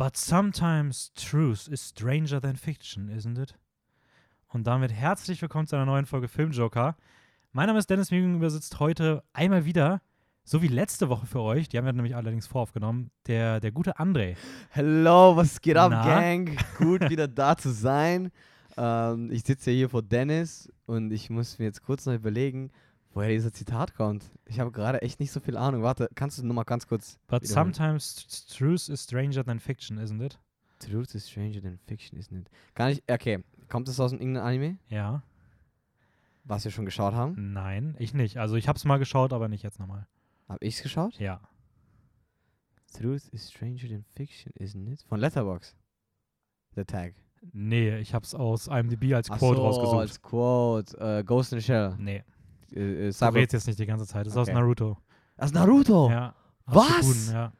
But sometimes truth is stranger than fiction, isn't it? Und damit herzlich willkommen zu einer neuen Folge Filmjoker. Mein Name ist Dennis, mir gegenüber sitzt heute einmal wieder, so wie letzte Woche für euch, die haben wir nämlich allerdings voraufgenommen, der, der gute André. Hello, was geht ab? Gang? Gut, wieder da zu sein. Ähm, ich sitze ja hier vor Dennis und ich muss mir jetzt kurz noch überlegen, woher dieses Zitat kommt. Ich habe gerade echt nicht so viel Ahnung. Warte, kannst du nochmal ganz kurz. But wiederholen? sometimes truth is stranger than fiction, isn't it? Truth is stranger than fiction, isn't it? Gar nicht. Okay, kommt das aus irgendeinem Anime, Ja. was wir schon geschaut haben? Nein, ich nicht. Also ich hab's mal geschaut, aber nicht jetzt nochmal. Hab ich's geschaut? Ja. Truth is stranger than fiction, isn't it? Von Letterbox. The Tag. Nee, ich hab's aus IMDb als Ach Quote so, rausgesucht. als Quote. Äh, Ghost in the Shell. nee, Äh, äh, du Cyber redest jetzt nicht die ganze Zeit. Das ist Okay. aus Naruto. Aus Naruto? Ja. Was? Shippuden, ja.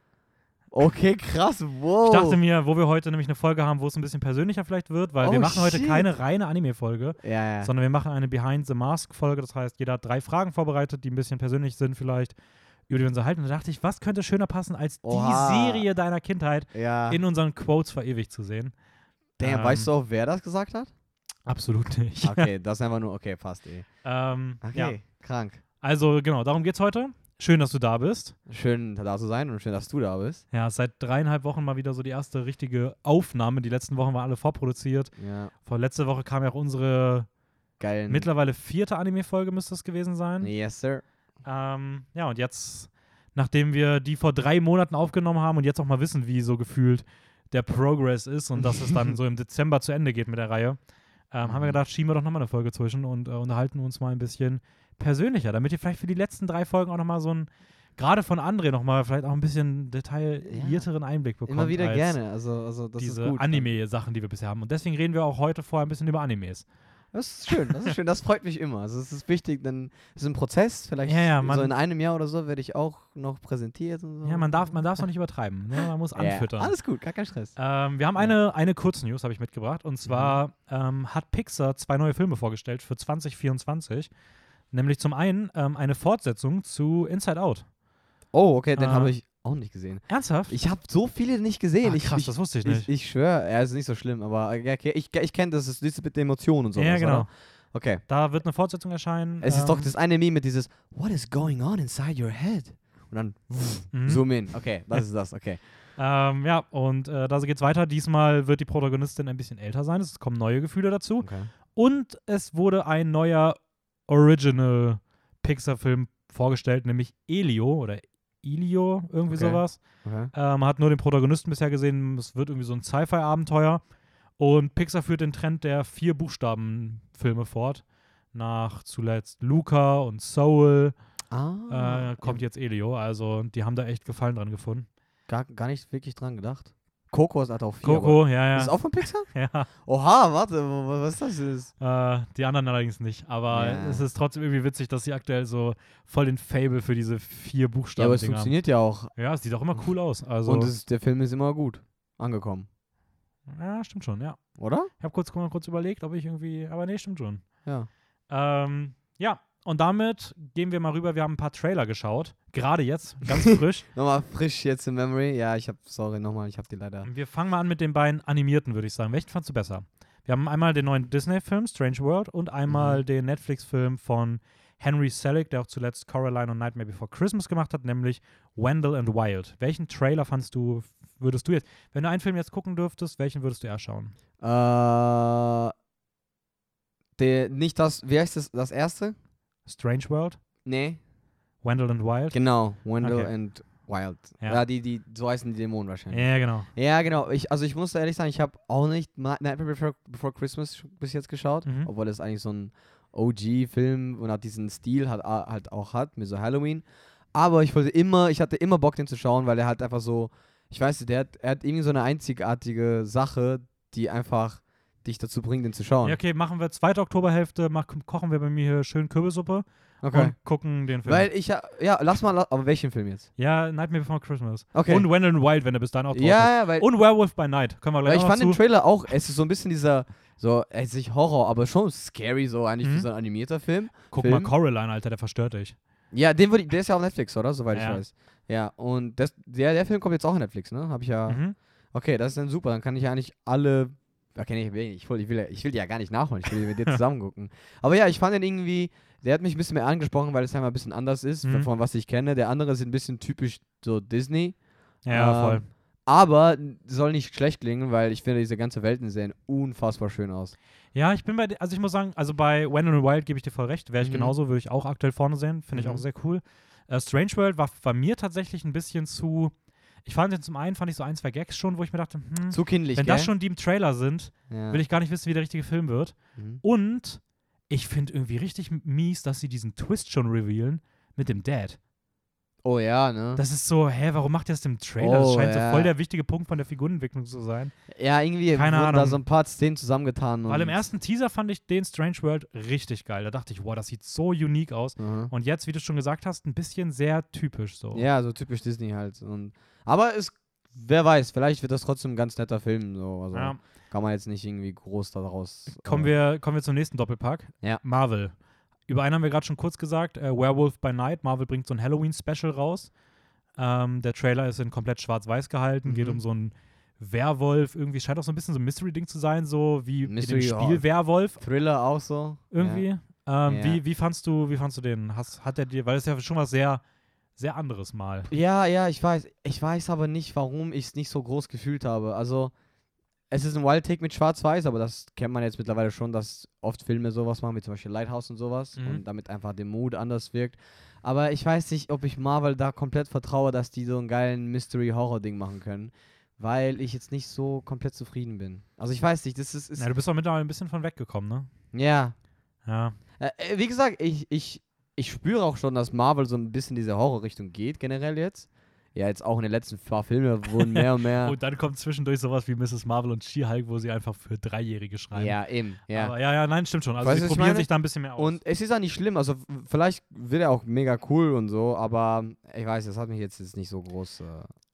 Okay, krass, wow. Ich dachte mir, wo wir heute nämlich eine Folge haben, wo es ein bisschen persönlicher vielleicht wird, weil wir Oh, machen heute shit. keine reine Anime-Folge, ja, ja. sondern wir machen eine Behind the Mask-Folge. Das heißt, jeder hat drei Fragen vorbereitet, die ein bisschen persönlich sind vielleicht, über die wir uns erhalten. Und da dachte ich, was könnte schöner passen, als Oha. die Serie deiner Kindheit ja. in unseren Quotes verewigt zu sehen? Damn, Ähm, weißt du auch, wer das gesagt hat? Absolut nicht. Okay, das ist einfach nur, okay, passt eh. ähm, Okay, ja. krank. Also genau, darum geht's heute. Schön, dass du da bist. Schön da zu sein und schön, dass du da bist. Ja, seit dreieinhalb Wochen mal wieder so die erste richtige Aufnahme. Die letzten Wochen waren alle vorproduziert. Ja, Vor letzte Woche kam ja auch unsere geil. mittlerweile vierte Anime-Folge, müsste es gewesen sein. Yes, sir. Ähm, ja, und jetzt, nachdem wir die vor drei Monaten aufgenommen haben und jetzt auch mal wissen, wie so gefühlt der Progress ist und dass es dann so im Dezember zu Ende geht mit der Reihe, ähm, haben wir Mhm. gedacht, schieben wir doch nochmal eine Folge zwischen und äh, unterhalten uns mal ein bisschen persönlicher, damit ihr vielleicht für die letzten drei Folgen auch nochmal so ein, gerade von André nochmal vielleicht auch ein bisschen detaillierteren Einblick bekommt. Immer wieder gerne. Also, also das diese gut. Anime-Sachen, die wir bisher haben. Und deswegen reden wir auch heute vorher ein bisschen über Animes. Das ist schön, das ist schön. Das freut mich immer. Also, es ist wichtig, denn es ist ein Prozess. Vielleicht Ja, ja, so man- in einem Jahr oder so werde ich auch noch präsentiert und so. Ja, man darf man es noch nicht übertreiben. Ne? Man muss Ja, anfüttern. Alles gut, gar kein Stress. Ähm, wir haben eine, eine Kurznews, habe ich mitgebracht. Und zwar Mhm. ähm, hat Pixar zwei neue Filme vorgestellt für 2024. Nämlich zum einen ähm, eine Fortsetzung zu Inside Out. Oh, okay, den äh, habe ich auch nicht gesehen. Ernsthaft? Ich habe so viele nicht gesehen. Ah, ich, krass, ich, das wusste ich Ich, nicht. ich schwöre, ja, ist nicht so schlimm, aber äh, okay, ich, ich kenne das, ist dieses mit den Emotionen und so. ja, genau. Oder? Okay. Da wird eine Fortsetzung erscheinen. Es ist doch ähm, das eine Meme mit dieses What is going on inside your head? Und dann mhm. zoom in. Okay, das ist das, okay. Ähm, ja, und äh, da geht's weiter. Diesmal wird die Protagonistin ein bisschen älter sein. Es kommen neue Gefühle dazu. okay. Und es wurde ein neuer Original Pixar-Film vorgestellt, nämlich Elio oder Elio, irgendwie Okay. sowas. okay. Äh, man hat nur den Protagonisten bisher gesehen. Es wird irgendwie so ein Sci-Fi-Abenteuer. Und Pixar führt den Trend der vier Buchstaben-Filme fort. Nach zuletzt Luca und Soul Ah, äh, kommt jetzt Elio. Also die haben da echt Gefallen dran gefunden. gar, gar nicht wirklich dran gedacht. Coco hat auch vier. Coco, aber- ja, Ist das ja. auch von Pixar? ja. Oha, warte, was ist das? Ist? Äh, die anderen allerdings nicht. Aber Ja. es ist trotzdem irgendwie witzig, dass sie aktuell so voll den Fable für diese vier Ja, Buchstaben aber es haben. funktioniert ja auch. Ja, es sieht auch immer cool aus. Also, Und es, der Film ist immer gut angekommen, ja, stimmt schon, ja. oder? Ich habe kurz, kurz überlegt, ob ich irgendwie, aber nee, stimmt schon. Ja. Ähm, ja, und damit gehen wir mal rüber. Wir haben ein paar Trailer geschaut. Gerade jetzt, ganz frisch. Nochmal frisch jetzt in Memory. Ja, ich habe, sorry nochmal, ich habe die leider. wir fangen mal an mit den beiden animierten, würde ich sagen. Welchen fandst du besser? Wir haben einmal den neuen Disney-Film Strange World und einmal Mhm. den Netflix-Film von Henry Selick, der auch zuletzt Coraline und Nightmare Before Christmas gemacht hat, nämlich Wendell and Wild. Welchen Trailer fandst du, würdest du jetzt, wenn du einen Film jetzt gucken dürftest, welchen würdest du eher schauen? Äh, der, nicht das, wie heißt das, das erste? Strange World? Nee. Wendell and Wild? Genau, Wendell Okay. and Wild. Ja. Ja. die, die, so heißen die Dämonen wahrscheinlich. Ja, genau. Ja, genau. Ich, also ich muss ehrlich sagen, ich habe auch nicht Ma- Nightmare Before, Before Christmas bis jetzt geschaut, Mhm. obwohl es eigentlich so ein OG-Film und hat diesen Stil halt, a- halt auch hat, mit so Halloween. Aber ich wollte immer, ich hatte immer Bock, den zu schauen, weil er halt einfach so, ich weiß nicht, der hat, er hat irgendwie so eine einzigartige Sache, die einfach dich dazu bringt, den zu schauen. Ja, okay, machen wir zweite Oktoberhälfte, mach, kochen wir bei mir hier schön Kürbissuppe Okay. und gucken den Film. Weil ich ja, ja, lass mal, aber welchen Film jetzt? ja, Nightmare Before Christmas. Okay. Und Wendell and Wild, wenn er bis dahin auch drauf ist. ja, ja, weil, Und Werewolf by Night. Können wir gleich weil ich fand den zu. Trailer auch, es ist so ein bisschen dieser, so, es ist nicht Horror, aber schon scary, so eigentlich Mhm. wie so ein animierter Film. Guck Film. mal, Coraline, Alter, der verstört dich. Ja, den würde der ist ja auf Netflix, oder? Soweit Ja. ich weiß. Ja, und das, der, der Film kommt jetzt auch auf Netflix, ne? Habe ich ja Mhm. Okay, das ist dann super. Dann kann ich eigentlich alle. Okay, nee, ich, will, ich, will, ich will die ja gar nicht nachholen. Ich will die mit dir zusammen gucken. Aber ja, ich fand den irgendwie. Der hat mich ein bisschen mehr angesprochen, weil es einmal ein bisschen anders ist, Mhm. von was ich kenne. Der andere ist ein bisschen typisch so Disney. Ja, Ähm, voll. Aber soll nicht schlecht klingen, weil ich finde, diese ganze Welten sehen unfassbar schön aus. Ja, ich bin bei, also ich muss sagen, also bei When in the Wild gebe ich dir voll recht, wäre ich Mhm. genauso, würde ich auch aktuell vorne sehen, finde ich Mhm. auch sehr cool. Äh, Strange World war bei mir tatsächlich ein bisschen zu, ich fand den zum einen, fand ich so ein, zwei Gags schon, wo ich mir dachte, hm, Zu kindlich, wenn gell? das schon die im Trailer sind, ja. will ich gar nicht wissen, wie der richtige Film wird. Mhm. Und ich finde irgendwie richtig mies, dass sie diesen Twist schon revealen mit dem Dad. Oh ja, ne? Das ist so, hä, warum macht ihr das im Trailer? das Oh, scheint ja. so voll der wichtige Punkt von der Figurenentwicklung zu sein. ja, irgendwie Keine wurden da Ahnung. so ein paar Szenen zusammengetan. Weil im ersten Teaser fand ich den Strange World richtig geil. Da dachte ich, wow, das sieht so unique aus. Aha. Und jetzt, wie du schon gesagt hast, ein bisschen sehr typisch so. Ja, so typisch Disney halt. Und, aber es, wer weiß, vielleicht wird das trotzdem ein ganz netter Film. So. Also Ja. kann man jetzt nicht irgendwie groß daraus. Kommen, äh, wir, kommen wir zum nächsten Doppelpack. Ja. Marvel. Über einen haben wir gerade schon kurz gesagt, äh, Werewolf by Night. Marvel bringt so ein Halloween-Special raus. Ähm, der Trailer ist in komplett schwarz-weiß gehalten, geht Mhm. um so einen Werwolf. Irgendwie scheint auch so ein bisschen so ein Mystery-Ding zu sein, so wie Mystery, in dem. Spiel Werwolf Thriller auch so. irgendwie. Ja. Ähm, Ja. wie, wie, fandst du, wie fandst du den? Hast, hat er dir, weil es ja schon was sehr, sehr anderes mal. Ja, ja, ich weiß. Ich weiß aber nicht, warum ich es nicht so groß gefühlt habe. Also, es ist ein Wild Take mit Schwarz-Weiß, aber das kennt man jetzt mittlerweile schon, dass oft Filme sowas machen, wie zum Beispiel Lighthouse und sowas. Mhm. Und damit einfach der Mood anders wirkt. Aber ich weiß nicht, ob ich Marvel da komplett vertraue, dass die so einen geilen Mystery-Horror-Ding machen können. Weil ich jetzt nicht so komplett zufrieden bin. Also ich weiß nicht, das ist. ist Ja, du bist auch mittlerweile ein bisschen von weggekommen, ne? ja. Ja. Äh, äh, wie gesagt, ich, ich, ich spüre auch schon, dass Marvel so ein bisschen in diese Horrorrichtung geht, generell jetzt. Ja, jetzt auch in den letzten paar Filmen wurden mehr und mehr. Und dann kommt zwischendurch sowas wie Mrs. Marvel und She-Hulk, wo sie einfach für Dreijährige schreiben. ja, eben. Ja. Aber ja, ja, nein, stimmt schon. Also Weißt sie probieren meine? sich da ein bisschen mehr aus. Und es ist auch nicht schlimm, also vielleicht wird er auch mega cool und so, aber ich weiß, das hat mich jetzt, jetzt nicht so groß. Äh,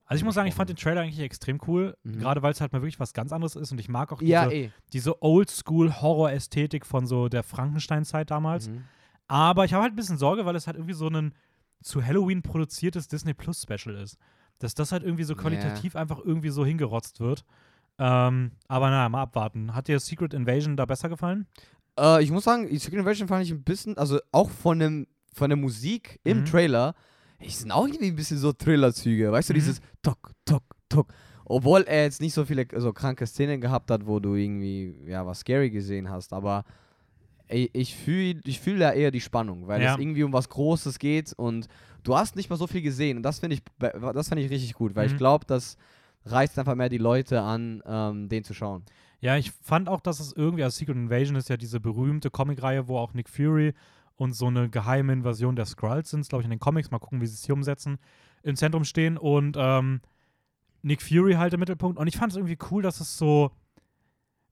also ich muss sagen, ich fand den. Trailer eigentlich extrem cool, Mhm. gerade weil es halt mal wirklich was ganz anderes ist und ich mag auch diese, ja, eh. diese Oldschool-Horror-Ästhetik von so der Frankenstein-Zeit damals. Mhm. Aber ich habe halt ein bisschen Sorge, weil es halt irgendwie so ein zu Halloween produziertes Disney Plus Special ist. Dass das halt irgendwie so qualitativ einfach irgendwie so hingerotzt wird. Ähm, aber naja, mal abwarten. Hat dir Secret Invasion da besser gefallen? Äh, ich muss sagen, Secret Invasion fand ich ein bisschen, also auch von, dem, von der Musik im Mhm. Trailer, ich sind auch irgendwie ein bisschen so Thriller-Züge, weißt du, Mhm. dieses Tok, Tok, Tok. Obwohl er jetzt nicht so viele so kranke Szenen gehabt hat, wo du irgendwie, ja, was scary gesehen hast, aber ich fühle ich fühl da eher die Spannung, weil Ja. es irgendwie um was Großes geht und du hast nicht mal so viel gesehen und das finde ich, das finde ich richtig gut, weil Mhm. ich glaube, das reizt einfach mehr die Leute an, ähm, den zu schauen. Ja, ich fand auch, dass es irgendwie, also Secret Invasion ist ja diese berühmte Comicreihe, wo auch Nick Fury und so eine geheime Invasion der Skrulls sind, glaube ich, in den Comics, mal gucken, wie sie es hier umsetzen, im Zentrum stehen und ähm, Nick Fury halt im Mittelpunkt. Und ich fand es irgendwie cool, dass es so,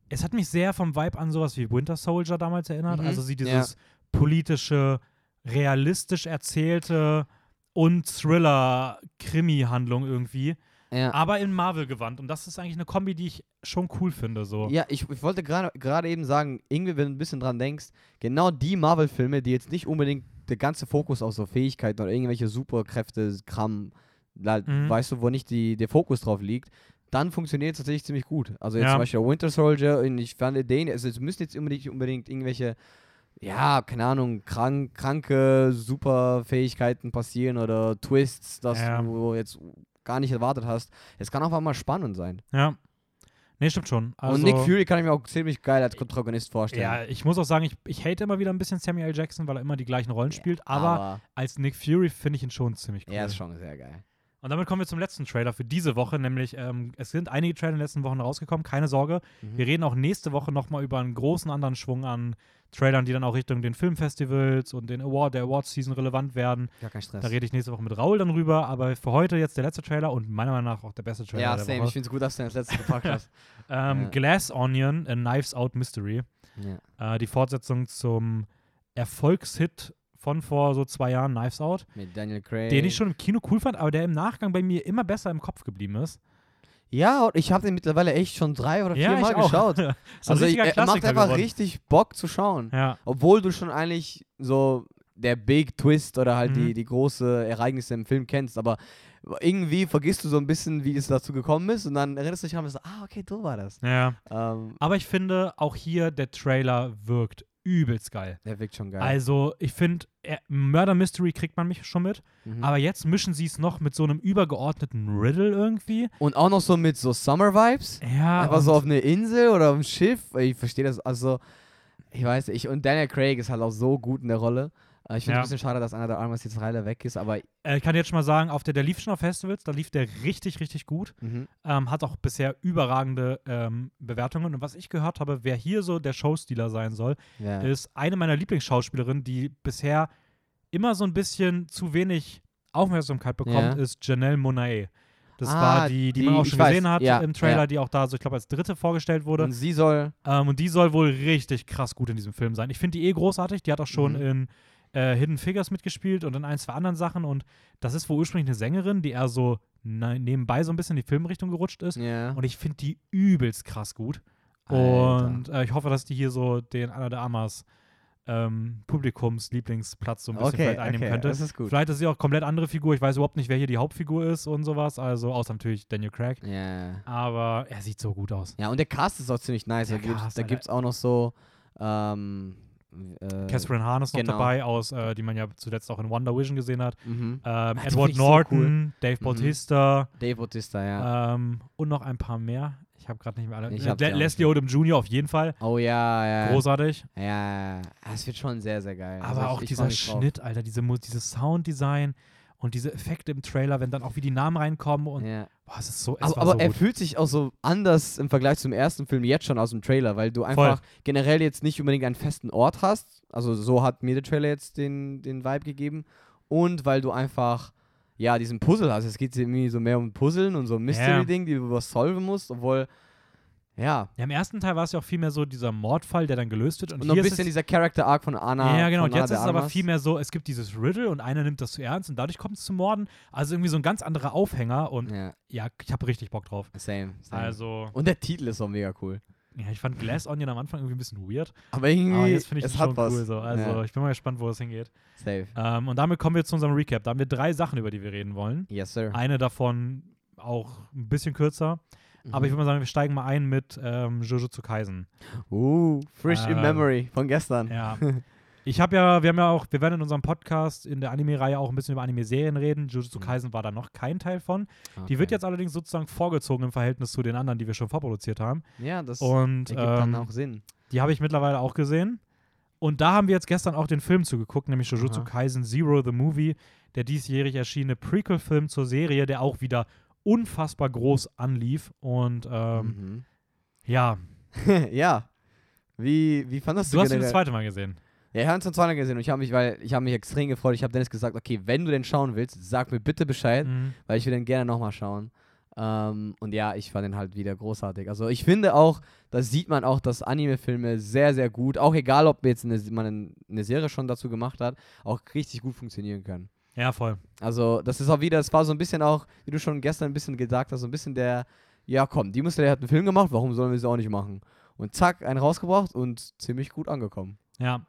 es hat mich sehr vom Vibe an sowas wie Winter Soldier damals erinnert. Mhm, Also sie ja. dieses politische, realistisch erzählte und Thriller-Krimi-Handlung irgendwie, Ja. aber in Marvel-Gewand. Und das ist eigentlich eine Kombi, die ich schon cool finde. So. Ja, ich, ich wollte gerade gerade eben sagen, irgendwie, wenn du ein bisschen dran denkst, genau die Marvel-Filme, die jetzt nicht unbedingt der ganze Fokus auf so Fähigkeiten oder irgendwelche Superkräfte, Kram, halt, Mhm. weißt du, wo nicht die, der Fokus drauf liegt, dann funktioniert es tatsächlich ziemlich gut. Also jetzt Ja. zum Beispiel Winter Soldier und ich fand den, also es müssen jetzt unbedingt, unbedingt irgendwelche, ja, keine Ahnung, krank, kranke Superfähigkeiten passieren oder Twists, dass Ja. du jetzt gar nicht erwartet hast. Es kann auch mal spannend sein. Ja. Nee, stimmt schon. Also, und Nick Fury kann ich mir auch ziemlich geil als Protagonist vorstellen. Ja, ich muss auch sagen, ich, ich hate immer wieder ein bisschen Samuel L. Jackson, weil er immer die gleichen Rollen spielt. Aber, als Nick Fury finde ich ihn schon ziemlich cool. er ist schon sehr geil. Und damit kommen wir zum letzten Trailer für diese Woche, nämlich ähm, es sind einige Trailer in den letzten Wochen rausgekommen, keine Sorge. Mhm. Wir reden auch nächste Woche nochmal über einen großen anderen Schwung an Trailern, die dann auch Richtung den Filmfestivals und den Award, der Award-Season relevant werden. Gar kein Stress. Da rede ich nächste Woche mit Raul dann rüber, aber für heute jetzt der letzte Trailer und meiner Meinung nach auch der beste Trailer ja, der same. Woche. Ich finde es gut, dass du das letzte gepackt hast. Ähm, Ja. Glass Onion, A Knives Out Mystery. Ja. Äh, die Fortsetzung zum Erfolgshit von vor so zwei Jahren, Knives Out, Mit Daniel Craig. den ich schon im Kino cool fand, aber der im Nachgang bei mir immer besser im Kopf geblieben ist. Ja, und ich habe den mittlerweile echt schon drei oder vier ja, Mal geschaut. also ich, er macht einfach geworden. richtig Bock zu schauen. Ja, Obwohl du schon eigentlich so der Big Twist oder halt Mhm. die, die große Ereignisse im Film kennst. Aber irgendwie vergisst du so ein bisschen, wie es dazu gekommen ist und dann erinnerst du dich so, ah, okay, so war das. Ja. Ähm, Aber ich finde, auch hier der Trailer wirkt übelst geil. der wirkt schon geil. Also, ich finde, Murder Mystery kriegt man mich schon mit. Mhm. Aber jetzt mischen sie es noch mit so einem übergeordneten Riddle irgendwie. und auch noch so mit so Summer-Vibes. Ja. Einfach so auf eine Insel oder auf einem Schiff. Ich verstehe das, also, ich weiß nicht. Und Daniel Craig ist halt auch so gut in der Rolle. Äh, Ich finde es Ja. ein bisschen schade, dass einer der Armas jetzt leider weg ist, aber äh, ich kann jetzt schon mal sagen, auf der, der lief schon auf Festivals, da lief der richtig, richtig gut. mhm. Ähm, hat auch bisher überragende ähm, Bewertungen. Und was ich gehört habe, wer hier so der Showstealer sein soll, ja. ist eine meiner Lieblingsschauspielerinnen, die bisher immer so ein bisschen zu wenig Aufmerksamkeit bekommt, Ja. ist Janelle Monae. Das Ah, war die, die, man die- auch ich schon weiß, gesehen hat ja, im Trailer, ja. die auch da so, ich glaube, als dritte vorgestellt wurde. Und sie soll, Ähm, und die soll wohl richtig krass gut in diesem Film sein. Ich finde die eh großartig. Die hat auch schon Mhm. in äh, Hidden Figures mitgespielt und in ein, zwei anderen Sachen. Und das ist wohl ursprünglich eine Sängerin, die eher so ne nebenbei so ein bisschen in die Filmrichtung gerutscht ist. ja. Und ich finde die übelst krass gut. Alter. Und äh, ich hoffe, dass die hier so den Anna de Amas ähm, Publikumslieblingsplatz so ein bisschen okay, vielleicht einnehmen okay, könnte. das ist gut. Vielleicht ist sie auch komplett andere Figur. Ich weiß überhaupt nicht, wer hier die Hauptfigur ist und sowas. Also, außer natürlich Daniel Craig. Ja. Aber er sieht so gut aus. ja, und der Cast ist auch ziemlich nice. Der da gibt gibt's auch noch so, ähm, äh, Catherine Hahn ist noch genau. dabei, aus, äh, die man ja zuletzt auch in Wonder Vision gesehen hat. mhm. Ähm, Edward ich so Norton, Dave Mhm. Bautista Dave Bautista, ja. ähm, und noch ein paar mehr. Ich habe gerade nicht mehr alle. Ich Le Leslie Odom Jr. auf jeden Fall. oh ja, ja. Großartig. Ja, ja, ja. Es wird schon sehr, sehr geil. Aber Also auch ich, ich dieser mich drauf. Schnitt, Alter, diese, dieses Sounddesign und diese Effekte im Trailer, wenn dann auch wie die Namen reinkommen und Ja. boah, es ist so, es Aber, aber so er gut. fühlt sich auch so anders im Vergleich zum ersten Film jetzt schon aus dem Trailer, weil du einfach generell jetzt nicht unbedingt einen festen Ort hast. Also so hat mir der Trailer jetzt den, den Vibe gegeben. Und weil du einfach, ja, diesen Puzzle hast. Es geht irgendwie so mehr um Puzzeln und so ein Mystery-Ding, die du was solven musst, obwohl, ja. Ja, im ersten Teil war es ja auch viel mehr so dieser Mordfall, der dann gelöst wird. Und, Und noch ein bisschen es, dieser Character-Arc von Anna. Ja, genau. Und jetzt ist es aber viel mehr so, es gibt dieses Riddle und einer nimmt das zu ernst und dadurch kommt es zum Morden. Also irgendwie so ein ganz anderer Aufhänger und Ja, ja, ich habe richtig Bock drauf. same, same. Also, und der Titel ist auch mega cool. ja, ich fand Glass Onion am Anfang irgendwie ein bisschen weird. Aber irgendwie, Aber jetzt finde ich es schon was. cool so. Also, ja, ich bin mal gespannt, wo es hingeht. safe. Ähm, und damit kommen wir zu unserem Recap. Da haben wir drei Sachen, über die wir reden wollen. Yes, sir. Eine davon auch ein bisschen kürzer. Aber ich Mhm. würde mal sagen, wir steigen mal ein mit ähm, Jujutsu Kaisen. Uh, frish in Ähm, memory von gestern. Ja. Ich habe ja, wir haben ja auch, wir werden in unserem Podcast in der Anime-Reihe auch ein bisschen über Anime-Serien reden. Jujutsu Mhm. Kaisen war da noch kein Teil von. Die Okay. wird jetzt allerdings sozusagen vorgezogen im Verhältnis zu den anderen, die wir schon vorproduziert haben. Ja, das Und ergibt dann ähm, auch Sinn. die habe ich mittlerweile auch gesehen. Und da haben wir jetzt gestern auch den Film zugeguckt, nämlich Jujutsu Aha. Kaisen Zero, the Movie, der diesjährig erschienene Prequel-Film zur Serie, der auch wieder unfassbar groß anlief. Und ähm, ja, Mhm. ja. Wie, wie fandest du du hast ihn das zweite Mal gesehen. Ja, ich habe ihn zum zweiten Mal gesehen und ich habe mich, weil ich habe mich extrem gefreut. Ich habe Dennis gesagt, okay, wenn du den schauen willst, sag mir bitte Bescheid, Mhm. weil ich will den gerne nochmal schauen. Ähm, und ja, ich fand den halt wieder großartig. Also ich finde auch, da sieht man auch, dass Anime-Filme sehr, sehr gut, auch egal, ob jetzt eine, man eine Serie schon dazu gemacht hat, auch richtig gut funktionieren können. Ja, voll. Also, das ist auch wieder, es war so ein bisschen auch, wie du schon gestern ein bisschen gesagt hast, so ein bisschen der, ja komm, die Slayer hat einen Film gemacht, warum sollen wir es auch nicht machen? Und zack, einen rausgebracht und ziemlich gut angekommen. Ja.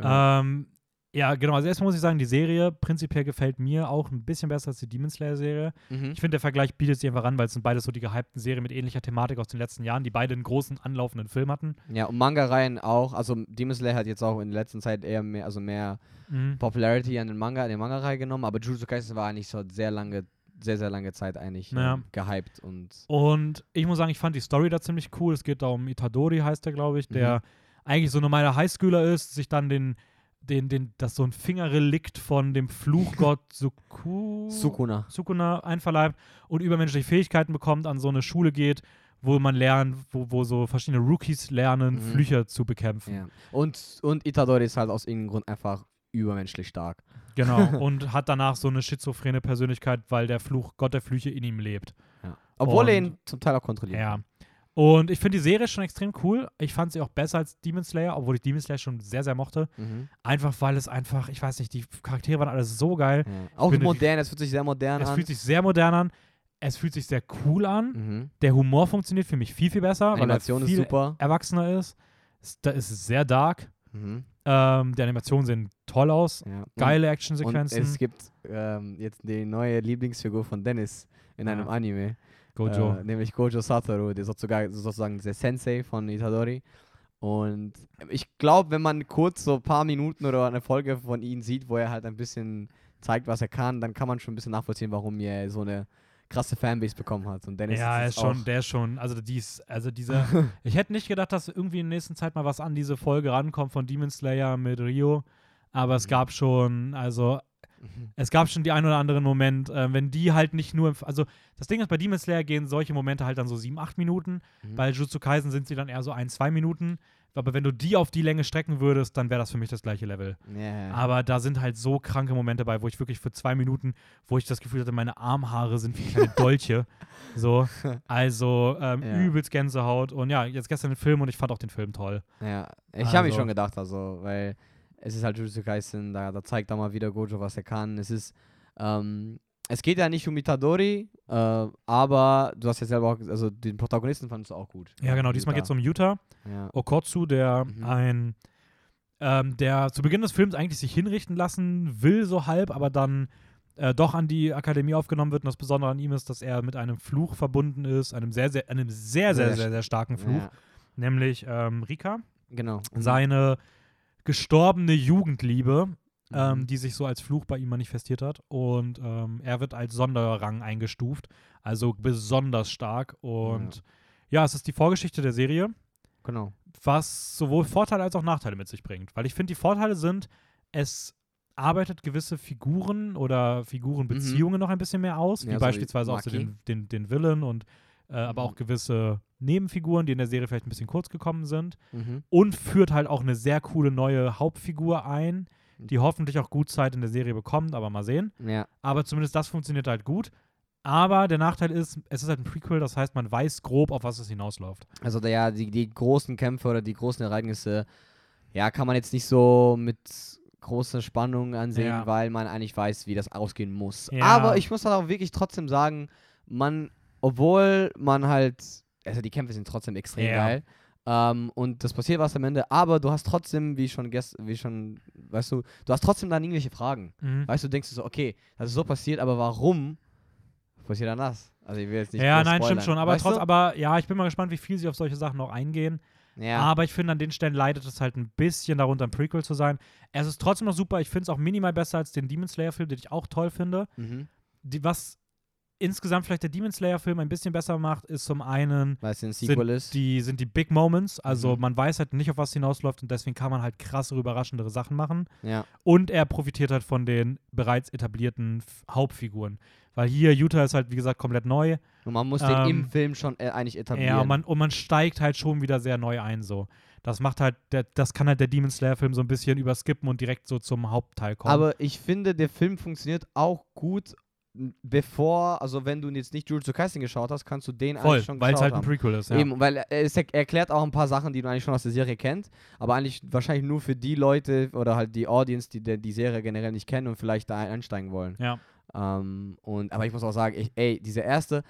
Ja. Ähm, ja, genau. Also erstmal muss ich sagen, die Serie prinzipiell gefällt mir auch ein bisschen besser als die Demon Slayer-Serie. Mhm. Ich finde, der Vergleich bietet sich einfach an, weil es sind beides so die gehypten Serien mit ähnlicher Thematik aus den letzten Jahren, die beide einen großen anlaufenden Film hatten. Ja, und Manga-Reihen auch, also Demon Slayer hat jetzt auch in der letzten Zeit eher mehr, also mehr Mhm. Popularity an den Manga, an der Manga-Reihe genommen, aber Jujutsu Kaisen war eigentlich so sehr lange, sehr, sehr lange Zeit eigentlich Ja. ähm, gehypt und Und ich muss sagen, ich fand die Story da ziemlich cool. Es geht da um Itadori, heißt der, glaube ich, der Mhm. eigentlich so ein normaler Highschooler ist, sich dann den, den, den, das so ein Fingerrelikt von dem Fluchgott Suku, Sukuna. Sukuna einverleibt und übermenschliche Fähigkeiten bekommt, an so eine Schule geht, wo man lernt, wo, wo so verschiedene Rookies lernen, Mhm. Flüche zu bekämpfen. Ja. Und, und Itadori ist halt aus irgendeinem Grund einfach übermenschlich stark. Genau. und hat danach so eine schizophrene Persönlichkeit, weil der Fluch, Gott der Flüche in ihm lebt. Ja. Obwohl er Und- ihn zum Teil auch kontrolliert. Ja. Und ich finde die Serie schon extrem cool. Ich fand sie auch besser als Demon Slayer, obwohl ich Demon Slayer schon sehr, sehr mochte. Mhm. Einfach weil es einfach, ich weiß nicht, die Charaktere waren alles so geil. Ja. Auch die- modern, es fühlt sich sehr modern Es an. fühlt sich sehr modern an. Es fühlt sich sehr cool an. mhm. Der Humor funktioniert für mich viel, viel besser, weil er Animation ist viel super. erwachsener ist. Es- Da ist es sehr dark. Mhm. Ähm, die Animationen sehen toll aus. Ja. Geile Actionsequenzen. es gibt ähm, jetzt die neue Lieblingsfigur von Dennis in Ja. einem Anime. Gojo. Äh, nämlich Gojo Satoru, der sozusagen, sozusagen der Sensei von Itadori. Und ich glaube, wenn man kurz so ein paar Minuten oder eine Folge von ihm sieht, wo er halt ein bisschen zeigt, was er kann, dann kann man schon ein bisschen nachvollziehen, warum er so eine krasse Fanbase bekommen hat. Und Dennis ja, er ist ist schon, der ist schon, also dies, also dieser, ich hätte nicht gedacht, dass irgendwie in der nächsten Zeit mal was an diese Folge rankommt von Demon Slayer mit Rio, aber es Mhm. gab schon, also es gab schon die ein oder anderen Moment, äh, wenn die halt nicht nur, also das Ding ist, bei Demon Slayer gehen solche Momente halt dann so sieben, acht Minuten, Mhm. bei Jutsu Kaisen sind sie dann eher so ein, zwei Minuten, aber wenn du die auf die Länge strecken würdest, dann wäre das für mich das gleiche Level. Ja. Aber da sind halt so kranke Momente bei, wo ich wirklich für zwei Minuten, wo ich das Gefühl hatte, meine Armhaare sind wie kleine Dolche. so. Also ähm, Ja. übelst Gänsehaut. Und ja, jetzt gestern den Film und ich fand auch den Film toll. Ja, ich habe mir Also- schon gedacht, also, weil es ist halt Jujutsu Kaisen, da, da zeigt er mal wieder Gojo, was er kann. Es ist, ähm, es geht ja nicht um Itadori, äh, aber du hast ja selber auch, also den Protagonisten fandest du auch gut. Ja, genau. Diesmal geht es um Yuta Ja, Okotsu, der Mhm. ein, ähm, der zu Beginn des Films eigentlich sich hinrichten lassen will, so halb, aber dann äh, doch an die Akademie aufgenommen wird. Und das Besondere an ihm ist, dass er mit einem Fluch verbunden ist, einem sehr, sehr, einem sehr, sehr, Sehr sehr, sehr starken Fluch, ja, nämlich ähm, Rika. genau. seine gestorbene Jugendliebe, ähm, Mhm. die sich so als Fluch bei ihm manifestiert hat. Und ähm, er wird als Sonderrang eingestuft, also besonders stark. Und ja. es ist die Vorgeschichte der Serie, Genau. was sowohl Vorteile als auch Nachteile mit sich bringt. Weil ich finde, die Vorteile sind, es arbeitet gewisse Figuren oder Figurenbeziehungen noch ein bisschen mehr aus, Ja, wie so wie beispielsweise auch so den, den, den Villain und äh, aber Mhm. auch gewisse Nebenfiguren, die in der Serie vielleicht ein bisschen kurz gekommen sind Mhm. und führt halt auch eine sehr coole neue Hauptfigur ein, die hoffentlich auch gut Zeit in der Serie bekommt, aber mal sehen. Ja, Aber zumindest das funktioniert halt gut. Aber der Nachteil ist, es ist halt ein Prequel, das heißt, man weiß grob, auf was es hinausläuft. also ja, die, die großen Kämpfe oder die großen Ereignisse, ja, kann man jetzt nicht so mit großer Spannung ansehen, Ja. weil man eigentlich weiß, wie das ausgehen muss. Ja. Aber ich muss dann auch wirklich trotzdem sagen, man, obwohl man halt, also die Kämpfe sind trotzdem extrem Ja. geil. Ähm, und das passiert was am Ende, aber du hast trotzdem, wie schon gest wie schon, weißt du, du hast trotzdem dann irgendwelche Fragen. Mhm. Weißt du, denkst du so, okay, das ist so passiert, aber warum passiert dann das? Also ich will jetzt nicht Ja, nein, stimmt spoilern. schon. Aber weißt trotz, du? aber ja, ich bin mal gespannt, wie viel sie auf solche Sachen noch eingehen. ja. Aber ich finde, an den Stellen leidet es halt ein bisschen darunter, ein Prequel zu sein. Es ist trotzdem noch super. Ich finde es auch minimal besser als den Demon Slayer-Film, den ich auch toll finde. mhm. Die, was insgesamt vielleicht der Demon Slayer-Film ein bisschen besser macht, ist zum einen ist. die sind die Big Moments. Also Mhm. man weiß halt nicht, auf was hinausläuft und deswegen kann man halt krassere, überraschendere Sachen machen. ja. Und er profitiert halt von den bereits etablierten Hauptfiguren. Weil hier Utah ist halt, wie gesagt, komplett neu. Und man muss Ähm, den im Film schon äh, eigentlich etablieren. Ja, und man, und man steigt halt schon wieder sehr neu ein. So. Das macht halt, der, das kann halt der Demon Slayer-Film so ein bisschen überskippen und direkt so zum Hauptteil kommen. Aber ich finde, der Film funktioniert auch gut, bevor, also wenn du jetzt nicht Jujutsu Kaisen geschaut hast, kannst du den Voll, eigentlich schon weil es halt ein haben. Prequel ist. Ja. Eben, weil er, es er- erklärt auch ein paar Sachen, die du eigentlich schon aus der Serie kennst, aber eigentlich wahrscheinlich nur für die Leute oder halt die Audience, die die Serie generell nicht kennen und vielleicht da einsteigen wollen. ja. Ähm, und, aber ich muss auch sagen, ich, ey, diese erste,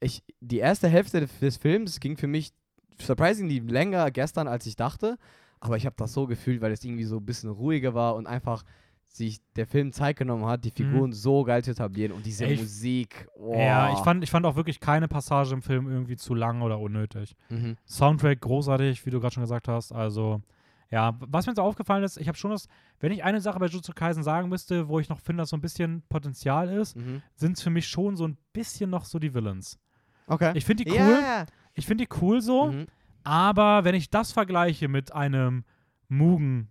ich, die erste Hälfte des, des Films ging für mich surprisingly länger gestern, als ich dachte. Aber ich habe das so gefühlt, weil es irgendwie so ein bisschen ruhiger war und einfach sich der Film Zeit genommen hat, die Figuren so geil zu etablieren und diese Mhm. Ich- Musik. Oh. ja, ich fand, ich fand auch wirklich keine Passage im Film irgendwie zu lang oder unnötig. Mhm. Soundtrack großartig, wie du gerade schon gesagt hast. Also, ja, was mir so aufgefallen ist, ich habe schon das, wenn ich eine Sache bei Jujutsu Kaisen sagen müsste, wo ich noch finde, dass so ein bisschen Potenzial ist, Mhm. sind es für mich schon so ein bisschen noch so die Villains. Okay. Ich finde die cool, Ja. ich finde die cool so, Mhm. aber wenn ich das vergleiche mit einem Mugen,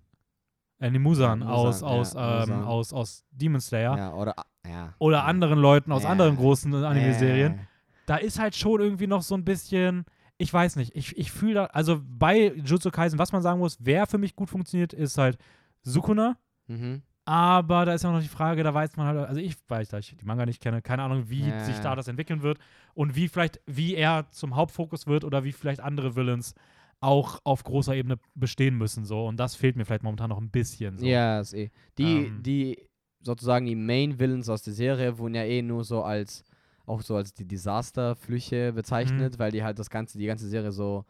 äh, nee, Musan, Ja, Musan, aus, ja, aus, ähm, Musan. aus, aus Demon Slayer Ja, oder. Ja. oder ja. anderen Leuten aus Ja. anderen großen Anime-Serien, Ja. da ist halt schon irgendwie noch so ein bisschen, ich weiß nicht, ich, ich fühle da, also bei Jujutsu Kaisen, was man sagen muss, wer für mich gut funktioniert, ist halt Sukuna, Mhm. aber da ist auch noch die Frage, da weiß man halt, also ich weiß, da ich die Manga nicht kenne, keine Ahnung, wie Ja. sich da das entwickeln wird und wie vielleicht, wie er zum Hauptfokus wird oder wie vielleicht andere Villains auch auf großer Ebene bestehen müssen, so. Und das fehlt mir vielleicht momentan noch ein bisschen. So. Ja, ist eh. Die, Ähm. die sozusagen die Main Villains aus der Serie wurden ja eh nur so als auch so als die Desasterflüche bezeichnet, Mhm. weil die halt das ganze die ganze Serie so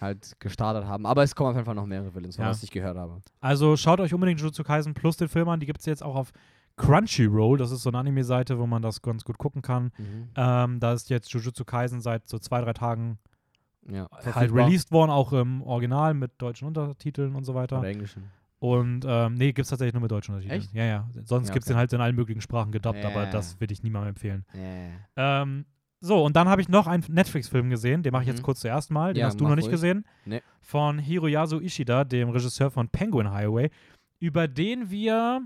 halt gestartet haben. Aber es kommen auf jeden Fall noch mehrere Villains, Ja. was ich gehört habe. Also schaut euch unbedingt Jujutsu Kaisen plus den Film an. Die gibt es jetzt auch auf Crunchyroll. Das ist so eine Anime-Seite, wo man das ganz gut gucken kann. Mhm. Ähm, da ist jetzt Jujutsu Kaisen seit so zwei, drei Tagen Ja. halt verfügbar. released worden, auch im Original mit deutschen Untertiteln und so weiter. Oder Englischen. Und ähm, nee, gibt es tatsächlich nur mit deutschen Untertiteln. Echt? Ja, ja. Sonst Ja, gibt es den halt in allen möglichen Sprachen gedubbt, Ja, aber das würde ich niemandem empfehlen. Ja. Ähm, so, und dann habe ich noch einen Netflix-Film gesehen, den mache ich jetzt Mhm. kurz zuerst mal. Den Ja, hast du noch nicht ruhig. gesehen. Nee. Von Hiroyasu Ishida, dem Regisseur von Penguin Highway, über den wir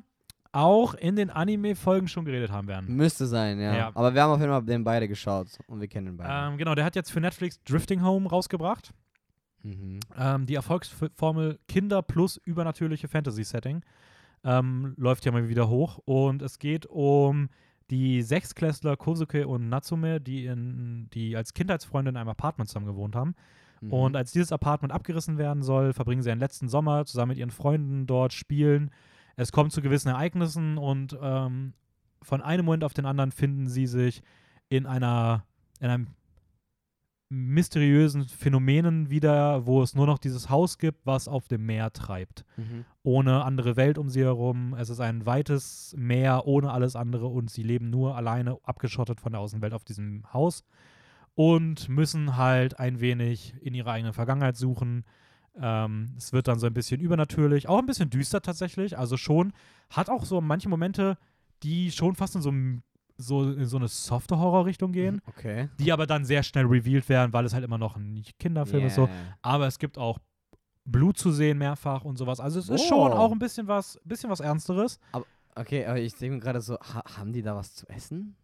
auch in den Anime-Folgen schon geredet haben werden. Müsste sein, ja. Ja. Aber wir haben auf jeden Fall den beide geschaut und wir kennen den beide. Ähm, genau, der hat jetzt für Netflix Drifting Home rausgebracht. Mhm. Ähm, die Erfolgsformel Kinder plus übernatürliche Fantasy-Setting ähm, läuft ja mal wieder hoch. Und es geht um die Sechsklässler Kosuke und Natsume, die, in, die als Kindheitsfreunde in einem Apartment zusammen gewohnt haben. Mhm. Und als dieses Apartment abgerissen werden soll, verbringen sie einen letzten Sommer zusammen mit ihren Freunden dort, spielen. Es kommt zu gewissen Ereignissen und ähm, von einem Moment auf den anderen finden sie sich in einer, in einem mysteriösen Phänomenen wieder, wo es nur noch dieses Haus gibt, was auf dem Meer treibt. Mhm. Ohne andere Welt um sie herum. Es ist ein weites Meer ohne alles andere und sie leben nur alleine, abgeschottet von der Außenwelt auf diesem Haus und müssen halt ein wenig in ihre eigene Vergangenheit suchen. Ähm, es wird dann so ein bisschen übernatürlich, auch ein bisschen düster tatsächlich. Also schon, hat auch so manche Momente, die schon fast in so, so, in so eine softe Horrorrichtung gehen, Okay. die aber dann sehr schnell revealed werden, weil es halt immer noch ein Kinderfilm ist. So. Yeah. Aber es gibt auch Blut zu sehen mehrfach und sowas. Also es ist Oh. schon auch ein bisschen was, bisschen was Ernsteres. Okay, aber ich denke mir gerade so, ha haben die da was zu essen?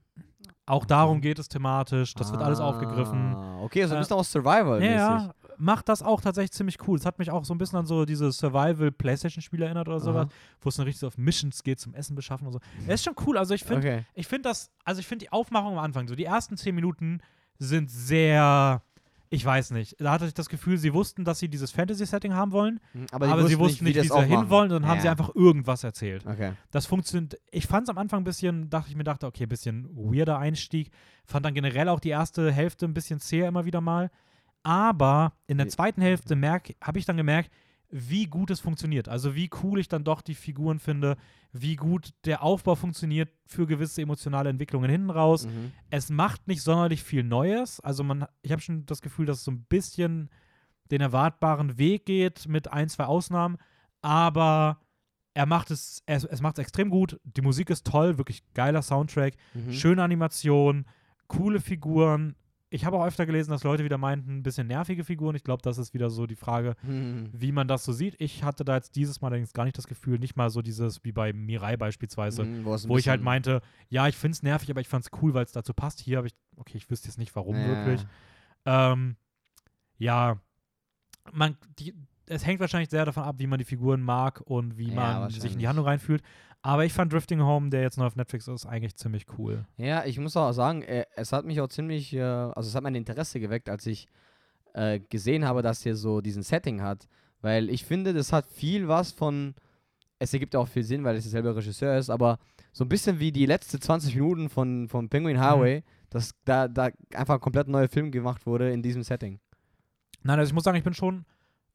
Auch darum geht es thematisch. Das wird alles aufgegriffen. Ah, Okay, also ein Äh, bisschen auch Survival. Ja, ja, macht das auch tatsächlich ziemlich cool. Es hat mich auch so ein bisschen an so diese Survival-Playstation-Spiele erinnert oder sowas, wo es dann richtig so auf Missions geht zum Essen beschaffen und so. Es ist schon cool. Also ich finde, Okay. ich finde das, also ich finde die Aufmachung am Anfang, so die ersten zehn Minuten sind sehr, ich weiß nicht, da hatte ich das Gefühl, sie wussten, dass sie dieses Fantasy-Setting haben wollen, Mhm, aber, sie wussten nicht, wie das sie da hinwollen, dann haben sie Ja. einfach irgendwas erzählt. Okay. Das funktioniert. Ich fand es am Anfang ein bisschen, dachte ich mir, dachte, okay, ein bisschen weirder Einstieg. Fand dann generell auch die erste Hälfte ein bisschen zäh immer wieder mal. Aber in der zweiten Hälfte habe ich dann gemerkt, wie gut es funktioniert. Also wie cool ich dann doch die Figuren finde, wie gut der Aufbau funktioniert für gewisse emotionale Entwicklungen hinten raus. Mhm. Es macht nicht sonderlich viel Neues. Also man, ich habe schon das Gefühl, dass es so ein bisschen den erwartbaren Weg geht mit ein, zwei Ausnahmen. Aber er macht es, es, es macht es extrem gut. Die Musik ist toll, wirklich geiler Soundtrack, Mhm. schöne Animation, coole Figuren. Ich habe auch öfter gelesen, dass Leute wieder meinten, ein bisschen nervige Figuren. Ich glaube, das ist wieder so die Frage, Mhm. wie man das so sieht. Ich hatte da jetzt dieses Mal allerdings gar nicht das Gefühl, nicht mal so dieses wie bei Mirai beispielsweise, Mhm, wo ich halt meinte, ja, ich finde es nervig, aber ich fand es cool, weil es dazu passt. Hier habe ich, okay, ich wüsste jetzt nicht, warum Ja. wirklich. Ähm, ja, man, die, es hängt wahrscheinlich sehr davon ab, wie man die Figuren mag und wie Ja, man sich in die. Handlung reinfühlt. Aber ich fand Drifting Home, der jetzt neu auf Netflix ist, eigentlich ziemlich cool. Ja, ich muss auch sagen, äh, es hat mich auch ziemlich, äh, also es hat mein Interesse geweckt, als ich äh, gesehen habe, dass der so diesen Setting hat. Weil ich finde, das hat viel was von, es ergibt auch viel Sinn, weil es derselbe Regisseur ist, aber so ein bisschen wie die letzten 20 Minuten von, von Penguin Highway, dass da, da einfach ein komplett neuer Film gemacht wurde in diesem Setting. Nein, also ich muss sagen, ich bin schon,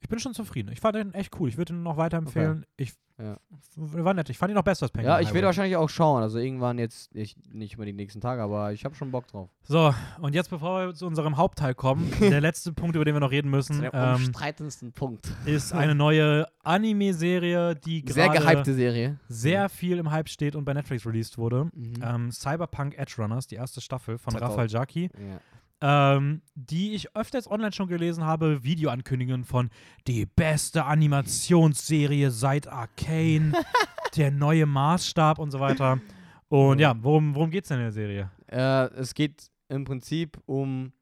ich bin schon zufrieden. Ich fand den echt cool. Ich würde ihn noch weiterempfehlen. Ich Ja. war nett. Ich fand ihn noch besser als Penguin Ja, ich werde wahrscheinlich auch schauen, also irgendwann jetzt, ich, nicht über die nächsten Tage, aber ich habe schon Bock drauf. So, und jetzt, bevor wir zu unserem Hauptteil kommen, der letzte Punkt, über den wir noch reden müssen, ähm, umstreitendsten Punkt. ist eine neue Anime-Serie, die Sehr gerade gehypte Serie. sehr viel im Hype steht und bei Netflix released wurde. Mhm. Ähm, Cyberpunk Edge Runners, die erste Staffel von 2000. Raphael Jaki, Ja. Ähm, die ich öfters online schon gelesen habe, Videoankündigungen von die beste Animationsserie seit Arcane, der neue Maßstab und so weiter. Und ja, worum, worum geht's denn in der Serie? Äh, es geht im Prinzip um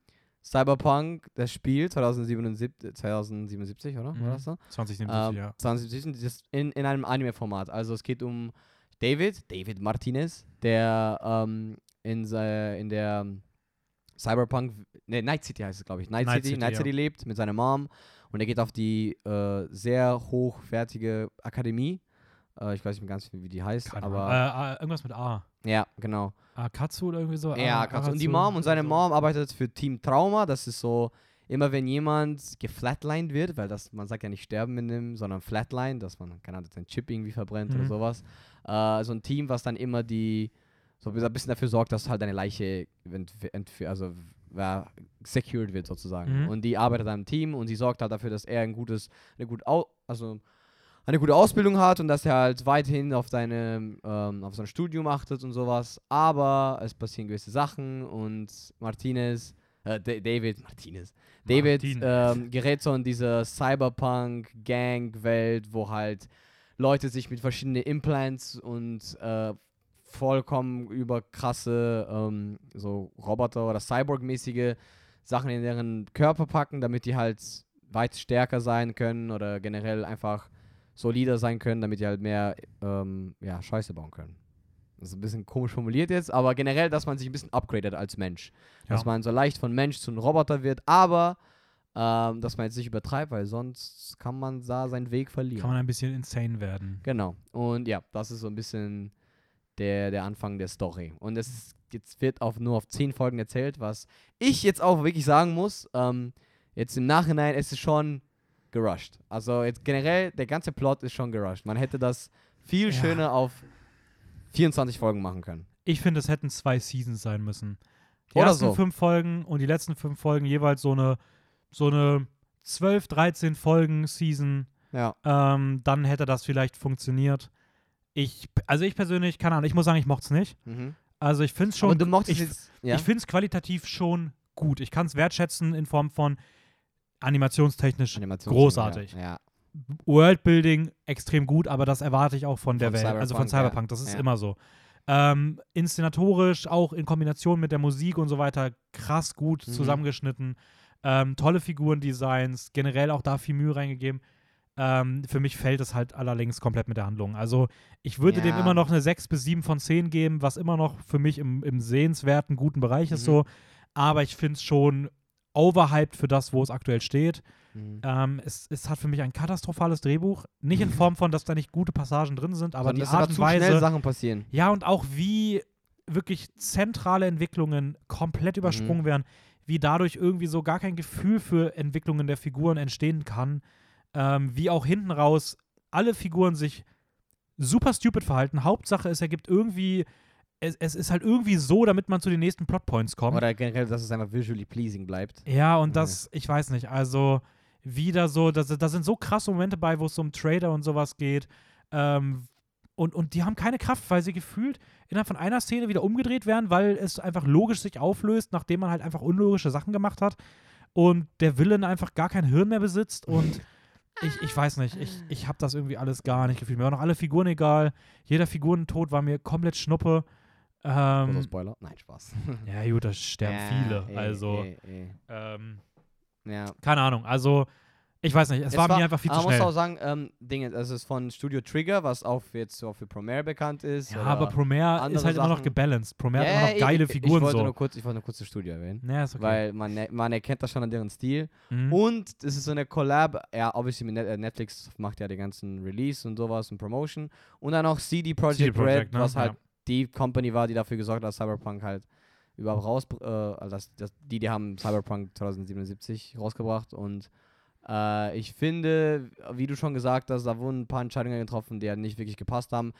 Cyberpunk, das Spiel 2077, 2077 oder? Mhm. War das so? 2077, Ähm, ja. 2077, das in, in einem Anime-Format. Also es geht um David, David Martinez, der ähm, in, in der Cyberpunk, ne, Night City heißt es, glaube ich. Night, Night City, City, Night ja. City lebt mit seiner Mom und er geht auf die äh, sehr hochwertige Akademie. Äh, ich weiß nicht mehr ganz, wie die heißt, Keine aber äh, äh, irgendwas mit A. ja, genau. Akatsu oder irgendwie so? Ja, A- kannst du. Und die Mom und seine. Mom arbeitet für Team Trauma. Das ist so immer wenn jemand geflatlined wird, weil das, man sagt ja nicht sterben in dem, sondern flatline, dass man, keine Ahnung, sein Chip irgendwie verbrennt oder Mhm. sowas. Äh, so ein Team, was dann immer die, so ein bisschen dafür sorgt, dass halt deine Leiche also ja, secured wird sozusagen. Mhm. Und die arbeitet an einem Team und sie sorgt halt dafür, dass er ein gutes, eine gut au, also eine gute Ausbildung hat und dass er halt weiterhin auf seine, ähm, auf sein Studium achtet und sowas. Aber es passieren gewisse Sachen und Martinez, äh, Da- David, Martinez, David ähm, gerät so in diese Cyberpunk-Gang-Welt, wo halt Leute sich mit verschiedenen Implants und äh, vollkommen überkrasse ähm, so Roboter oder Cyborg-mäßige Sachen in deren Körper packen, damit die halt weit stärker sein können oder generell einfach solider sein können, damit die halt mehr ähm, ja, Scheiße bauen können. Das ist ein bisschen komisch formuliert jetzt, aber generell, dass man sich ein bisschen upgradet als Mensch. Dass Ja. man so leicht von Mensch zu einem Roboter wird, aber ähm, dass man jetzt nicht übertreibt, weil sonst kann man da seinen Weg verlieren. Kann man ein bisschen insane werden. Genau. Und ja, das ist so ein bisschen der, der Anfang der Story. Und es ist- jetzt wird auf, nur auf zehn Folgen erzählt, was ich jetzt auch wirklich sagen muss. Ähm, jetzt im Nachhinein ist es schon gerusht. Also jetzt generell, der ganze Plot ist schon gerusht. Man hätte das viel Ja. schöner auf 24 Folgen machen können. Ich finde, es hätten zwei Seasons sein müssen. Die Oder ersten so. fünf Folgen und die letzten fünf Folgen jeweils so eine, so eine 12, 13 Folgen Season. Ja. Ähm, dann hätte das vielleicht funktioniert. Ich, also ich persönlich, keine Ahnung, ich muss sagen, ich mochte es nicht. Mhm. Also ich finde es schon, Aber du mochtest ich, jetzt. Ja. ich finde es qualitativ schon gut. Ich kann es wertschätzen in Form von animationstechnisch Animation- großartig. Ja. Worldbuilding extrem gut, aber das erwarte ich auch von der Von Welt, also von Cyberpunk. Cyberpunk. Das ist immer so. Ähm, inszenatorisch, auch in Kombination mit der Musik und so weiter, krass gut Mhm. zusammengeschnitten. Ähm, tolle Figurendesigns, generell auch da viel Mühe reingegeben. Ähm, für mich fällt es halt allerdings komplett mit der Handlung. Also ich würde dem Ja. immer noch eine 6 bis 7 von 10 geben, was immer noch für mich im, im sehenswerten, guten Bereich ist Mhm. so. Aber ich finde es schon overhyped für das, wo es aktuell steht. Mhm. Ähm, es, es hat für mich ein katastrophales Drehbuch. Nicht in Form von, dass da nicht gute Passagen drin sind, aber Sondern die Art und zu schnell Weise. Sachen passieren. Ja, und auch wie wirklich zentrale Entwicklungen komplett Mhm. übersprungen werden, wie dadurch irgendwie so gar kein Gefühl für Entwicklungen der Figuren entstehen kann. Ähm, wie auch hinten raus alle Figuren sich super stupid verhalten. Hauptsache, es ergibt irgendwie. Es, es ist halt irgendwie so, damit man zu den nächsten Plotpoints kommt. Oder generell, dass es einfach visually pleasing bleibt. Ja, und Okay. das, ich weiß nicht, also wieder so, da, da sind so krasse Momente bei, wo es um Trader und sowas geht. Ähm, und, und die haben keine Kraft, weil sie gefühlt innerhalb von einer Szene wieder umgedreht werden, weil es einfach logisch sich auflöst, nachdem man halt einfach unlogische Sachen gemacht hat und der Villain einfach gar kein Hirn mehr besitzt und ich, ich weiß nicht, ich, ich habe das irgendwie alles gar nicht gefühlt. Mir waren auch alle Figuren egal. Jeder Figurentod war mir komplett Schnuppe. Ähm, Spoiler. Nein, Spaß. ja, gut, da sterben Ja, viele. eh, also, eh. ähm, Ja. keine Ahnung. Also, ich weiß nicht. Es, war, mir einfach viel zu aber man schnell. muss auch sagen, ähm, Dinge, es ist von Studio Trigger, was auch jetzt so für Premiere bekannt ist. Ja, aber Promare ist halt immer noch Sachen. gebalanced. Promare Ja, hat immer noch geile ich, Figuren ich wollte so. Nur kurz, ich wollte nur kurz das Studio erwähnen. Ja, ist okay. Weil man, man erkennt das schon an deren Stil. mhm. Und es ist so eine Collab, ja, obviously äh, Netflix macht ja die ganzen Release und sowas und Promotion. Und dann auch CD Projekt, CD Projekt, Red, ne? was halt Ja. die Company war, die dafür gesorgt hat, dass Cyberpunk halt überhaupt raus, äh, also das, das, die, die haben Cyberpunk 2077 rausgebracht und äh, ich finde, wie du schon gesagt hast, da wurden ein paar Entscheidungen getroffen, die halt nicht wirklich gepasst haben.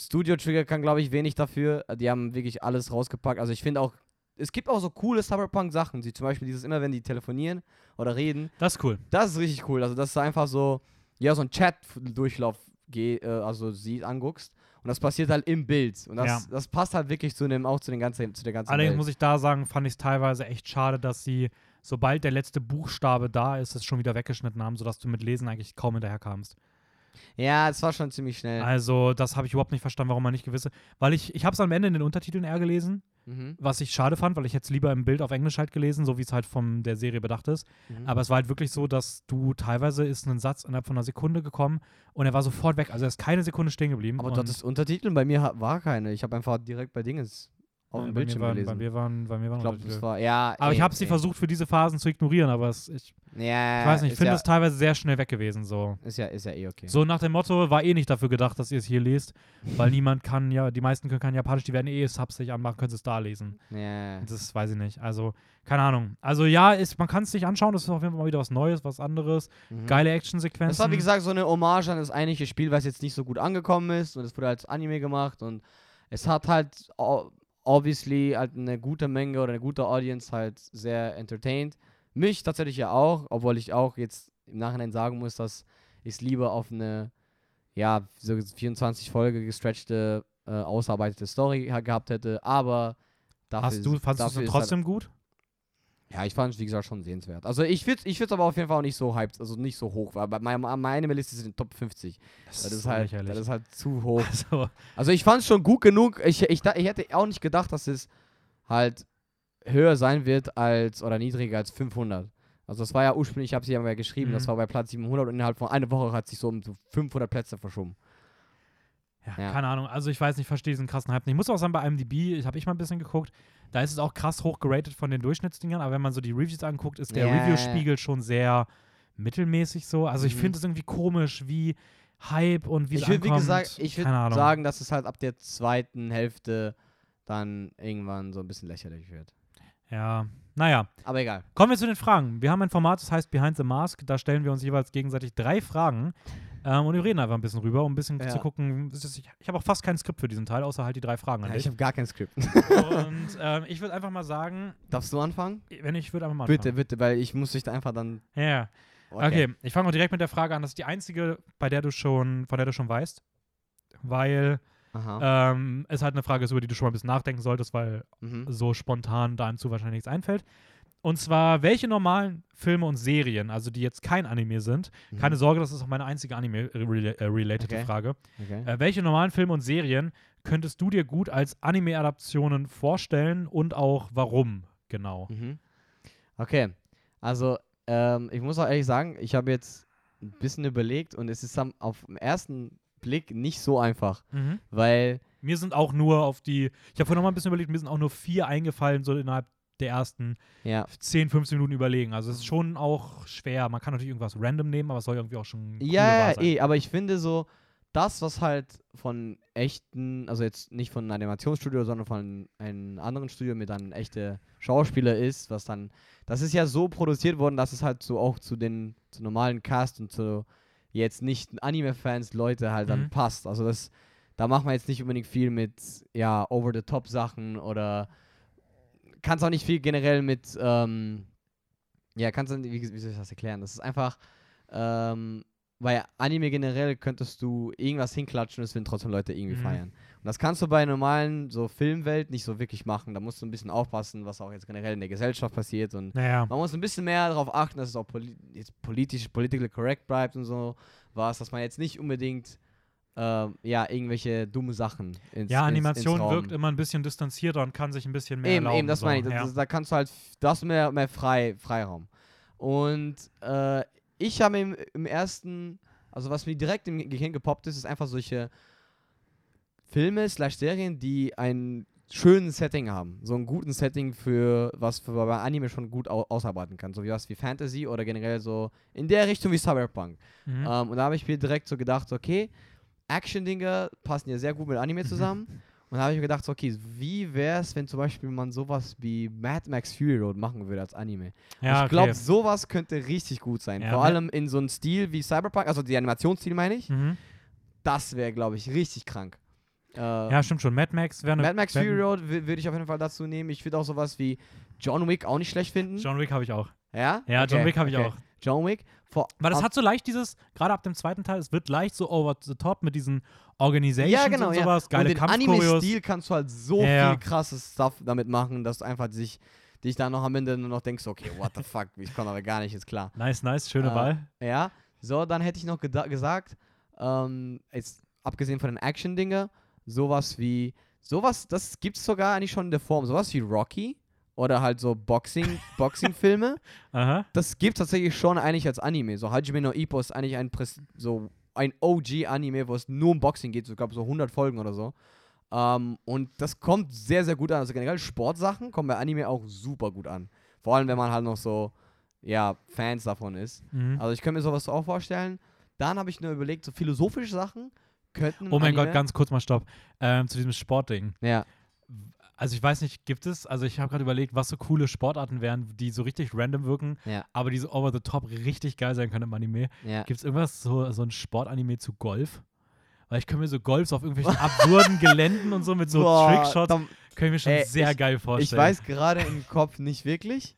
Studio Trigger kann, glaube ich, wenig dafür. Die haben wirklich alles rausgepackt. Also ich finde auch, es gibt auch so coole Cyberpunk-Sachen, wie zum Beispiel dieses immer, wenn die telefonieren oder reden, Das ist cool. das ist richtig cool. Also, dass du einfach so, ja, so ein Chat-Durchlauf äh, also sie anguckst. Und das passiert halt im Bild. Und das, Ja. das passt halt wirklich zu dem, auch zu, den ganzen, zu der ganzen Allerdings Welt. muss ich da sagen, fand ich es teilweise echt schade, dass sie, sobald der letzte Buchstabe da ist, es schon wieder weggeschnitten haben, sodass du mit Lesen eigentlich kaum hinterherkamst. ja, es war schon ziemlich schnell. Also, das habe ich überhaupt nicht verstanden, warum man nicht gewisse. Weil ich, ich habe es am Ende in den Untertiteln eher gelesen, Mhm. was ich schade fand, weil ich jetzt lieber im Bild auf Englisch halt gelesen, so wie es halt von der Serie bedacht ist. Mhm. Aber es war halt wirklich so, dass du teilweise ist ein Satz innerhalb von einer Sekunde gekommen und er war sofort weg. Also er ist keine Sekunde stehen geblieben. Aber dort ist Untertitel, bei mir war keine. Ich habe einfach direkt bei Dinges auf dem bei, Bildschirm waren, bei gelesen. mir waren, bei mir waren ich glaube, Untertitel. das war, ja. Aber ich ey, habe sie versucht für diese Phasen zu ignorieren, aber es, ich, Ja, ich weiß nicht, ich finde ja, es teilweise sehr schnell weg gewesen. So. ist ja, ist ja eh okay. so nach dem Motto, war eh nicht dafür gedacht, dass ihr es hier lest, weil niemand kann ja, die meisten können kein Japanisch, die werden eh Subs sich anmachen, können sie es da lesen. Ja. Das weiß ich nicht. Also, keine Ahnung. Also ja, ist, man kann es sich anschauen, das ist auf jeden Fall mal wieder was Neues, was anderes. Mhm. Geile Actionsequenzen. Das war, wie gesagt, so eine Hommage an das eigentliche Spiel, was jetzt nicht so gut angekommen ist. Und es wurde als Anime gemacht. Und es hat halt obviously halt eine gute Menge oder eine gute Audience halt sehr entertained. Mich tatsächlich ja auch, obwohl ich auch jetzt im Nachhinein sagen muss, dass ich es lieber auf eine, ja, so 24 Folge gestretchte, äh, ausarbeitete Story ha- gehabt hätte. Aber dafür Hast du, fandest du es ist halt- trotzdem gut? Ja, ich fand es, wie gesagt, schon sehenswert. Also ich würde ich es aber auf jeden Fall auch nicht so hyped, also nicht so hoch, weil bei meiner meine Liste sind in den Top 50. Das ist, halt, lächerlich. das ist halt zu hoch. also, Also ich fand es schon gut genug. Ich, ich, ich hätte auch nicht gedacht, dass es halt höher sein wird als oder niedriger als 500. Also das war ja ursprünglich, ich habe sie ja mal geschrieben, das Mhm. war bei Platz 700 und innerhalb von einer Woche hat sich so um so 500 Plätze verschoben. ja, Ja. keine Ahnung. Also ich weiß nicht, ich verstehe diesen krassen Hype nicht. Ich muss auch sagen, bei IMDb, ich habe ich mal ein bisschen geguckt, da ist es auch krass hoch geratet von den Durchschnittsdingern, aber wenn man so die Reviews anguckt, ist der Ja. Review-Spiegel schon sehr mittelmäßig so. Also ich Mhm. finde es irgendwie komisch, wie Hype und wie es ich würde, wie ankommt. gesagt, ich würde sagen, dass es halt ab der zweiten Hälfte dann irgendwann so ein bisschen lächerlich wird. Ja, naja. Aber egal. Kommen wir zu den Fragen. Wir haben ein Format, das heißt Behind the Mask. Da stellen wir uns jeweils gegenseitig drei Fragen. Ähm, und wir reden einfach ein bisschen rüber, um ein bisschen Ja. zu gucken. Ich, habe auch fast kein Skript für diesen Teil, außer halt die drei Fragen an Ja, ich habe gar kein Skript. Und ähm, ich würde einfach mal sagen, Darfst du anfangen? wenn ich würde einfach mal Bitte, anfangen. bitte, weil ich muss dich da einfach dann. Ja, ja. Okay, ich fange auch direkt mit der Frage an. Das ist die einzige, bei der du schon, von der du schon weißt. Weil ähm, es halt eine Frage ist, über die du schon mal ein bisschen nachdenken solltest, weil mhm. so spontan dazu wahrscheinlich nichts einfällt. Und zwar, welche normalen Filme und Serien, also die jetzt kein Anime sind, keine Mhm. Sorge, das ist auch meine einzige Anime-related Okay. Frage. Okay. Äh, welche normalen Filme und Serien könntest du dir gut als Anime-Adaptionen vorstellen und auch warum genau? Mhm. Okay, also ähm, ich muss auch ehrlich sagen, ich habe jetzt ein bisschen überlegt und es ist am, auf den ersten Blick nicht so einfach, Mhm. weil Mir sind auch nur auf die, ich habe vorhin noch mal ein bisschen überlegt, mir sind auch nur vier eingefallen, so innerhalb der ersten ja, 10, 15 Minuten überlegen. Also es ist schon auch schwer. Man kann natürlich irgendwas random nehmen, aber es soll irgendwie auch schon ja, ja, eh, aber ich finde so das, was halt von echten, also jetzt nicht von einem Animationsstudio, sondern von einem anderen Studio mit einem echten Schauspieler ist, was dann, das ist ja so produziert worden, dass es halt so auch zu den zu normalen Cast und zu jetzt nicht Anime-Fans Leute halt dann Mhm. passt. Also das, da macht man jetzt nicht unbedingt viel mit, ja, over-the-top-Sachen oder kannst auch nicht viel generell mit, ähm, ja, kannst du, wie, wie soll ich das erklären? Das ist einfach, ähm, weil Anime generell könntest du irgendwas hinklatschen und es würden trotzdem Leute irgendwie Mhm. feiern. Und das kannst du bei normalen so Filmwelt nicht so wirklich machen. Da musst du ein bisschen aufpassen, was auch jetzt generell in der Gesellschaft passiert und Naja. man muss ein bisschen mehr darauf achten, dass es auch poli jetzt politisch, political correct bleibt und so was, dass man jetzt nicht unbedingt ähm, ja, irgendwelche dumme Sachen ins Ja, ins, Animation ins Raum. wirkt immer ein bisschen distanzierter und kann sich ein bisschen mehr Eben, erlauben. eben, das so. meine ich. Das, ja. das, da kannst du halt, f- da hast du mehr, mehr frei, Freiraum. Und äh, ich habe im, im ersten, also was mir direkt im Gehirn gepoppt ist, ist einfach solche Filme slash Serien, die ein schönes Setting haben. So einen guten Setting für was für bei Anime schon gut au ausarbeiten kann. So wie was wie Fantasy oder generell so in der Richtung wie Cyberpunk. Mhm. Ähm, und da habe ich mir direkt so gedacht, okay, Action-Dinger passen ja sehr gut mit Anime zusammen. Und da habe ich mir gedacht, so, okay, wie wäre es, wenn zum Beispiel man sowas wie Mad Max Fury Road machen würde als Anime? ja, ich glaube, okay. sowas könnte richtig gut sein. Ja, Vor Ma- allem in so einem Stil wie Cyberpunk, also die Animationsstil meine ich. Mhm. Das wäre, glaube ich, richtig krank. Äh, Ja, stimmt schon. Mad Max wäre eine. Mad Max Fury Road würde ich auf jeden Fall dazu nehmen. Ich würde auch sowas wie John Wick auch nicht schlecht finden. John Wick habe ich auch. ja? Ja, John Okay, Wick habe ich okay. auch. John Wick. Vor, Weil das hat so leicht dieses, gerade ab dem zweiten Teil, es wird leicht so over the top mit diesen Organizations ja, genau, und ja. sowas, geile und. Anime-Stil kannst du halt so Ja, ja. viel krasses Stuff damit machen, dass du einfach sich, dich dann noch am Ende nur noch denkst, okay, what the fuck, ich komme aber gar nicht jetzt klar. Nice, nice, schöne Äh, Wahl. Ja, so, dann hätte ich noch gesagt, ähm, jetzt abgesehen von den Action-Dinger, sowas wie, sowas, das gibt's sogar eigentlich schon in der Form, sowas wie Rocky oder halt so Boxing, Boxing-Filme, das gibt's tatsächlich schon eigentlich als Anime. So Hajime no Ippo ist eigentlich ein, Pres so ein OG-Anime, wo es nur um Boxing geht, so, ich glaube so 100 Folgen oder so. Ähm, und das kommt sehr, sehr gut an. Also generell Sportsachen kommen bei Anime auch super gut an. Vor allem, wenn man halt noch so, ja, Fans davon ist. Mhm. Also ich könnte mir sowas auch vorstellen. Dann habe ich nur überlegt, so philosophische Sachen könnten. oh mein Anime, Gott, ganz kurz mal Stopp. Ähm, zu diesem Sportding. Ja. Also ich weiß nicht, gibt es, also ich habe gerade überlegt, was so coole Sportarten wären, die so richtig random wirken, Ja. aber die so over the top richtig geil sein können im Anime. Ja. Gibt es irgendwas, so, so ein Sportanime zu Golf? Weil ich kann mir so Golfs auf irgendwelchen absurden Geländen und so mit so Boah, Trickshots, kann ich mir schon Ey, sehr ich- geil Ich vorstellen. weiß gerade im Kopf nicht wirklich.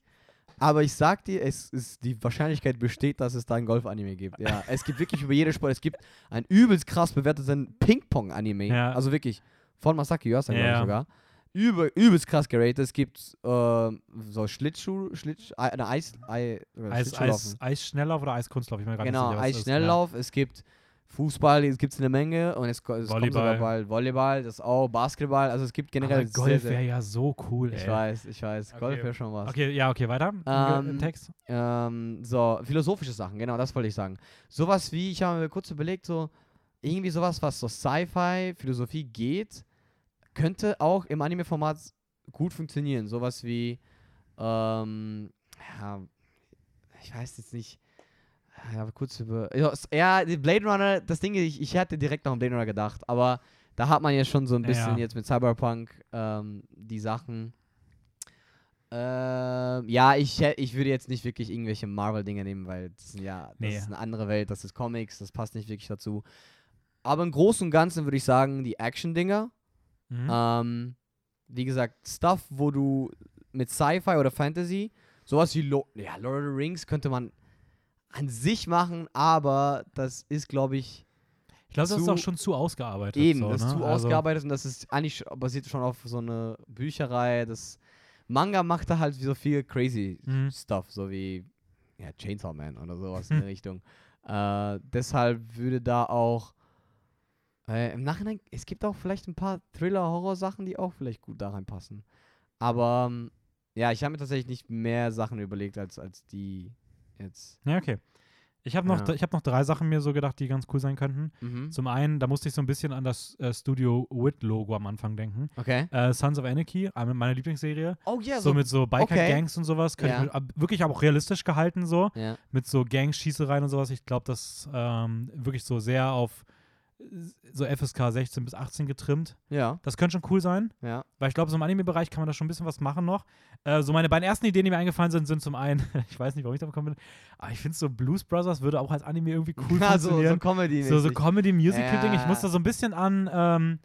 Aber ich sag dir, es ist die Wahrscheinlichkeit besteht, dass es da ein Golf-Anime gibt. Ja, es gibt wirklich über jede Sport. Es gibt einen übelst krass bewerteten Ping-Pong-Anime. Ja. Also wirklich von Masaki Yuasa, glaube Ja. ich sogar. Über, übelst krass geratet. Es gibt ähm, so Schlittschuh, Schlittschuh, eine Eis, Ei, äh, Eis. Eis, Eisschnelllauf oder Eiskunstlauf? Ich mir gar Genau, nicht sicher. Eisschnelllauf. Es gibt Fußball, es gibt eine Menge und es, es kommt Volleyball. sogar bald Volleyball, das auch, Basketball. Also es gibt Ja. generell Aber Golf sehr, sehr, wäre ja so cool, Ich ey. weiß, ich weiß. Golf Okay. wäre schon was. Okay, ja, okay, weiter. Ge- Im Ähm, Text. Ähm, so, philosophische Sachen, genau, das wollte ich sagen. Sowas wie, ich habe mir kurz überlegt, so, irgendwie sowas, was so Sci-Fi, Philosophie geht, könnte auch im Anime-Format gut funktionieren. Sowas wie, ähm, ja, ich weiß jetzt nicht. Ich habe kurz über. Ja, Ja, Blade Runner, das Ding, ich, ich hätte direkt noch an Blade Runner gedacht, aber da hat man ja schon so ein bisschen Ja. jetzt mit Cyberpunk ähm, die Sachen. Ähm, ja, ich, ich würde jetzt nicht wirklich irgendwelche Marvel-Dinge nehmen, weil das, ja, das Nee. ist eine andere Welt, das ist Comics, das passt nicht wirklich dazu. Aber im Großen und Ganzen würde ich sagen, die Action-Dinger. Mhm. Ähm, wie gesagt, Stuff, wo du mit Sci-Fi oder Fantasy, sowas wie Lo ja, Lord of the Rings könnte man an sich machen, aber das ist, glaube ich, ich glaube, das ist auch schon zu ausgearbeitet. eben, so, das ist ne? zu also, ausgearbeitet und das ist eigentlich basiert schon auf so eine Bücherei. Das Manga macht da halt so viel crazy Mhm. Stuff, so wie ja, Chainsaw Man oder sowas in der Richtung. Äh, deshalb würde da auch äh, im Nachhinein, es gibt auch vielleicht ein paar Thriller-Horror-Sachen, die auch vielleicht gut da reinpassen. Aber ähm, ja, ich habe mir tatsächlich nicht mehr Sachen überlegt, als, als die jetzt. Ja, okay. Ich habe noch, Ja. ich hab noch drei Sachen mir so gedacht, die ganz cool sein könnten. Mhm. Zum einen, da musste ich so ein bisschen an das äh, Studio Wit-Logo am Anfang denken. Okay. Äh, Sons of Anarchy, eine meiner Lieblingsserie. Oh ja, so, mit so Biker-Gangs und sowas. Ja. ab- wirklich aber auch realistisch gehalten so. Ja. Mit so Gang-Schießereien und sowas. Ich glaube, das ähm, wirklich so sehr auf so FSK 16 bis 18 getrimmt. Ja, Das könnte schon cool sein. ja. Weil ich glaube, so im Anime-Bereich kann man da schon ein bisschen was machen noch. Äh, so meine beiden ersten Ideen, die mir eingefallen sind, sind zum einen, ich weiß nicht, warum ich darauf gekommen bin, aber ich finde so Blues Brothers würde auch als Anime irgendwie cool Ja, so, so funktionieren. Comedy. So, so, Comedy-Musical-Ding. Ich Ja. muss da so ein bisschen an, ähm,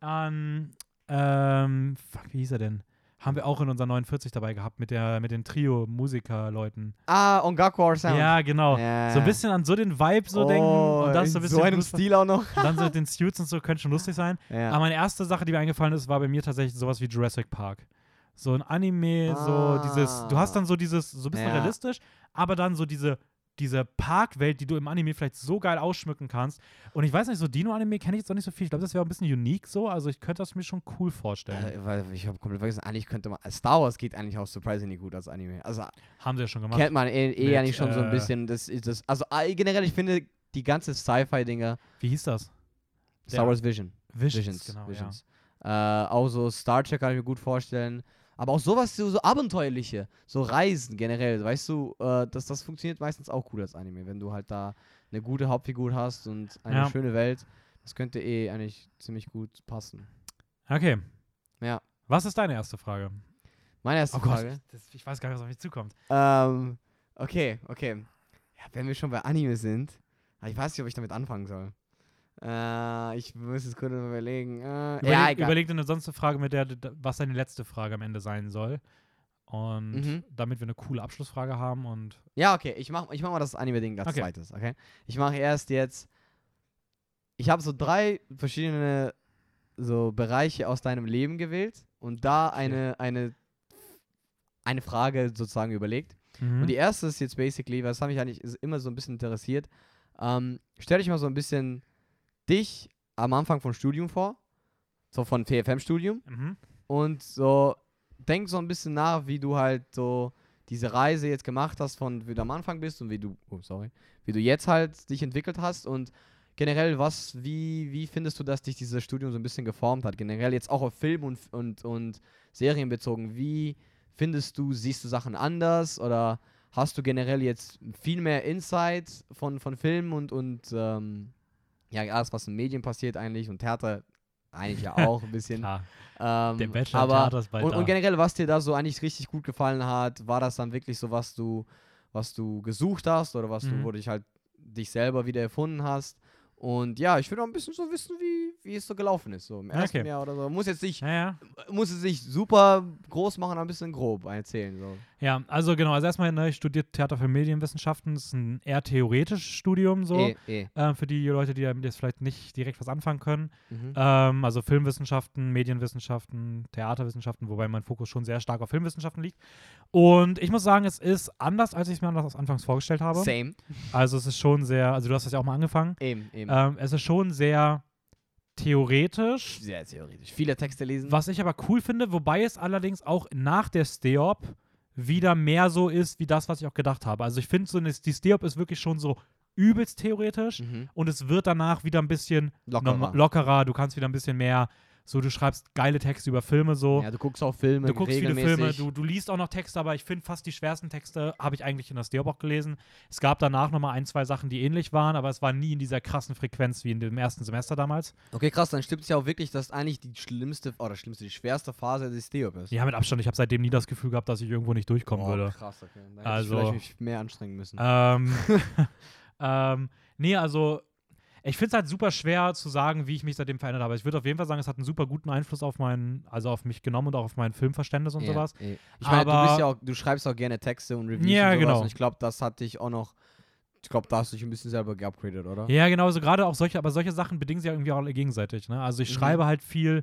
an, ähm, fuck, wie hieß er denn? Haben wir auch in unserer 49 dabei gehabt mit, der, mit den Trio-Musiker-Leuten. Ah, Ongaku Sound. Ja, genau. Ja. So ein bisschen an so den Vibe so denken Oh, und das so ein in bisschen so einem Stil auch noch. dann so mit den Suits und so könnte schon lustig sein. Ja. Aber meine erste Sache, die mir eingefallen ist, war bei mir tatsächlich sowas wie Jurassic Park. So ein Anime, so dieses, du hast dann so dieses, so ein bisschen Ja. realistisch, aber dann so diese, diese Parkwelt, die du im Anime vielleicht so geil ausschmücken kannst. Und ich weiß nicht, so Dino-Anime kenne ich jetzt auch nicht so viel. Ich glaube, das wäre ein bisschen unique so. Also ich könnte das mir schon cool vorstellen. Äh, weil ich habe komplett vergessen, eigentlich könnte man, Star Wars geht eigentlich auch surprisingly gut als Anime. Also Haben sie ja schon gemacht. kennt man eh, eh Mit, eigentlich schon so ein äh, bisschen, das das, also äh, generell, ich finde die ganze Sci-Fi-Dinger, Wie hieß das? Star Der- Wars Vision. Visions, Visions, genau, Visions. Äh, auch so Star Trek kann ich mir gut vorstellen. Aber auch sowas, so, so abenteuerliche, so Reisen generell, weißt du, äh, das, das funktioniert meistens auch gut als Anime, wenn du halt da eine gute Hauptfigur hast und eine Ja. schöne Welt. Das könnte eh eigentlich ziemlich gut passen. Okay. Ja. Was ist deine erste Frage? Meine erste Oh Gott, Frage. ich, das, ich weiß gar nicht, was auf mich zukommt. Ähm, okay, okay. Ja, wenn wir schon bei Anime sind, ich weiß nicht, ob ich damit anfangen soll. Äh, ich muss es kurz überlegen. Äh, Überleg, ja, egal. überleg dir eine sonst eine Frage, mit der, was deine letzte Frage am Ende sein soll. Und Mhm. damit wir eine coole Abschlussfrage haben und Ja, okay, ich mach, ich mach mal das Anime-Ding als Okay. zweites, okay? Ich mache erst jetzt. Ich habe so drei verschiedene so Bereiche aus deinem Leben gewählt und da eine, eine, eine Frage sozusagen überlegt. Mhm. Und die erste ist jetzt basically, was hat mich eigentlich immer so ein bisschen interessiert. Ähm, stell dich mal so ein bisschen dich am Anfang vom Studium vor, so von TFM-Studium Mhm. und so denk so ein bisschen nach, wie du halt so diese Reise jetzt gemacht hast, von wie du am Anfang bist und wie du, oh sorry, wie du jetzt halt dich entwickelt hast und generell, was, wie, wie findest du, dass dich dieses Studium so ein bisschen geformt hat? Generell jetzt auch auf Film und, und, und Serien bezogen. Wie findest du, siehst du Sachen anders oder hast du generell jetzt viel mehr Insight von, von Filmen und, und ähm, ja, alles, was in Medien passiert eigentlich und Theater eigentlich ja auch ein bisschen. Ähm, der Bachelor aber, Theater ist bald und, da. und generell, was dir da so eigentlich richtig gut gefallen hat, war das dann wirklich so, was du, was du gesucht hast oder was Mhm. du, wo du dich halt dich selber wieder erfunden hast? Und ja, ich würde auch ein bisschen so wissen, wie, wie es so gelaufen ist, so im Ja, ersten okay. Jahr oder so. Muss jetzt nicht, Naja. muss es nicht super groß machen, aber ein bisschen grob erzählen. So. Ja, also genau, also erstmal, ne, ich studiere Theater für Medienwissenschaften, das ist ein eher theoretisches Studium so, Eh, eh. äh, für die Leute, die damit jetzt vielleicht nicht direkt was anfangen können. Mhm. Ähm, also Filmwissenschaften, Medienwissenschaften, Theaterwissenschaften, wobei mein Fokus schon sehr stark auf Filmwissenschaften liegt. Und ich muss sagen, es ist anders, als ich es mir anders anfangs vorgestellt habe. Same. Also es ist schon sehr, also du hast das ja auch mal angefangen. Eben, eben. Ähm, es ist schon sehr theoretisch, Sehr theoretisch. Viele Texte lesen. was ich aber cool finde, wobei es allerdings auch nach der Steop wieder mehr so ist, wie das, was ich auch gedacht habe. Also ich finde, so eine- die Steop ist wirklich schon so übelst theoretisch Mhm. und es wird danach wieder ein bisschen Lockerer. lockerer. Du kannst wieder ein bisschen mehr, so du schreibst geile Texte über Filme so. Ja, du guckst auch Filme. Du guckst viele Filme, du, du liest auch noch Texte, aber ich finde fast die schwersten Texte habe ich eigentlich in der Steop auch gelesen. Es gab danach nochmal ein, zwei Sachen, die ähnlich waren, aber es war nie in dieser krassen Frequenz wie in dem ersten Semester damals. Okay, krass, dann stimmt es ja auch wirklich, dass eigentlich die schlimmste, oder schlimmste, die schwerste Phase des Steop ist. Ja, mit Abstand. Ich habe seitdem nie das Gefühl gehabt, dass ich irgendwo nicht durchkommen oh, würde. krass, okay. Da hätte Also- ich vielleicht mich mehr anstrengen müssen. Ähm, ähm, nee, also ich finde es halt super schwer zu sagen, wie ich mich seitdem verändert habe. Ich würde auf jeden Fall sagen, es hat einen super guten Einfluss auf meinen, also auf mich genommen und auch auf mein Filmverständnis und Ja, sowas. eh. Ich meine, du bist ja auch, du schreibst auch gerne Texte und Reviews Ja, und sowas genau. und ich glaube, das hat dich auch noch, ich glaube, da hast du dich ein bisschen selber geupgradet, oder? Ja, genau, so gerade auch solche, aber solche Sachen bedingen sich ja irgendwie auch alle gegenseitig. Ne? Also ich Mhm. schreibe halt viel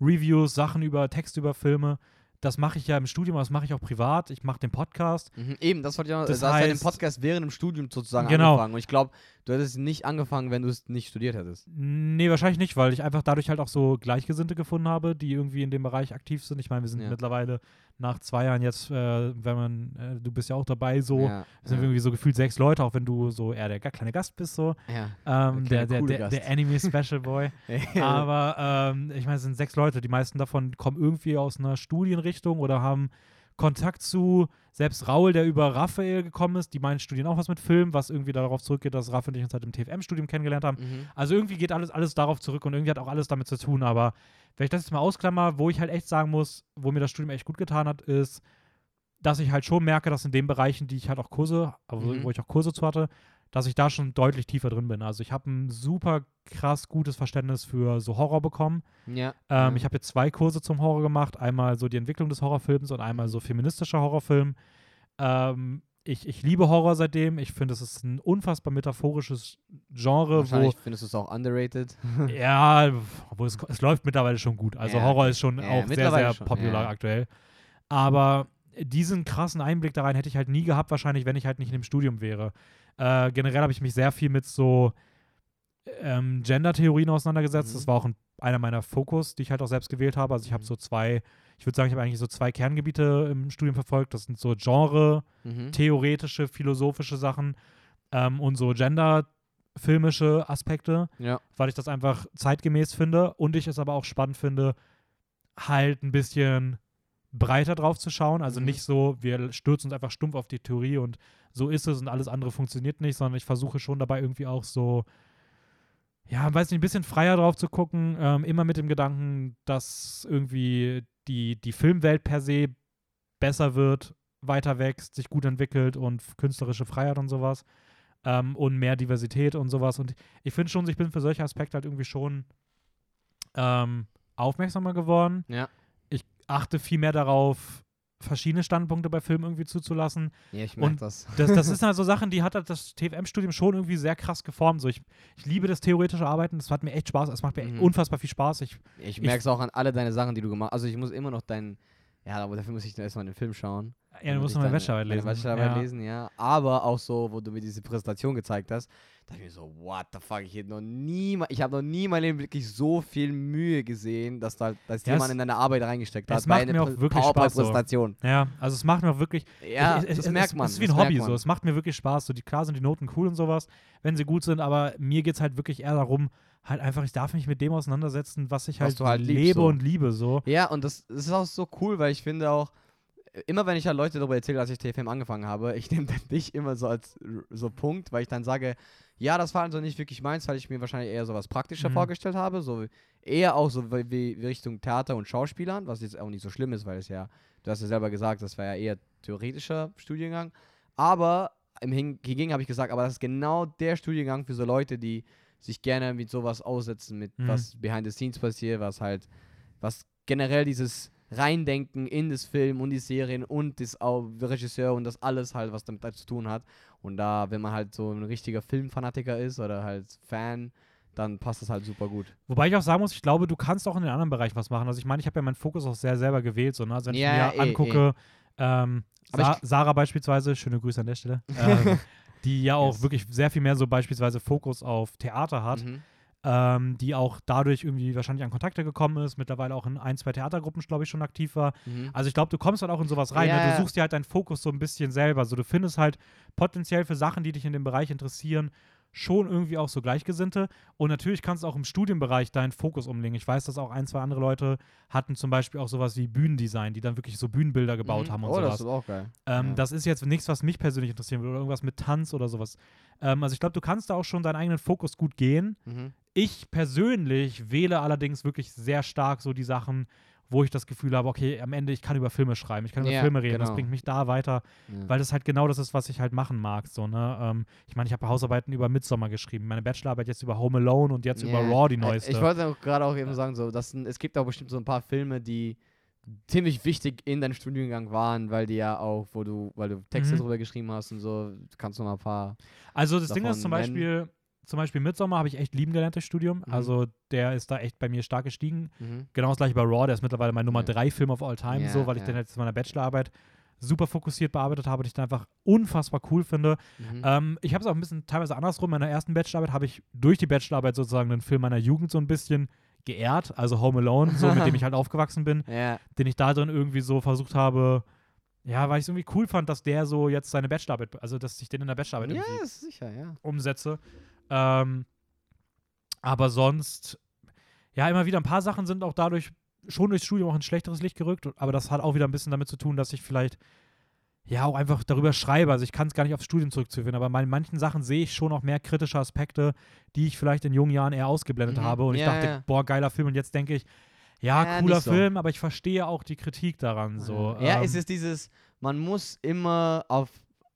Reviews, Sachen über Texte über Filme. Das mache ich ja im Studium, aber das mache ich auch privat. Ich mache den Podcast. Mhm, eben, das wollte ich auch, Das das heißt, den heißt- Podcast während dem Studium sozusagen Genau. angefangen und ich glaube, du hättest nicht angefangen, wenn du es nicht studiert hättest. Nee, wahrscheinlich nicht, weil ich einfach dadurch halt auch so Gleichgesinnte gefunden habe, die irgendwie in dem Bereich aktiv sind. Ich meine, wir sind Ja. mittlerweile nach zwei Jahren jetzt, äh, wenn man, äh, du bist ja auch dabei, so, ja, sind ja, irgendwie so gefühlt sechs Leute, auch wenn du so eher der kleine Gast bist, so. ja. Ähm, Der der, der, der, Gast. der Anime Special Boy. Aber ähm, ich meine, es sind sechs Leute. Die meisten davon kommen irgendwie aus einer Studienrichtung oder haben Kontakt zu, selbst Raul, der über Raphael gekommen ist, die meinen studieren auch was mit Film, was irgendwie darauf zurückgeht, dass Raphael und ich uns halt im TFM-Studium kennengelernt haben. Mhm. Also irgendwie geht alles, alles darauf zurück und irgendwie hat auch alles damit zu tun. Aber wenn ich das jetzt mal ausklammer, wo ich halt echt sagen muss, wo mir das Studium echt gut getan hat, ist, dass ich halt schon merke, dass in den Bereichen, die ich halt auch Kurse, also Mhm. wo ich auch Kurse zu hatte, dass ich da schon deutlich tiefer drin bin. Also ich habe ein super krass gutes Verständnis für so Horror bekommen. Ja. Ähm, ja. Ich habe jetzt zwei Kurse zum Horror gemacht. Einmal so die Entwicklung des Horrorfilms und einmal so feministischer Horrorfilm. Ähm, ich, ich liebe Horror seitdem. Ich finde, es ist ein unfassbar metaphorisches Genre, wo Wahrscheinlich findest du es auch underrated. ja, obwohl es, es läuft mittlerweile schon gut. Also Ja, Horror ist schon Ja, auch sehr, sehr schon, popular ja. aktuell. Aber diesen krassen Einblick da rein hätte ich halt nie gehabt, wahrscheinlich, wenn ich halt nicht in dem Studium wäre. Äh, generell habe ich mich sehr viel mit so ähm, Gender-Theorien auseinandergesetzt. Mhm. Das war auch ein, einer meiner Fokus, die ich halt auch selbst gewählt habe. Also ich habe Mhm. so zwei, ich würde sagen, ich habe eigentlich so zwei Kerngebiete im Studium verfolgt. Das sind so Genre, Mhm. theoretische, philosophische Sachen ähm, und so Gender-filmische Aspekte Ja. weil ich das einfach zeitgemäß finde und ich es aber auch spannend finde, halt ein bisschen breiter drauf zu schauen. Also Mhm. nicht so, wir stürzen uns einfach stumpf auf die Theorie und so ist es und alles andere funktioniert nicht, sondern ich versuche schon dabei irgendwie auch so, ja, weiß nicht, ein bisschen freier drauf zu gucken, ähm, immer mit dem Gedanken, dass irgendwie die, die Filmwelt per se besser wird, weiter wächst, sich gut entwickelt und künstlerische Freiheit und sowas ähm, und mehr Diversität und sowas. Und ich finde schon, ich bin für solche Aspekte halt irgendwie schon ähm, aufmerksamer geworden. Ja. Achte viel mehr darauf, verschiedene Standpunkte bei Filmen irgendwie zuzulassen. Ja, ich merke Und das. Das, das sind halt so Sachen, die hat halt das TFM-Studium schon irgendwie sehr krass geformt. So, ich, ich liebe das theoretische Arbeiten, das hat mir echt Spaß, es macht mir Mhm. unfassbar viel Spaß. Ich, Ich merke es auch an alle deine Sachen, die du gemacht hast. Also ich muss immer noch deinen, ja, aber dafür muss ich dann erstmal den Film schauen. Ja, du musst noch meine Bachelorarbeit meine lesen. Bachelorarbeit ja. lesen, ja. Aber auch so, wo du mir diese Präsentation gezeigt hast, da ich mir so, what the fuck, ich hätte noch nie, ich habe noch nie in meinem Leben wirklich so viel Mühe gesehen, dass da dass Ja, jemand in deine Arbeit reingesteckt hat. es macht mir auch wirklich Spaß, so. Ja, also es macht mir auch wirklich. Ja, ich, ich, das es, merkt man. Es ist wie das ein Hobby so. Es macht mir wirklich Spaß. So, die, klar sind die Noten cool und sowas, wenn sie gut sind, aber mir geht es halt wirklich eher darum, halt einfach, ich darf mich mit dem auseinandersetzen, was ich Was halt, halt liebst, lebe so. und liebe. So. Ja, und das, das ist auch so cool, weil ich finde auch, immer wenn ich halt Leute darüber erzähle, dass ich TFM angefangen habe, ich nehme dann dich immer so als so Punkt, weil ich dann sage, ja, das war also nicht wirklich meins, weil ich mir wahrscheinlich eher so was praktischer Mhm. vorgestellt habe, so eher auch so wie, wie Richtung Theater und Schauspielern, was jetzt auch nicht so schlimm ist, weil es ja, du hast ja selber gesagt, das war ja eher theoretischer Studiengang, aber im Hin- hingegen habe ich gesagt, aber das ist genau der Studiengang für so Leute, die sich gerne mit sowas aussetzen, mit Mhm. was behind the scenes passiert, was halt, was generell dieses Reindenken in das Film und die Serien und das auch Regisseur und das alles halt, was damit zu tun hat. Und da, wenn man halt so ein richtiger Filmfanatiker ist oder halt Fan, dann passt das halt super gut. Wobei ich auch sagen muss, ich glaube, du kannst auch in den anderen Bereichen was machen. Also ich meine, ich habe ja meinen Fokus auch sehr selber gewählt. So, ne? Also wenn Ja, ich mir eh, angucke, ähm, Aber Sa Sarah beispielsweise, schöne Grüße an der Stelle, ähm, die ja auch Yes. wirklich sehr viel mehr so beispielsweise Fokus auf Theater hat. Mhm. Ähm, die auch dadurch irgendwie wahrscheinlich an Kontakte gekommen ist, mittlerweile auch in ein, zwei Theatergruppen, glaube ich, schon aktiv war. Mhm. Also ich glaube, du kommst halt auch in sowas rein. Ja, Ne? Du suchst dir halt deinen Fokus so ein bisschen selber. So, du findest halt potenziell für Sachen, die dich in dem Bereich interessieren, schon irgendwie auch so Gleichgesinnte. Und natürlich kannst du auch im Studienbereich deinen Fokus umlegen. Ich weiß, dass auch ein, zwei andere Leute hatten zum Beispiel auch sowas wie Bühnendesign, die dann wirklich so Bühnenbilder gebaut Mhm. haben und oh, sowas. das ist auch geil. Ähm, Ja. Das ist jetzt nichts, was mich persönlich interessieren würde oder irgendwas mit Tanz oder sowas. Ähm, also ich glaube, du kannst da auch schon deinen eigenen Fokus gut gehen. Mhm. Ich persönlich wähle allerdings wirklich sehr stark so die Sachen, wo ich das Gefühl habe, okay, am Ende, ich kann über Filme schreiben, ich kann über Ja, Filme reden, das genau. bringt mich da weiter, Ja. weil das halt genau das ist, was ich halt machen mag. So, ne? ähm, ich meine, ich habe Hausarbeiten über Midsommar geschrieben, meine Bachelorarbeit jetzt über Home Alone und jetzt über Ja. Raw, die neueste. Ich wollte auch gerade auch eben sagen, so, dass es gibt auch bestimmt so ein paar Filme, die ziemlich wichtig in deinem Studiengang waren, weil die ja auch, wo du, weil du Texte Mhm. drüber geschrieben hast und so, kannst du mal ein paar. Also das Ding ist zum. Beispiel, zum Beispiel Midsommar habe ich echt lieben gelernt, das Studium. Mhm. Also der ist da echt bei mir stark gestiegen. Mhm. Genau das gleiche bei Raw, der ist mittlerweile mein Nummer Ja. 3 Film of all time, Ja, so, weil ich ja. den jetzt in meiner Bachelorarbeit super fokussiert bearbeitet habe und ich den einfach unfassbar cool finde. Mhm. Ähm, ich habe es auch ein bisschen teilweise andersrum. In meiner ersten Bachelorarbeit habe ich durch die Bachelorarbeit sozusagen den Film meiner Jugend so ein bisschen geehrt, also Home Alone, so mit dem ich halt aufgewachsen bin, ja, den ich da drin irgendwie so versucht habe, ja, weil ich es irgendwie cool fand, dass der so jetzt seine Bachelorarbeit, also dass ich den in der Bachelorarbeit ja, irgendwie sicher, ja. umsetze. Ähm, aber sonst, ja, immer wieder ein paar Sachen sind auch dadurch schon durchs Studium auch in schlechteres Licht gerückt, aber das hat auch wieder ein bisschen damit zu tun, dass ich vielleicht ja auch einfach darüber schreibe. Also ich kann es gar nicht aufs Studium zurückzuführen, aber bei manchen Sachen sehe ich schon auch mehr kritische Aspekte, die ich vielleicht in jungen Jahren eher ausgeblendet Mhm. habe. Und ich Ja, dachte, ja. boah, geiler Film. Und jetzt denke ich, ja, Ja, cooler so. Film, aber ich verstehe auch die Kritik daran. So. ja, ähm, es ist dieses, man muss immer auf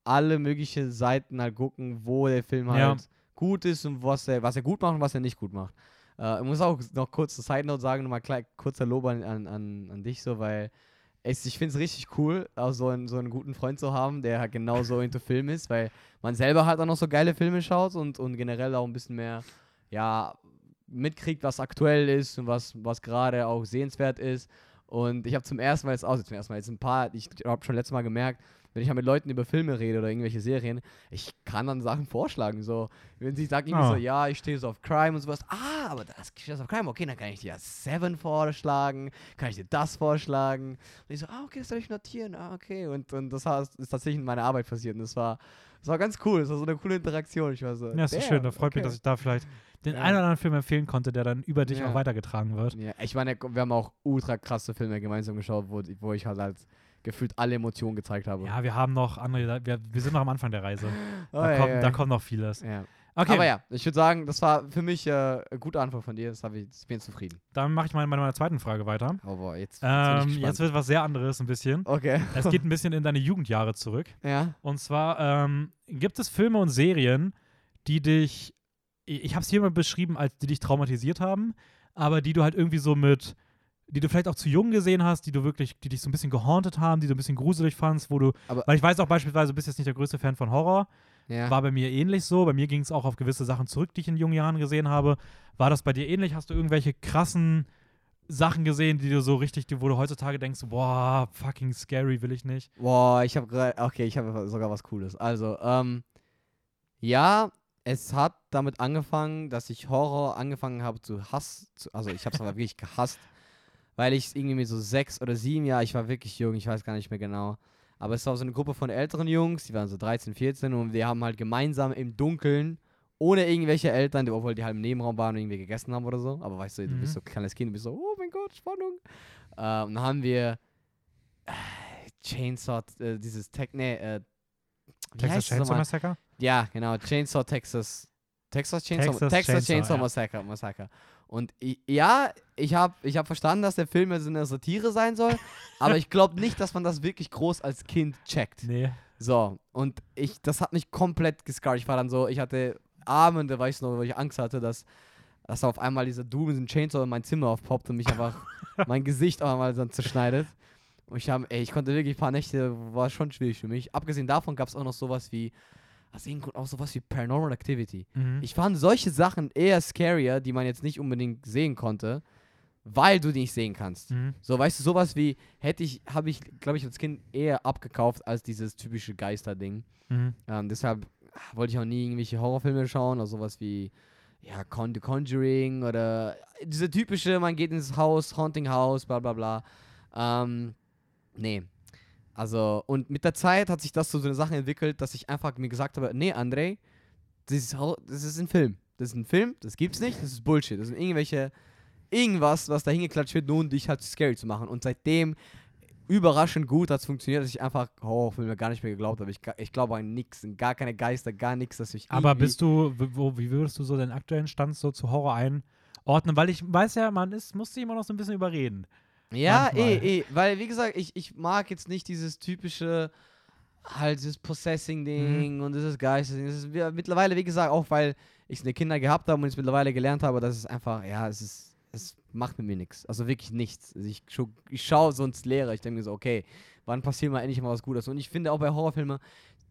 alle möglichen Seiten halt gucken, wo der Film halt. Gut ist und was er, was er gut macht und was er nicht gut macht. Äh, ich muss auch noch kurz eine Side Note sagen, nochmal kurzer Lob an, an, an, dich so, weil es, ich finde es richtig cool, auch so einen, so einen guten Freund zu haben, der halt genauso into Film ist, weil man selber halt auch noch so geile Filme schaut und, und generell auch ein bisschen mehr, ja, mitkriegt, was aktuell ist und was, was gerade auch sehenswert ist. Und ich habe zum ersten Mal jetzt auch zum ersten Mal jetzt ein paar, ich habe schon letztes Mal gemerkt, wenn ich halt mit Leuten über Filme rede oder irgendwelche Serien, ich kann dann Sachen vorschlagen. So, wenn sie sagen irgendwie Ah. so, ja, ich stehe so auf Crime und sowas, ah, aber das steht auf Crime, okay, dann kann ich dir ja Seven vorschlagen, kann ich dir das vorschlagen. Und ich so, ah, okay, das soll ich notieren, ah, okay. Und, und das ist tatsächlich in meiner Arbeit passiert. Und das war, das war ganz cool, das war so eine coole Interaktion. Ich war so, ja, ist so schön. Da freut mich, okay. dass ich da vielleicht den Ja. einen oder anderen Film empfehlen konnte, der dann über dich Ja. auch weitergetragen wird. Ja, ich meine, wir haben auch ultra krasse Filme gemeinsam geschaut, wo, wo ich halt, halt gefühlt alle Emotionen gezeigt habe. Ja, wir haben noch andere, wir, wir sind noch am Anfang der Reise. Oh, Da, ja, kommt, ja. da kommt noch vieles. Ja. Okay, Aber ja, ich würde sagen, das war für mich äh, eine gute Antwort von dir. Das ich, ich bin zufrieden. dann mache ich mal mit meiner zweiten Frage weiter. Oh, boah, jetzt, Ähm, jetzt wird was sehr anderes ein bisschen. Okay. Es geht ein bisschen in deine Jugendjahre zurück. Ja. Und zwar ähm, gibt es Filme und Serien, die dich, ich habe es hier mal beschrieben, als die dich traumatisiert haben, aber die du halt irgendwie so mit, die du vielleicht auch zu jung gesehen hast, die du wirklich, die dich so ein bisschen gehauntet haben, die du ein bisschen gruselig fandst, wo du, Aber- weil ich weiß auch beispielsweise, du bist jetzt nicht der größte Fan von Horror, Ja. war bei mir ähnlich so, bei mir ging es auch auf gewisse Sachen zurück, die ich in jungen Jahren gesehen habe. War das bei dir ähnlich? Hast du irgendwelche krassen Sachen gesehen, die du so richtig, wo du heutzutage denkst, boah, fucking scary, will ich nicht. Boah, ich habe gerade, okay, ich habe sogar was Cooles. Also, ähm, ja, es hat damit angefangen, dass ich Horror angefangen habe zu hassen. Also, ich habe es aber wirklich gehasst, weil ich irgendwie mit so sechs oder sieben Jahren, ich war wirklich jung, ich weiß gar nicht mehr genau. Aber es war so eine Gruppe von älteren Jungs, die waren so 13, 14 und wir haben halt gemeinsam im Dunkeln ohne irgendwelche Eltern, die, obwohl die halt im Nebenraum waren und irgendwie gegessen haben oder so. Aber weißt du, du bist Mhm. so ein kleines Kind, du bist so, oh mein Gott, Spannung. Äh, und dann haben wir äh, Chainsaw, äh, dieses Tech, nee, äh, Texas Chainsaw? Massacre? Ja, genau, Chainsaw Texas. Texas Chainsaw, Texas Texas, Chainsaw, Chainsaw, ja. Massacre, Massacre. Und i- ja, ich habe ich hab verstanden, dass der Film jetzt eine Satire sein soll, aber ich glaube nicht, dass man das wirklich groß als Kind checkt. Nee. So, und ich, das hat mich komplett gescarrt. Ich war dann so, ich hatte Abende, weiß ich noch, wo ich Angst hatte, dass, dass auf einmal dieser Doom in Chainsaw in mein Zimmer aufpoppt und mich einfach mein Gesicht auf einmal dann zerschneidet. Und ich habe, ey, ich konnte wirklich ein paar Nächte, war schon schwierig für mich. Abgesehen davon gab es auch noch sowas wie, aus irgendeinem Grund auch sowas wie Paranormal Activity. Mhm. Ich fand solche Sachen eher scarier, die man jetzt nicht unbedingt sehen konnte, weil du die nicht sehen kannst. Mhm. So, weißt du, sowas wie hätte ich, habe ich, glaube ich, als Kind eher abgekauft als dieses typische Geister-Ding. Mhm. Ähm, deshalb ah, wollte ich auch nie irgendwelche Horrorfilme schauen, oder sowas wie ja, Con The Conjuring oder diese typische, man geht ins Haus, Haunting House, bla bla bla. Ähm, nee. Also, und mit der Zeit hat sich das zu so einer Sache entwickelt, dass ich einfach mir gesagt habe, nee, André, das ist, das ist ein Film. Das ist ein Film, das gibt's nicht, das ist Bullshit. Das sind irgendwelche, irgendwas, was da hingeklatscht wird, nur um dich halt scary zu machen. Und seitdem überraschend gut hat es funktioniert, dass ich einfach Horrorfilme gar nicht mehr geglaubt habe. Ich, ich glaube an nichts, gar keine Geister, gar nichts, dass ich Aber bist du, wo, wie würdest du so den aktuellen Stand so zu Horror einordnen? Weil ich weiß ja, man ist, muss sich immer noch so ein bisschen überreden. Ja, manchmal. eh, eh, weil wie gesagt, ich, ich mag jetzt nicht dieses typische, halt dieses Possessing-Ding Mhm. und dieses Geistes-Ding. Das ist mittlerweile, wie gesagt, auch weil ich eine Kinder gehabt habe und es mittlerweile gelernt habe, dass es einfach, ja, es ist, es macht mit mir nichts. Also wirklich nichts. Also ich, ich schaue so ins Leere. Ich denke mir so, okay, wann passiert mal endlich mal was Gutes? Und ich finde auch bei Horrorfilmen,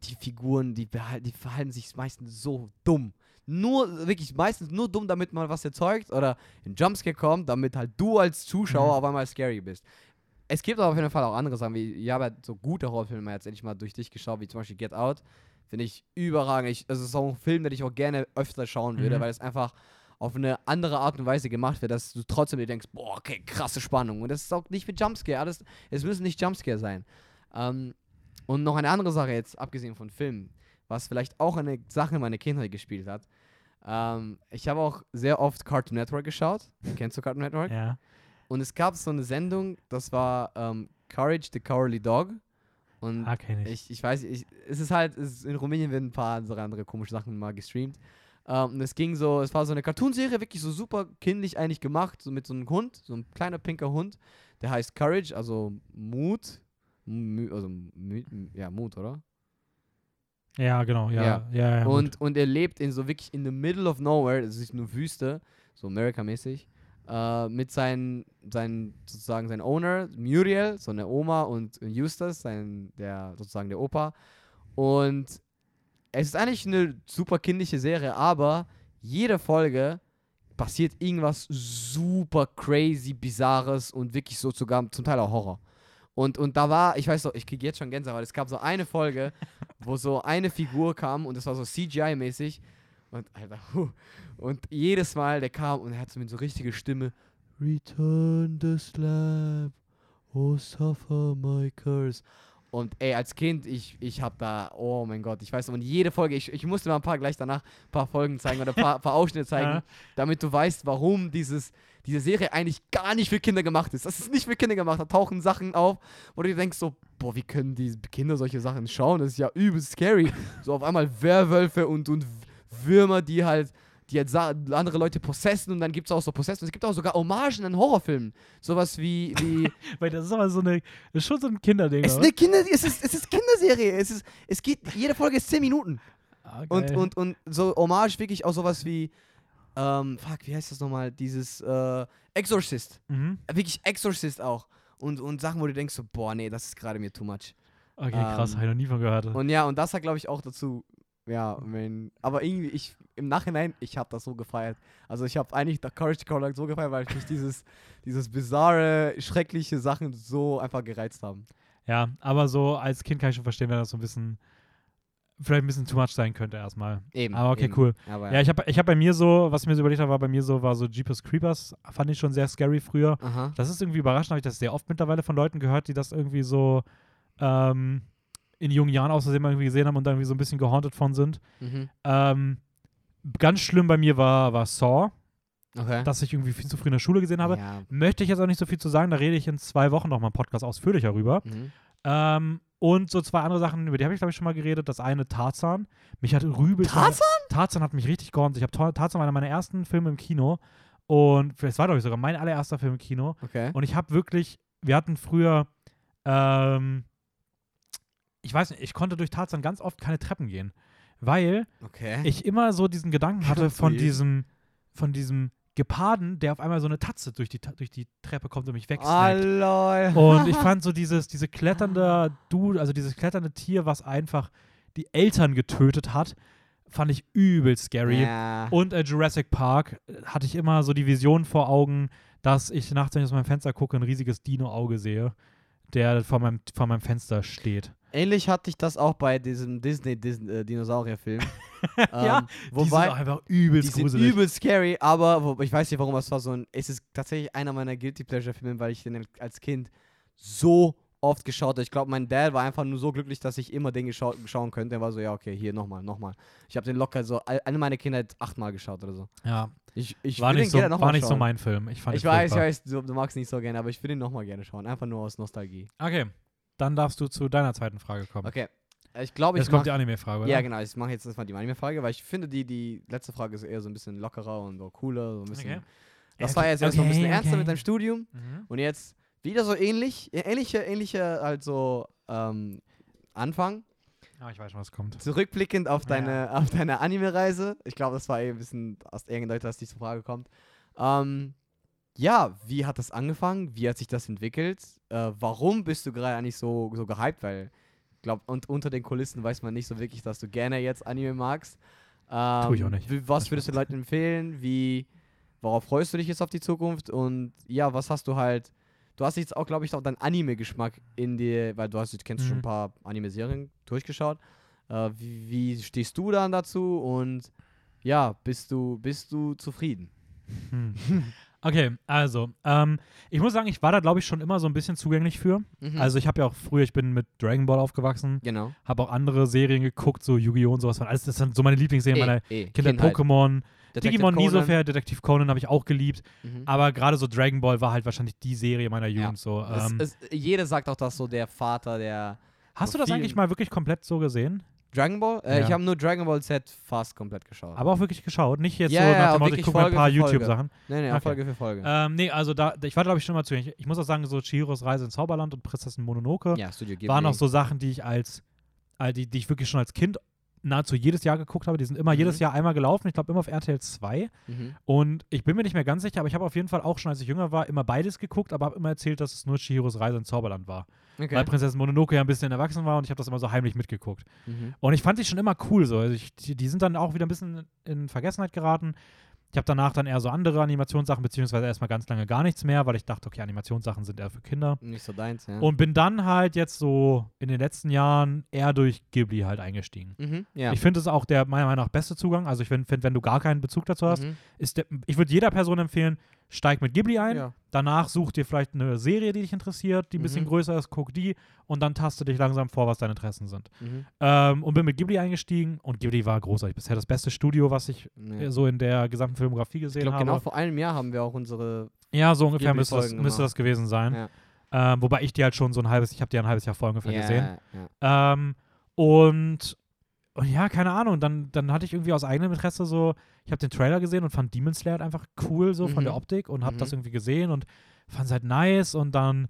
die Figuren, die, behalten, die verhalten sich meistens so dumm. Nur, wirklich meistens nur dumm, damit mal was erzeugt oder ein Jumpscare kommt, damit halt du als Zuschauer Mhm. auf einmal scary bist. Es gibt aber auf jeden Fall auch andere Sachen, wie, ich habe halt so gute Horrorfilme jetzt endlich mal durch dich geschaut, wie zum Beispiel Get Out. Finde ich überragend. Ich, also es ist auch ein Film, den ich auch gerne öfter schauen würde, Mhm. weil es einfach auf eine andere Art und Weise gemacht wird, dass du trotzdem dir denkst, boah, okay, krasse Spannung. Und das ist auch nicht mit Jumpscare. Alles, es müssen nicht Jumpscare sein. Ähm, und noch eine andere Sache jetzt, abgesehen von Filmen, was vielleicht auch eine Sache in meiner Kindheit gespielt hat. Ähm, ich habe auch sehr oft Cartoon Network geschaut. Kennst du Cartoon Network? Ja. Und es gab so eine Sendung, das war ähm, Courage the Cowardly Dog. Und Ah, kenn ich. ich, ich weiß, ich, es ist halt, es in Rumänien werden ein paar andere, andere komische Sachen mal gestreamt. Ähm, und es ging so, es war so eine Cartoonserie, wirklich so super kindlich eigentlich gemacht, so mit so einem Hund, so ein kleiner pinker Hund, der heißt Courage, also Mut. Mü, also, Mü, ja, Mut, oder? Ja, genau. Ja, Ja. ja, ja. gut. und, und er lebt in so wirklich in the middle of nowhere, das ist nur Wüste, so America-mäßig, äh, mit seinen, seinen, sozusagen sein Owner, Muriel, so eine Oma und Eustace, sein, der, sozusagen der Opa. Und es ist eigentlich eine super kindliche Serie, aber jede Folge passiert irgendwas super crazy, bizarres und wirklich so sogar zum Teil auch Horror. Und, und da war, ich weiß noch, ich kriege jetzt schon Gänsehaut, weil es gab so eine Folge, wo so eine Figur kam und das war so CGI-mäßig. Und, Alter, huh, und jedes Mal, der kam und er hat so mit so richtige Stimme, Return the slab, oh suffer my curse. Und ey, als Kind, ich, ich hab da, oh mein Gott, ich weiß noch, und jede Folge, ich, ich musste mal ein paar gleich danach ein paar Folgen zeigen oder ein paar, paar Ausschnitte zeigen, Ja. damit du weißt, warum dieses, diese Serie eigentlich gar nicht für Kinder gemacht ist. Das ist nicht für Kinder gemacht. Da tauchen Sachen auf, wo du denkst so, boah, wie können die Kinder solche Sachen schauen? Das ist ja übelst scary. so auf einmal Werwölfe und, und Würmer, die halt, die halt sa- andere Leute possessen und dann gibt es auch so Possessen. Es gibt auch sogar Hommagen an Horrorfilmen. Sowas wie, wie Weil das ist aber so eine, das ist schon so ein Kinderding. es ist eine Kinder, es ist, es ist Kinderserie. Es ist, es geht, jede Folge ist 10 Minuten. Ah, Und, und, und so Hommage wirklich auch sowas wie, ähm, fuck, wie heißt das nochmal? Dieses, äh, Exorcist. Mhm. Wirklich Exorcist auch. Und, und Sachen, wo du denkst so, boah, nee, das ist gerade mir too much. Okay, krass, ähm, habe ich noch nie von gehört. Und ja, und das hat, glaube ich, auch dazu, ja, mein, aber irgendwie, ich, im Nachhinein, ich habe das so gefeiert. Also ich habe eigentlich der Courage the Cowardly so gefeiert, weil mich dieses, dieses bizarre, schreckliche Sachen so einfach gereizt haben. Ja, aber so als Kind kann ich schon verstehen, wenn das so ein bisschen, vielleicht ein bisschen too much sein könnte erstmal. Eben. Aber okay, eben. cool. Aber, Ja, ich habe ich hab bei mir so, was ich mir so überlegt habe, war bei mir so, war so Jeepers Creepers, fand ich schon sehr scary früher. Aha. Das ist irgendwie überraschend, habe ich das sehr oft mittlerweile von Leuten gehört, die das irgendwie so ähm, in jungen Jahren aus Versehen mal irgendwie gesehen haben und da irgendwie so ein bisschen gehauntet von sind. Mhm. Ähm, ganz schlimm bei mir war, war Saw, Okay. das ich irgendwie viel zu früh in der Schule gesehen habe. Ja. Möchte ich jetzt auch nicht so viel zu sagen, da rede ich in zwei Wochen nochmal im Podcast ausführlicher rüber. Mhm. Ähm, und so zwei andere Sachen, über die habe ich, glaube ich, schon mal geredet. Das eine, Tarzan. Mich hat Rübel. Tarzan? Tarzan hat mich richtig gehauen. Ich habe Ta- Tarzan war einer meiner ersten Filme im Kino. Und es war, glaube ich, sogar mein allererster Film im Kino. Okay. Und ich habe wirklich, wir hatten früher, ähm, ich weiß nicht, ich konnte durch Tarzan ganz oft keine Treppen gehen. Weil Okay. ich immer so diesen Gedanken hatte von diesem, von diesem Geparden, der auf einmal so eine Tatze durch die, durch die Treppe kommt und mich Ah, wegsnackt. lol. Und ich fand so dieses, diese kletternde Dude, also dieses kletternde Tier, was einfach die Eltern getötet hat, fand ich übel scary. Ja. Und äh, Jurassic Park äh, hatte ich immer so die Vision vor Augen, dass ich nachts, wenn ich aus meinem Fenster gucke, ein riesiges Dino-Auge sehe, der vor meinem, vor meinem Fenster steht. Ähnlich hatte ich das auch bei diesem Disney-Dinosaurier-Film. Ja, ähm, die wobei, sind auch einfach die übelst sind gruselig. übel scary, aber wo, ich weiß nicht warum, es war so ein. Es ist tatsächlich einer meiner Guilty Pleasure-Filme, weil ich den als Kind so oft geschaut habe. Ich glaube, mein Dad war einfach nur so glücklich, dass ich immer den geschau schauen könnte. Er war so, ja, okay, hier nochmal, nochmal. Ich habe den locker so, eine meiner Kinder hat achtmal geschaut oder so. ja, Ich, ich war nicht, so, war nicht so mein Film. Ich, fand Ich ihn weiß, ich weiß, du, du magst ihn nicht so gerne, aber ich will den nochmal gerne schauen. Einfach nur aus Nostalgie. Okay, dann darfst du zu deiner zweiten Frage kommen. Okay. Äh, Ich glaube, ich Jetzt kommt die Anime-Frage? Ja, genau. Ich mache jetzt erstmal die Anime-Frage, weil ich finde, die, die letzte Frage ist eher so ein bisschen lockerer und so cooler. So ein bisschen. Okay. Das war jetzt erst noch ein bisschen Okay, ernster okay. mit deinem Studium. Mhm. Und jetzt wieder so ähnlich, äh, ähnliche, ähnliche halt so ähm, Anfang. Ah, ich weiß schon, was kommt. Zurückblickend auf Ja. deine, auf deine Anime-Reise. Ich glaube, das war eh ein bisschen aus angedeutet, dass diese Frage kommt. Ähm, ja, wie hat das angefangen? Wie hat sich das entwickelt? Äh, warum bist du gerade eigentlich so, so gehypt? Weil, ich glaube, und unter den Kulissen weiß man nicht so wirklich, dass du gerne jetzt Anime magst. Ähm, Tu ich auch nicht. Was würdest du Leuten empfehlen? Wie, worauf freust du dich jetzt auf die Zukunft? Und ja, was hast du halt Du hast jetzt auch, glaube ich, auch deinen Anime-Geschmack in dir, weil du hast, du kennst schon Mhm. ein paar Anime-Serien durchgeschaut. Äh, wie, wie stehst du dann dazu und ja, bist du, bist du zufrieden? Hm. Okay, also, ähm, ich muss sagen, ich war da, glaube ich, schon immer so ein bisschen zugänglich für. Mhm. Also, ich habe ja auch früher, ich bin mit Dragon Ball aufgewachsen, genau. habe auch andere Serien geguckt, so Yu-Gi-Oh! und sowas. Alles, das sind so meine Lieblingsserien meiner eh, Kindheit. Kindheit. Pokémon, Digimon nie so Conan. fair, Detektiv Conan habe ich auch geliebt. Mhm. Aber gerade so Dragon Ball war halt wahrscheinlich die Serie meiner Ja. Jugend. So, Das ähm, ist, jeder sagt auch, dass so der Vater der hast du das eigentlich mal wirklich komplett so gesehen? Dragon Ball? Äh, Ja. Ich habe nur Dragon Ball Z fast komplett geschaut. Aber auch wirklich geschaut? Nicht jetzt Ja, so nach dem Motto, ich gucke ein paar. YouTube-Sachen. nee, nee, okay. Folge für Folge. Ähm, nee, also da, ich war glaube ich, schon mal zu. Ich, ich muss auch sagen, so Chihiros Reise ins Zauberland und Prinzessin Mononoke ja, waren auch so Sachen, die ich als, äh, die, die ich wirklich schon als Kind nahezu jedes Jahr geguckt habe. Die sind immer Mhm. jedes Jahr einmal gelaufen. Ich glaube immer auf RTL 2. Mhm. Und ich bin mir nicht mehr ganz sicher, aber ich habe auf jeden Fall auch schon, als ich jünger war, immer beides geguckt, aber habe immer erzählt, dass es nur Chihiros Reise ins Zauberland war. Okay. Weil Prinzessin Mononoke ja ein bisschen erwachsen war und ich habe das immer so heimlich mitgeguckt. Mhm. Und ich fand die schon immer cool so. Also ich, die, die sind dann auch wieder ein bisschen in Vergessenheit geraten. Ich habe danach dann eher so andere Animationssachen, beziehungsweise erstmal ganz lange gar nichts mehr, weil ich dachte, okay, Animationssachen sind eher für Kinder. Nicht so deins, ja. Und bin dann halt jetzt so in den letzten Jahren eher durch Ghibli halt eingestiegen. mhm. Ja. Ich finde es auch der meiner Meinung nach beste Zugang. Also ich finde, find, wenn du gar keinen Bezug dazu hast, Mhm. ist der, ich würde jeder Person empfehlen, steig mit Ghibli ein. Ja. Danach such dir vielleicht eine Serie, die dich interessiert, die ein bisschen Mhm. größer ist, guck die und dann taste dich langsam vor, was deine Interessen sind. Mhm. Ähm, und bin mit Ghibli eingestiegen und Ghibli war großartig. Bisher das beste Studio, was ich Ja. äh, so in der gesamten Filmografie Ich gesehen glaube, habe. genau vor einem Jahr haben wir auch unsere. Ja, so ungefähr müsste das, müsste das gewesen sein. Ja. Ähm, wobei ich die halt schon so ein halbes, ich habe die ein halbes Jahr vorher ungefähr gesehen. Ähm, und, und ja, keine Ahnung. Dann, dann hatte ich irgendwie aus eigenem Interesse so, ich habe den Trailer gesehen und fand Demon Slayer halt einfach cool so von Mhm. der Optik und habe Mhm. das irgendwie gesehen und fand es halt nice und dann,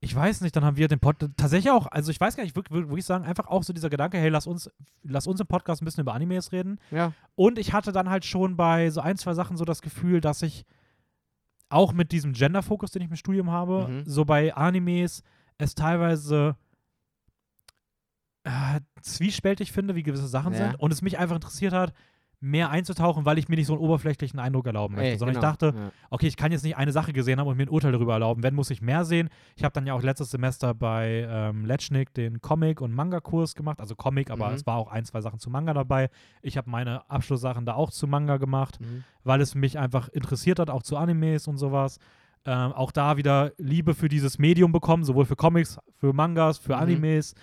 ich weiß nicht, dann haben wir den Pod tatsächlich auch, also ich weiß gar nicht, wirklich, wirklich sagen, einfach auch so dieser Gedanke, hey, lass uns, lass uns im Podcast ein bisschen über Animes reden. ja. Und ich hatte dann halt schon bei so ein, zwei Sachen so das Gefühl, dass ich auch mit diesem Gender-Fokus, den ich im Studium habe, Mhm. so bei Animes es teilweise äh, zwiespältig finde, wie gewisse Sachen Ja. sind und es mich einfach interessiert hat, mehr einzutauchen, weil ich mir nicht so einen oberflächlichen Eindruck erlauben möchte, Ey, sondern genau. ich dachte, ja. okay, ich kann jetzt nicht eine Sache gesehen haben und mir ein Urteil darüber erlauben. Wenn, muss ich mehr sehen. Ich habe dann ja auch letztes Semester bei ähm, Letschnik den Comic- und Manga-Kurs gemacht. Also Comic, aber Mhm. es war auch ein, zwei Sachen zu Manga dabei. Ich habe meine Abschlusssachen da auch zu Manga gemacht, Mhm. weil es mich einfach interessiert hat, auch zu Animes und sowas. Ähm, auch da wieder Liebe für dieses Medium bekommen, sowohl für Comics, für Mangas, für Mhm. Animes.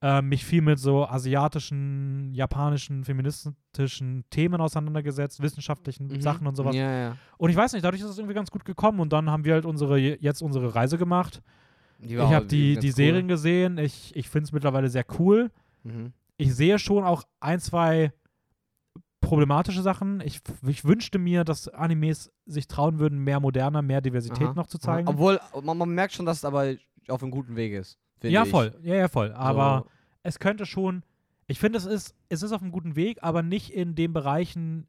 Ähm, mich viel mit so asiatischen, japanischen, feministischen Themen auseinandergesetzt, wissenschaftlichen Mhm. Sachen und sowas. Ja, ja. Und ich weiß nicht, dadurch ist es irgendwie ganz gut gekommen und dann haben wir halt unsere jetzt unsere Reise gemacht. Die ich habe die, die cool. Serien gesehen. Ich, ich finde es mittlerweile sehr cool. Mhm. Ich sehe schon auch ein, zwei problematische Sachen. Ich, ich wünschte mir, dass Animes sich trauen würden, mehr moderner, mehr Diversität Aha, noch zu zeigen. Obwohl, man, man merkt schon, dass es aber auf einem guten Weg ist. Ja, ich. voll. Ja, ja, voll. Aber So, es könnte schon. Ich finde, es ist, es ist auf einem guten Weg, aber nicht in den Bereichen,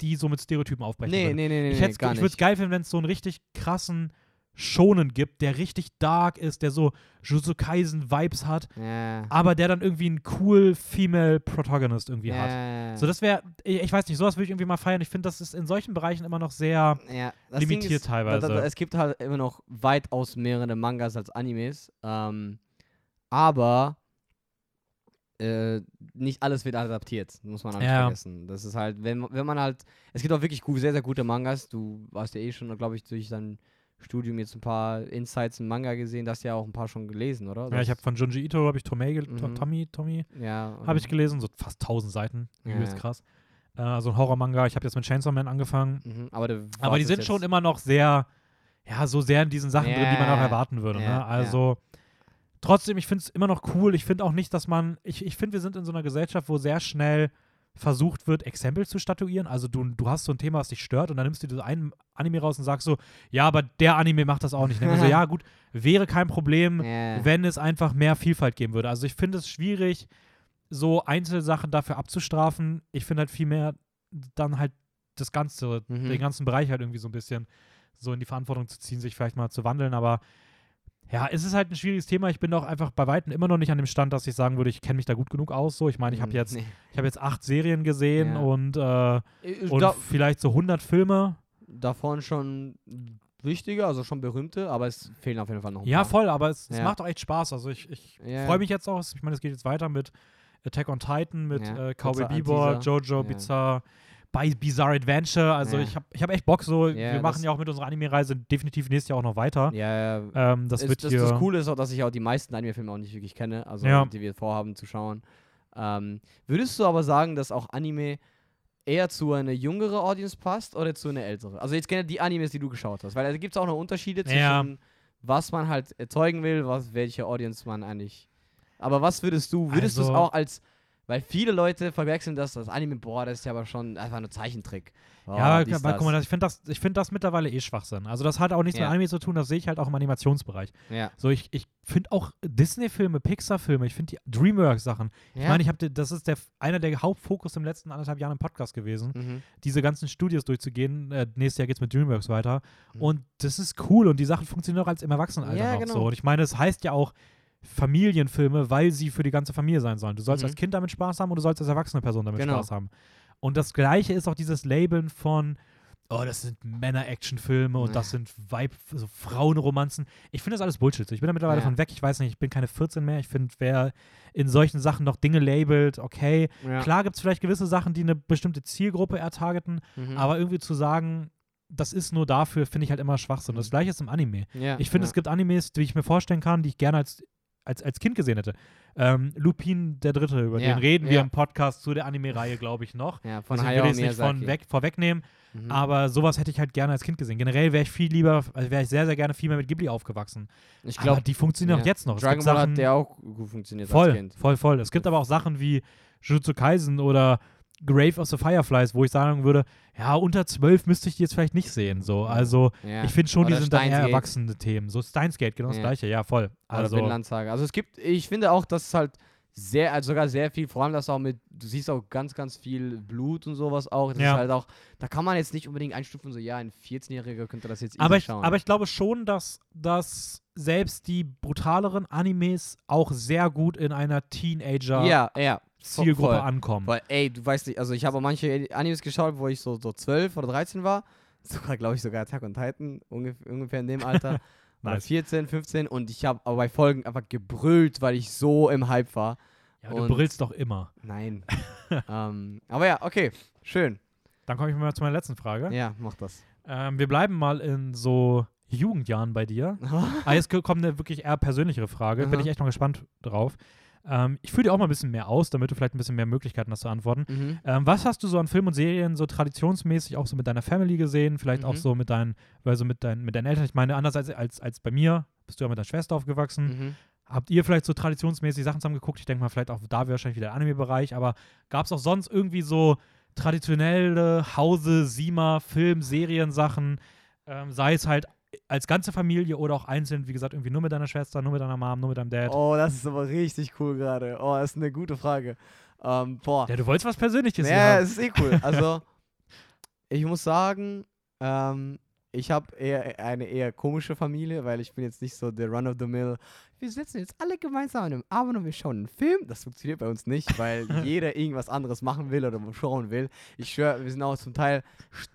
die so mit Stereotypen aufbrechen. nee, würden. nee, nee, nee, Ich, nee, ich würde es geil finden, wenn es so einen richtig krassen Schonen gibt, der richtig dark ist, der so Jujutsu Kaisen Vibes hat, Ja. aber der dann irgendwie einen cool Female Protagonist irgendwie hat. Ja. So, das wäre, ich, ich weiß nicht, sowas würde ich irgendwie mal feiern. Ich finde, das ist in solchen Bereichen immer noch sehr. ja, limitiert ist, teilweise. Da, da, es gibt halt immer noch weitaus mehrere Mangas als Animes. Ähm, aber äh, nicht alles wird adaptiert, muss man auch nicht Ja. vergessen. Das ist halt, wenn, wenn man halt, es gibt auch wirklich sehr, sehr gute Mangas. Du warst ja eh schon, glaube ich, durch dein Studium jetzt ein paar Insights in Manga gesehen, du hast ja auch ein paar schon gelesen, oder? Ja, ich habe von Junji Ito, habe ich Tomei, Mhm. Tommy, Tommy, ja, habe ich gelesen, so fast 1000 Seiten. Ja, Übelst krass. Äh, so ein Horror-Manga. Ich habe jetzt mit Chainsaw Man angefangen. Mhm, aber Aber die sind schon immer noch sehr, ja, so sehr in diesen Sachen drin, die man auch erwarten würde. ne? Also, trotzdem, ich finde es immer noch cool. Ich finde auch nicht, dass man, ich, ich finde, wir sind in so einer Gesellschaft, wo sehr schnell versucht wird, Exempel zu statuieren. Also du, du hast so ein Thema, was dich stört und dann nimmst du so einen Anime raus und sagst so, ja, aber der Anime macht das auch nicht. Dann so, ja, gut, wäre kein Problem, Ja. wenn es einfach mehr Vielfalt geben würde. Also ich finde es schwierig, so Einzelsachen dafür abzustrafen. Ich finde halt vielmehr dann halt das Ganze, Mhm. den ganzen Bereich halt irgendwie so ein bisschen so in die Verantwortung zu ziehen, sich vielleicht mal zu wandeln. Aber ja, es ist halt ein schwieriges Thema. Ich bin auch einfach bei Weitem immer noch nicht an dem Stand, dass ich sagen würde, ich kenne mich da gut genug aus. So, ich meine, ich habe Mhm, jetzt, nee. ich habe jetzt acht Serien gesehen Ja. und, äh, Ich und glaub, vielleicht so 100 Filme. davon schon wichtige, also schon berühmte, aber es fehlen auf jeden Fall noch ein Ja, paar. voll, aber es, es Ja. macht auch echt Spaß. Also ich, ich Ja. freue mich jetzt auch. Ich meine, es geht jetzt weiter mit Attack on Titan, mit äh, Cowboy Bebop. Jojo. Bizarre, bei Bizarre Adventure. Also Ja. ich habe ich hab echt Bock so. Ja, wir machen ja auch mit unserer Anime-Reise definitiv nächstes Jahr auch noch weiter. Ja, ja. Ähm, das es, wird das, hier. das Coole ist auch, dass ich auch die meisten Anime-Filme auch nicht wirklich kenne, also Ja. die wir vorhaben zu schauen. Ähm, würdest du aber sagen, dass auch Anime eher zu einer jüngere Audience passt oder zu einer ältere? Also jetzt gerne die Animes, die du geschaut hast, weil da gibt es auch noch Unterschiede zwischen was man halt erzeugen will, was, welche Audience man eigentlich. Aber was würdest du, würdest du es Also- auch als, weil viele Leute verwechseln das, das Anime, boah, das ist ja aber schon einfach nur Zeichentrick. Oh, ja, dies, guck mal, das. ich finde das, ich find das mittlerweile eh Schwachsinn. Also das hat auch nichts Ja. mit Anime zu tun, das sehe ich halt auch im Animationsbereich. ja. So, ich, ich finde auch Disney-Filme, Pixar-Filme, ich finde die Dreamworks-Sachen. Ich meine, ich habe das ist der einer der Hauptfokus im letzten anderthalb Jahren im Podcast gewesen, mhm. diese ganzen Studios durchzugehen. Äh, nächstes Jahr geht es mit Dreamworks weiter. Mhm. Und das ist cool und die Sachen funktionieren auch als im Erwachsenenalter Ja, noch genau. so. Und ich meine, es heißt ja auch Familienfilme, weil sie für die ganze Familie sein sollen. Du sollst Mhm. als Kind damit Spaß haben und du sollst als erwachsene Person damit Genau. Spaß haben. Und das gleiche ist auch dieses Labeln von Oh, das sind Männer-Action-Filme und Ja. das sind Weib so Frauenromanzen. Ich finde das alles Bullshit. Ich bin da mittlerweile Ja. von weg. Ich weiß nicht, ich bin keine 14 mehr. Ich finde, wer in solchen Sachen noch Dinge labelt, okay. Ja. Klar gibt es vielleicht gewisse Sachen, die eine bestimmte Zielgruppe ertargeten, Mhm. aber irgendwie zu sagen, das ist nur dafür, finde ich halt immer Schwachsinn. Das Mhm. gleiche ist im Anime. Ich finde, es gibt Animes, die ich mir vorstellen kann, die ich gerne als, als, als Kind gesehen hätte. Ähm, Lupin der Dritte, über Ja, den reden wir ja. im Podcast zu der Anime-Reihe, glaube ich, noch. Ja, von Deswegen Hayao will ich nicht von weg, vorwegnehmen, Mhm. aber sowas hätte ich halt gerne als Kind gesehen. Generell wäre ich viel lieber, also wäre ich sehr, sehr gerne viel mehr mit Ghibli aufgewachsen. ich glaube, die funktionieren ja. auch jetzt noch. Dragon Ball Sachen, hat der auch gut funktioniert als voll, Kind. voll, voll. Es gibt aber auch Sachen wie Jujutsu Kaisen oder Grave of the Fireflies, wo ich sagen würde, ja, unter zwölf müsste ich die jetzt vielleicht nicht sehen. So. Also Ja. ich finde schon, die Oder sind dann eher erwachsene Themen. So Steins Gate, genau das Ja. gleiche, ja, voll. Oder Also, Saga. Also es gibt, ich finde auch, dass es halt sehr, also sogar sehr viel, vor allem das auch mit, du siehst auch ganz, ganz viel Blut und sowas auch. Das Ja. ist halt auch, da kann man jetzt nicht unbedingt einstufen, so ja, ein 14-Jähriger könnte das jetzt Aber ich, schauen. aber ich glaube schon, dass, dass selbst die brutaleren Animes auch sehr gut in einer Teenager-Zielgruppe ja, ja. Vo- voll. ankommen. Weil, ey, du weißt nicht, also ich habe manche Animes geschaut, wo ich so, so 12 oder 13 war. Sogar, glaube ich, sogar Attack on Titan, ungefähr, ungefähr in dem Alter. Oder Nice. 14, 15 und ich habe aber bei Folgen einfach gebrüllt, weil ich so im Hype war. Ja, du und- brillst doch immer. Nein. ähm, aber ja, okay, schön. Dann komme ich mal zu meiner letzten Frage. Ja, mach das. Ähm, wir bleiben mal in so Jugendjahren bei dir. Ah, jetzt kommt eine wirklich eher persönlichere Frage. Bin ich echt noch gespannt drauf. Ähm, ich führe dir auch mal ein bisschen mehr aus, damit du vielleicht ein bisschen mehr Möglichkeiten hast zu antworten. mhm. Ähm, was hast du so an Filmen und Serien so traditionsmäßig auch so mit deiner Family gesehen? Vielleicht auch Mhm. so mit deinen, also mit, deinen, mit deinen Eltern. Ich meine, anders als, als, als bei mir, bist du ja mit deiner Schwester aufgewachsen. Mhm. Habt ihr vielleicht so traditionsmäßig Sachen zusammen geguckt? Ich denke mal, vielleicht auch da wäre wahrscheinlich wieder der Anime-Bereich, aber gab es auch sonst irgendwie so traditionelle Hause, Sima, Film, Serien-Sachen, ähm, sei es halt als ganze Familie oder auch einzeln, wie gesagt, irgendwie nur mit deiner Schwester, nur mit deiner Mom, nur mit deinem Dad? Oh, das ist aber richtig cool gerade. Oh, das ist eine gute Frage. Ähm, boah. Ja, du wolltest was Persönliches hier Ja, es ist eh cool. Also, ich muss sagen, ähm, ich habe eher eine eher komische Familie, weil ich bin jetzt nicht so der Run of the Mill. Wir sitzen jetzt alle gemeinsam an einem Abend und wir schauen einen Film. Das funktioniert bei uns nicht, weil jeder irgendwas anderes machen will oder schauen will. Ich schwöre, wir sind auch zum Teil,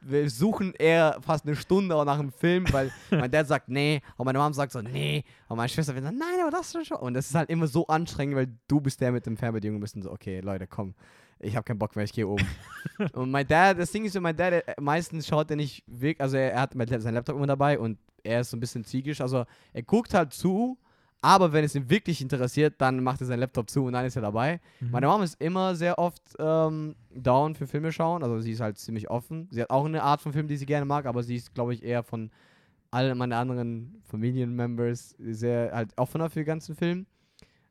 wir suchen eher fast eine Stunde auch nach einem Film, weil mein Dad sagt nee, und meine Mom sagt so nee, und meine Schwester sagen nein, aber das ist schon. Und das ist halt immer so anstrengend, weil du bist der mit dem Fernbedienung, bist und so okay, Leute, komm. Ich habe keinen Bock mehr, ich gehe oben. und mein Dad, das Ding ist mein Dad, er, meistens schaut er nicht wirklich, also er, er hat seinen Laptop immer dabei und er ist so ein bisschen ziegisch, also er guckt halt zu, aber wenn es ihn wirklich interessiert, dann macht er seinen Laptop zu und dann ist er dabei. Mhm. Meine Mom ist immer sehr oft ähm, down für Filme schauen, also sie ist halt ziemlich offen. Sie hat auch eine Art von Film, die sie gerne mag, aber sie ist, glaube ich, eher von allen meinen anderen Familienmembers sehr halt offener für den ganzen Film.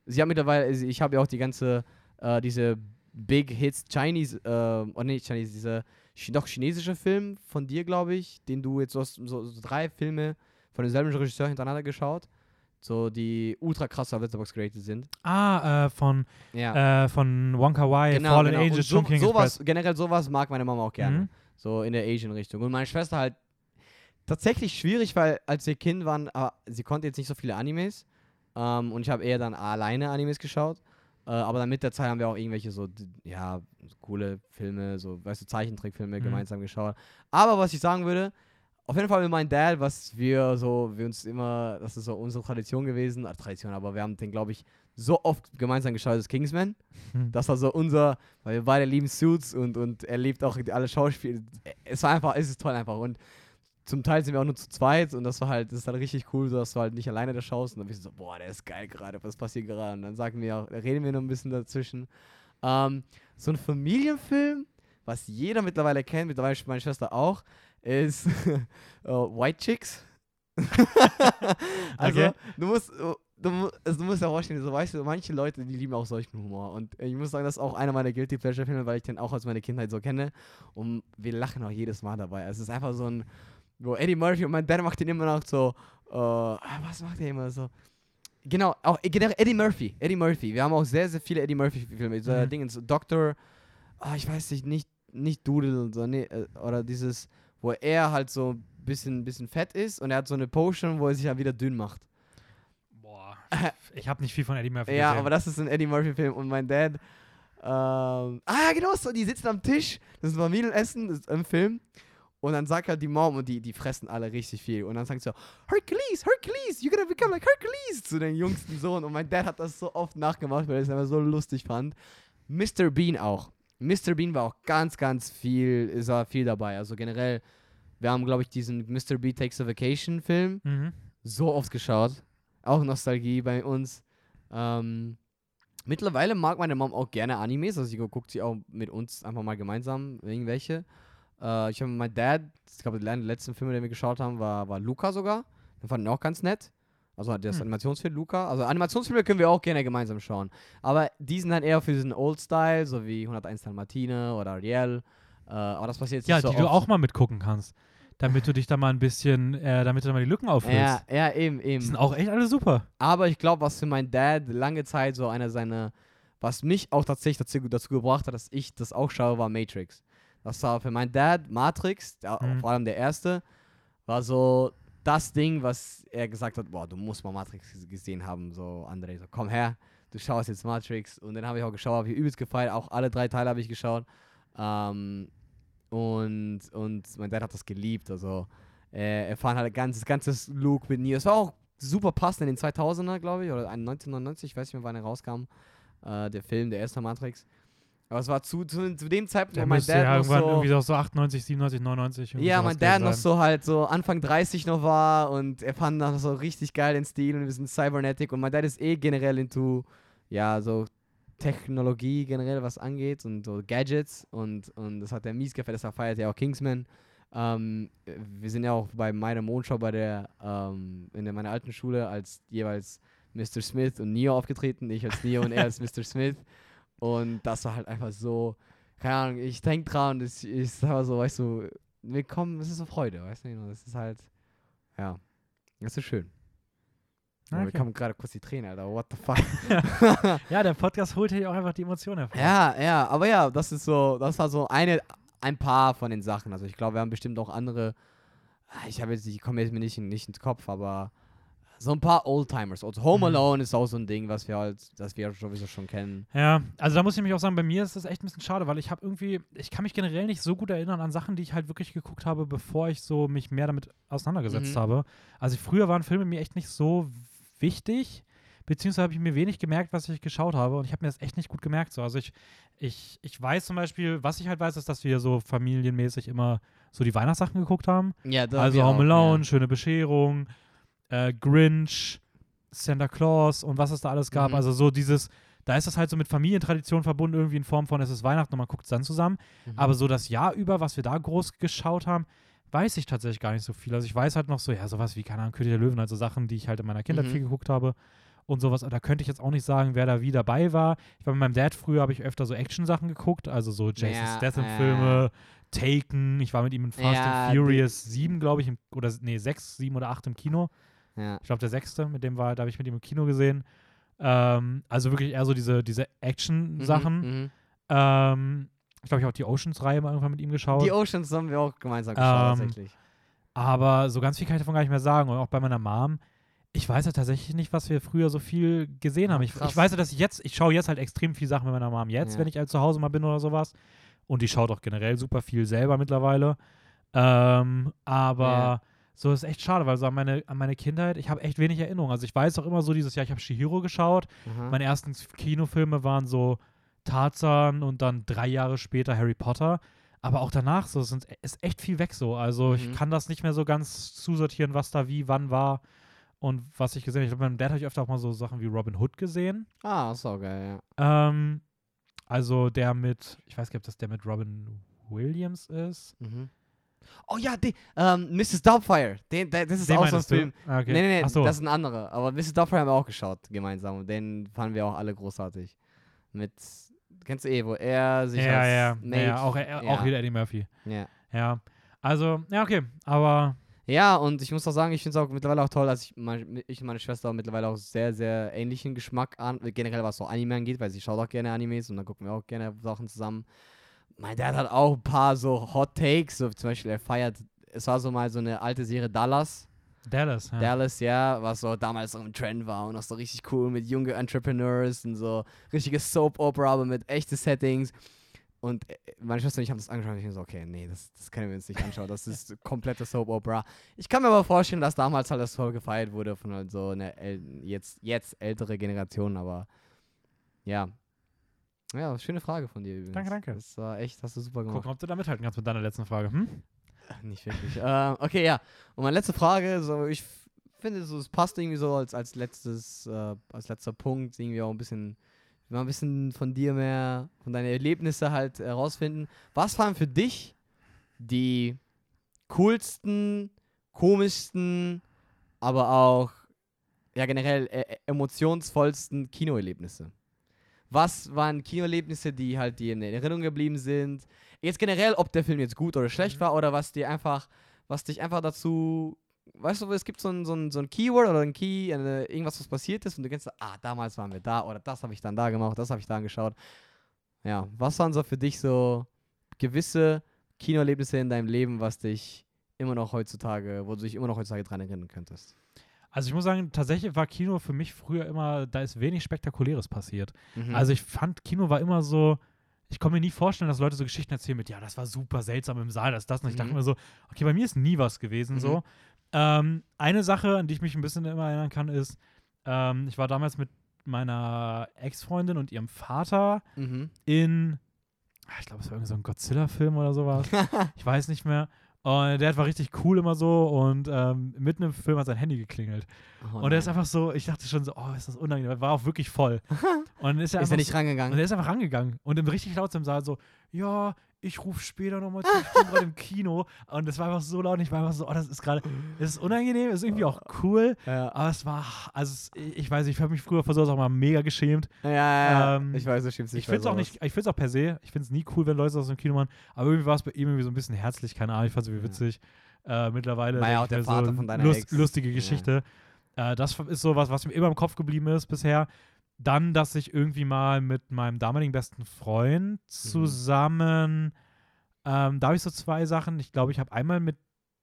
Sie hat mittlerweile, ich habe ja auch die ganze, äh, diese Big Hits Chinese, äh, oh nee, Chinese, diese Chi- doch chinesische Film von dir, glaube ich, den du jetzt, du hast so, so drei Filme von demselben Regisseur hintereinander geschaut, so die ultra krass auf Letterboxd geratet sind. Ah, äh, von, Ja. äh, von Wonka Wai, genau, Fallen genau. Angels, so, sowas, Express. generell sowas mag meine Mama auch gerne. Mhm. So in der Asian-Richtung. Und meine Schwester halt tatsächlich schwierig, weil als wir Kind waren, ah, sie konnte jetzt nicht so viele Animes. Ähm, und ich habe eher dann alleine Animes geschaut. Äh, aber dann mit der Zeit haben wir auch irgendwelche so, ja, so coole Filme, so, weißt du, Zeichentrickfilme Mhm. gemeinsam geschaut. Aber was ich sagen würde, auf jeden Fall mit meinem Dad, was wir so, wir uns immer, das ist so unsere Tradition gewesen, äh, Tradition, aber wir haben den, glaube ich, so oft gemeinsam geschaut, ist Kingsman. Hm. Das war so unser, weil wir beide lieben Suits und, und er liebt auch alle Schauspieler. Es war einfach, es ist toll einfach. Und zum Teil sind wir auch nur zu zweit und das war halt, das ist dann richtig cool, so dass du halt nicht alleine da schaust und dann bist du so, boah, der ist geil gerade, was passiert gerade? Und dann sagen wir auch, reden wir noch ein bisschen dazwischen. Ähm, so ein Familienfilm, was jeder mittlerweile kennt, mittlerweile meine Schwester auch, ist äh, White Chicks. also, Okay. du musst, du, mu- also du musst ja vorstellen, so weißt du, manche Leute, die lieben auch solchen Humor. Und ich muss sagen, das ist auch einer meiner Guilty Pleasure Filme, weil ich den auch aus meiner Kindheit so kenne. Und wir lachen auch jedes Mal dabei. Es ist einfach so ein, wo Eddie Murphy und mein Dad macht den immer noch so, äh, ah, was macht er immer so? Genau, auch Eddie Murphy. Eddie Murphy. Wir haben auch sehr, sehr viele Eddie Murphy-Filme. So Mhm. Dingens, Dr. Ah, ich weiß nicht, nicht, nicht Doodle, so, nee, äh, oder dieses, wo er halt so ein bisschen, bisschen fett ist und er hat so eine Potion, wo er sich dann wieder dünn macht. Boah, ich habe nicht viel von Eddie Murphy Ja, gesehen. aber das ist ein Eddie Murphy-Film und mein Dad. Ähm, ah, ja, genau so. Die sitzen am Tisch, das ist ein Familienessen, das ist ein Film. Und dann sagt halt die Mom und die, die fressen alle richtig viel. Und dann sagen sie so: Hercules, Hercules, you're gonna become like Hercules zu den jüngsten Sohn. Und mein Dad hat das so oft nachgemacht, weil er es einfach so lustig fand. Mr. Bean auch. Mr. Bean war auch ganz, ganz viel, ist er viel dabei. Also generell, wir haben, glaube ich, diesen Mr. Bean Takes a Vacation Film Mhm. so oft geschaut. Auch Nostalgie bei uns. Ähm, mittlerweile mag meine Mom auch gerne Animes, also sie guckt sie auch mit uns einfach mal gemeinsam irgendwelche. Äh, ich habe mit meinem Dad, ich glaube, der letzte Film, den wir geschaut haben, war, war Luca sogar. Den fanden wir auch ganz nett. Also das Hm. Animationsfilm Luca. Also Animationsfilme können wir auch gerne gemeinsam schauen. Aber die sind dann eher für diesen Old-Style, so wie 101 Dalmatine oder Ariel. Äh, aber das passiert jetzt Ja, nicht so die du oft. auch mal mitgucken kannst. Damit du dich da mal ein bisschen, äh, damit du da mal die Lücken auffüllst. Ja, ja, eben, eben. Die sind auch echt alle super. Aber ich glaube, was für meinen Dad lange Zeit so einer seiner, was mich auch tatsächlich dazu, dazu gebracht hat, dass ich das auch schaue, war Matrix. Das war für meinen Dad Matrix, der, Mhm. vor allem der erste, war so das Ding, was er gesagt hat, boah, du musst mal Matrix gesehen haben, so André, so komm her, du schaust jetzt Matrix und dann habe ich auch geschaut, habe ich übelst gefeiert, auch alle drei Teile habe ich geschaut ähm, und, und mein Dad hat das geliebt, also äh, er fand halt ganz, ganzes Look mit Neo, es war auch super passend in den 2000er, glaube ich, oder 1999, ich weiß nicht mehr, wann er rauskam, äh, der Film, der erste Matrix. Aber es war zu, zu, zu dem Zeitpunkt, Der wo mein müsste Dad ja noch so, irgendwie so 98, 97, 99. irgendwie ja, mein Dad noch so halt so Anfang 30 noch war und er fand noch so richtig geil den Stil und wir sind cybernetic und mein Dad ist eh generell into, ja, so Technologie generell, was angeht und so Gadgets und, und das hat er mies gefällt, deshalb feiert er auch Kingsman. Ähm, wir sind ja auch bei meiner Mondschau bei der, ähm, in der, meiner alten Schule als jeweils Mr. Smith und Neo aufgetreten, ich als Neo und er als Mr. Smith und das war halt einfach so, keine Ahnung, ich denke dran, das ist aber so, weißt du, willkommen, es ist so Freude, weißt du, das ist halt, ja, das ist schön. Okay. Mir kommen gerade kurz die Tränen, Alter, what the fuck. Ja, der Podcast holt hier auch einfach die Emotionen hervor. ja, ja, aber ja, das ist so, das war so eine, ein paar von den Sachen, also ich glaube, wir haben bestimmt auch andere, ich habe jetzt, ich komme jetzt mir nicht, nicht ins Kopf, aber so ein paar Oldtimers, also Home Mhm. Alone ist auch so ein Ding, was wir halt, das wir sowieso schon kennen. Ja, also da muss ich mich auch sagen, bei mir ist das echt ein bisschen schade, weil ich habe irgendwie, ich kann mich generell nicht so gut erinnern an Sachen, die ich halt wirklich geguckt habe, bevor ich so mich mehr damit auseinandergesetzt Mhm. habe. Also früher waren Filme mir echt nicht so wichtig, beziehungsweise habe ich mir wenig gemerkt, was ich geschaut habe und ich habe mir das echt nicht gut gemerkt. So. Also ich, ich, ich weiß zum Beispiel, was ich halt weiß, ist, dass wir so familienmäßig immer so die Weihnachtssachen geguckt haben. Ja, da Also Home Alone, Schöne Bescherung, äh, Grinch, Santa Claus und was es da alles gab. Mhm. Also so dieses, da ist das halt so mit Familientradition verbunden, irgendwie in Form von, es ist Weihnachten und man guckt es dann zusammen. Mhm. Aber so das Jahr über, was wir da groß geschaut haben, weiß ich tatsächlich gar nicht so viel. Also ich weiß halt noch so, ja, sowas wie, keine Ahnung, König der Löwen, also Sachen, die ich halt in meiner Kindheit Mhm. viel geguckt habe und sowas. Aber da könnte ich jetzt auch nicht sagen, wer da wie dabei war. Ich war mit meinem Dad früher, habe ich öfter so Action-Sachen geguckt, also so Jason Ja, Statham-Filme, Taken. Ich war mit ihm in Fast Ja, and Furious 7, glaube ich, im, oder nee, 6, 7 oder 8 im Kino. Ja. Ich glaube, der sechste, mit dem war, da habe ich mit ihm im Kino gesehen. Ähm, also wirklich eher so diese, diese Action-Sachen. Mhm, mhm. Ähm, ich glaube, ich habe auch die Oceans-Reihe mal irgendwann mit ihm geschaut. Die Oceans haben wir auch gemeinsam geschaut, Ähm, tatsächlich. Aber so ganz viel kann ich davon gar nicht mehr sagen. Und auch bei meiner Mom, ich weiß ja tatsächlich nicht, was wir früher so viel gesehen haben. Ich, ich weiß ja, dass ich jetzt, ich schaue jetzt halt extrem viel Sachen mit meiner Mom jetzt, Ja. wenn ich halt zu Hause mal bin oder sowas. Und die schaut auch generell super viel selber mittlerweile. Ähm, aber Ja. So ist echt schade, weil so an meine, an meine Kindheit, ich habe echt wenig Erinnerung. Also ich weiß auch immer so dieses Jahr, ich habe Shihiro geschaut. Aha. Meine ersten Kinofilme waren so Tarzan und dann drei Jahre später Harry Potter. Aber auch danach so sind, ist echt viel weg so. Also ich Mhm. kann das nicht mehr so ganz zusortieren, was da wie, wann war und was ich gesehen habe. Ich glaube, meinem Dad habe ich öfter auch mal so Sachen wie Robin Hood gesehen. Ah, ist auch geil, ja. Ähm, also der mit, ich weiß gar nicht, ob das der mit Robin Williams ist. Mhm. Oh ja, die, ähm, Mrs. Doubtfire. Den, der, das ist Den auch so ein? Film. Ah, okay. Nee, nee, nee, so. das ist ein anderer. Aber Mrs. Doubtfire haben wir auch geschaut, gemeinsam. Und den fanden wir auch alle großartig. Mit, kennst du eh, wo er sich ja, als ja, Mage, ja, auch, äh, auch ja. wieder Eddie Murphy. ja. Ja, also, ja, okay, aber Ja, und ich muss auch sagen, ich finde es auch mittlerweile auch toll, dass ich, mein, ich und meine Schwester auch mittlerweile auch sehr, sehr ähnlichen Geschmack an, generell was so Anime angeht, weil sie schaut auch gerne Animes und dann gucken wir auch gerne Sachen zusammen. Mein Dad hat auch ein paar so Hot Takes, so zum Beispiel er feiert, es war so mal so eine alte Serie Dallas, Dallas. Ja. Dallas, ja, was so damals so im Trend war und auch so richtig cool mit junge Entrepreneurs und so richtige Soap Opera, aber mit echten Settings. Und äh, meine Schwester und ich haben das angeschaut und ich so, okay, nee, das, das können wir uns nicht anschauen. Das ist komplette Soap Opera. Ich kann mir aber vorstellen, dass damals halt das voll gefeiert wurde von halt so einer jetzt, jetzt ältere Generation, aber ja. Ja, schöne Frage von dir übrigens. Danke, danke. Das war echt, hast du super gemacht. Gucken, ob du da mithalten kannst mit deiner letzten Frage. Hm? Nicht wirklich. äh, okay, ja. Und meine letzte Frage, so ich finde, so, es passt irgendwie so als, als letztes, äh, als letzter Punkt, irgendwie auch ein bisschen, mal ein bisschen von dir mehr, von deinen Erlebnissen halt herausfinden. Was waren für dich die coolsten, komischsten, aber auch ja generell äh, emotionsvollsten Kinoerlebnisse? Was waren Kinoerlebnisse, die halt dir in Erinnerung geblieben sind? Jetzt generell, ob der Film jetzt gut oder schlecht Mhm. war oder was dir einfach, was dich einfach dazu weißt du, es gibt so ein, so ein, so ein Keyword oder ein Key, eine, irgendwas, was passiert ist und du kennst, ah, damals waren wir da oder das habe ich dann da gemacht, das habe ich da angeschaut. Ja, was waren so für dich so gewisse Kinoerlebnisse in deinem Leben, was dich immer noch heutzutage, wo du dich immer noch heutzutage dran erinnern könntest? Also ich muss sagen, tatsächlich war Kino für mich früher immer, da ist wenig Spektakuläres passiert. Mhm. Also ich fand, Kino war immer so, ich konnte mir nie vorstellen, dass Leute so Geschichten erzählen mit, ja, das war super seltsam im Saal, das, das. Und ich dachte Mhm. mir so, okay, bei mir ist nie was gewesen Mhm. so. Ähm, eine Sache, an die ich mich ein bisschen immer erinnern kann, ist, ähm, ich war damals mit meiner Ex-Freundin und ihrem Vater mhm. in, ah, ich glaube, es war irgendwie so ein Godzilla-Film oder sowas. ich weiß nicht mehr. Und der war richtig cool immer so und ähm, mitten im Film hat sein Handy geklingelt. Oh und er ist einfach so, ich dachte schon so, oh, ist das unangenehm. War auch wirklich voll. Und ist er ist einfach er nicht so, und rangegangen? er ist einfach rangegangen und im richtig laut im Saal so, ja, ich rufe später nochmal zu, ich bin gerade im Kino. Und es war einfach so laut und ich war einfach so, oh, das ist gerade, es ist unangenehm, ist irgendwie auch cool. Ja, Aber es war, also ich weiß, nicht, ich habe mich früher vor sowas auch mal mega geschämt. ja, ja. Ähm, ich weiß, du schimpfst Ich finde es auch nicht, ich finde es auch per se, ich finde es nie cool, wenn Leute aus dem Kino machen, aber irgendwie war es bei ihm irgendwie so ein bisschen herzlich, keine Ahnung, ich fand es irgendwie Ja. witzig. Äh, mittlerweile War ja auch der Vater so von deiner lust, Ex. lustige Ja. Geschichte. Äh, das ist so was, was mir immer im Kopf geblieben ist bisher. Dann, dass ich irgendwie mal mit meinem damaligen besten Freund zusammen, ähm, da habe ich so zwei Sachen. Ich glaube, ich habe einmal mit,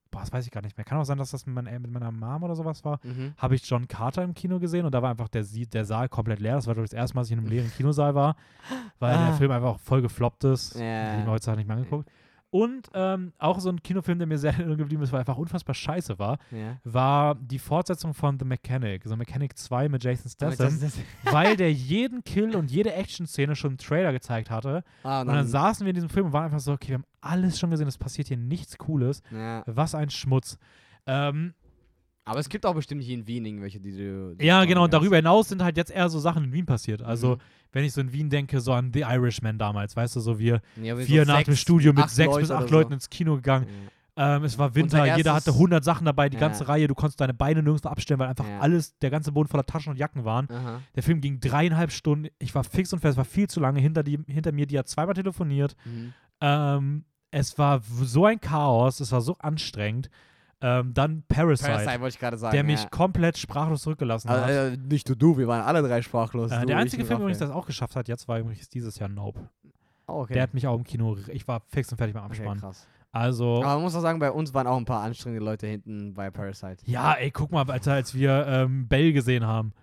boah, das weiß ich gar nicht mehr. Kann auch sein, dass das mit, mein, mit meiner Mom oder sowas war. Mhm. Habe ich John Carter im Kino gesehen und da war einfach der, der Saal komplett leer. Das war glaube ich, das erste Mal, dass ich in einem leeren Kinosaal war, weil der Ah. Film einfach auch voll gefloppt ist. Ja. Ich habe ihn heutzutage nicht mehr angeguckt. Und ähm, auch so ein Kinofilm, der mir sehr in geblieben ist, weil einfach unfassbar scheiße war, Ja. war die Fortsetzung von The Mechanic, so Mechanic 2 mit Jason Statham, weil der jeden Kill und jede Action-Szene schon im Trailer gezeigt hatte. Ah, Und dann saßen wir in diesem Film und waren einfach so, okay, wir haben alles schon gesehen, es passiert hier nichts Cooles. ja. Was ein Schmutz. Ähm, Aber es gibt auch bestimmt hier in Wien irgendwelche, die du. die ja, genau, und darüber hinaus sind halt jetzt eher so Sachen in Wien passiert. Also, Mhm. wenn ich so in Wien denke, so an The Irishman damals, weißt du, so wir Ja, wie so vier nach dem sechs, Studio mit sechs Leute bis acht oder so. Leuten ins Kino gegangen. Ja. Ähm, es war Winter, jeder hatte 100 Sachen dabei, die Ja. ganze Reihe. Du konntest deine Beine nirgendwo abstellen, weil einfach Ja. alles, der ganze Boden voller Taschen und Jacken waren. Aha. Der Film ging dreieinhalb Stunden. Ich war fix und fest, es war viel zu lange. Hinter, die, hinter mir, die hat zweimal telefoniert. Mhm. Ähm, es war so ein Chaos, es war so anstrengend. Ähm, dann Parasite, Parasite wollte ich gerade sagen. der mich ja. komplett sprachlos zurückgelassen hat. Also, nicht du, du, wir waren alle drei sprachlos. Äh, der einzige Film, der es auch geschafft hat, jetzt war übrigens dieses Jahr Nope. Oh, okay. Der hat mich auch im Kino, ich war fix und fertig beim okay, Abspann. krass. also, Aber man muss auch sagen, bei uns waren auch ein paar anstrengende Leute hinten bei Parasite. ja, ey, guck mal, Alter, als wir ähm, Bell gesehen haben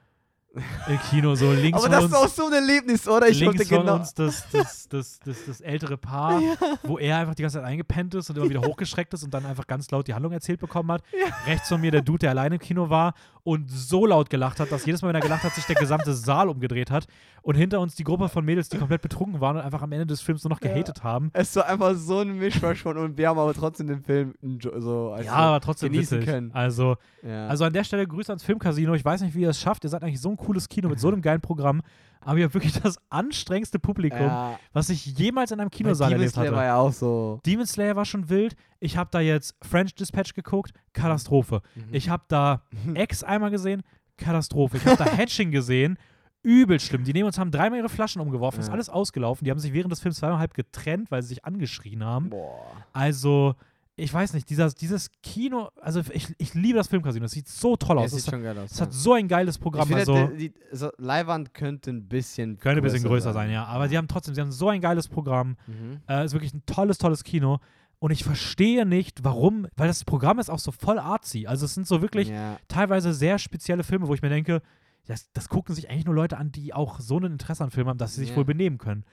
im Kino, so links Aber das uns, ist auch so ein Erlebnis, oder? Ich links von genau. uns das, das, das, das, das ältere Paar, wo er einfach die ganze Zeit eingepennt ist und immer wieder hochgeschreckt ist und dann einfach ganz laut die Handlung erzählt bekommen hat. Rechts von mir der Dude, der alleine im Kino war und so laut gelacht hat, dass jedes Mal, wenn er gelacht hat, sich der gesamte Saal umgedreht hat. Und hinter uns die Gruppe von Mädels, die komplett betrunken waren und einfach am Ende des Films nur noch Ja. gehatet haben. Es war einfach so ein Mischmasch von und wir haben aber trotzdem den Film so also ja, aber trotzdem genießen witzig. können. Also, Ja. also an der Stelle Grüße ans Filmcasino. Ich weiß nicht, wie ihr es schafft. Ihr seid eigentlich so ein cooles Kino mit so einem geilen Programm. Aber habt wirklich das anstrengendste Publikum, ja. was ich jemals in einem Kinosaal Demon erlebt Slayer hatte. war ja auch so. Demon Slayer war schon wild. Ich habe da jetzt French Dispatch geguckt, Katastrophe. Mhm. Ich habe da X einmal gesehen, Katastrophe. Ich habe da Hatching gesehen, übel schlimm. Die neben uns haben dreimal ihre Flaschen umgeworfen, ist Ja. alles ausgelaufen. Die haben sich während des Films zweimal halb getrennt, weil sie sich angeschrien haben. Boah. Also, ich weiß nicht, dieser, dieses Kino, also ich, ich liebe das Filmcasino, das sieht so toll aus. es Es, sieht schon geil aus. es ja. hat so ein geiles Programm. ich also, die, die, so, Leihwand könnte ein bisschen könnte ein bisschen größer sein, ja. Aber die haben trotzdem, sie haben so ein geiles Programm. Mhm. Äh, ist wirklich ein tolles, tolles Kino. Und ich verstehe nicht, warum, weil das Programm ist auch so voll artsy. Also es sind so wirklich teilweise sehr spezielle Filme, wo ich mir denke, das, das gucken sich eigentlich nur Leute an, die auch so ein Interesse an Filmen haben, dass sie sich wohl benehmen können.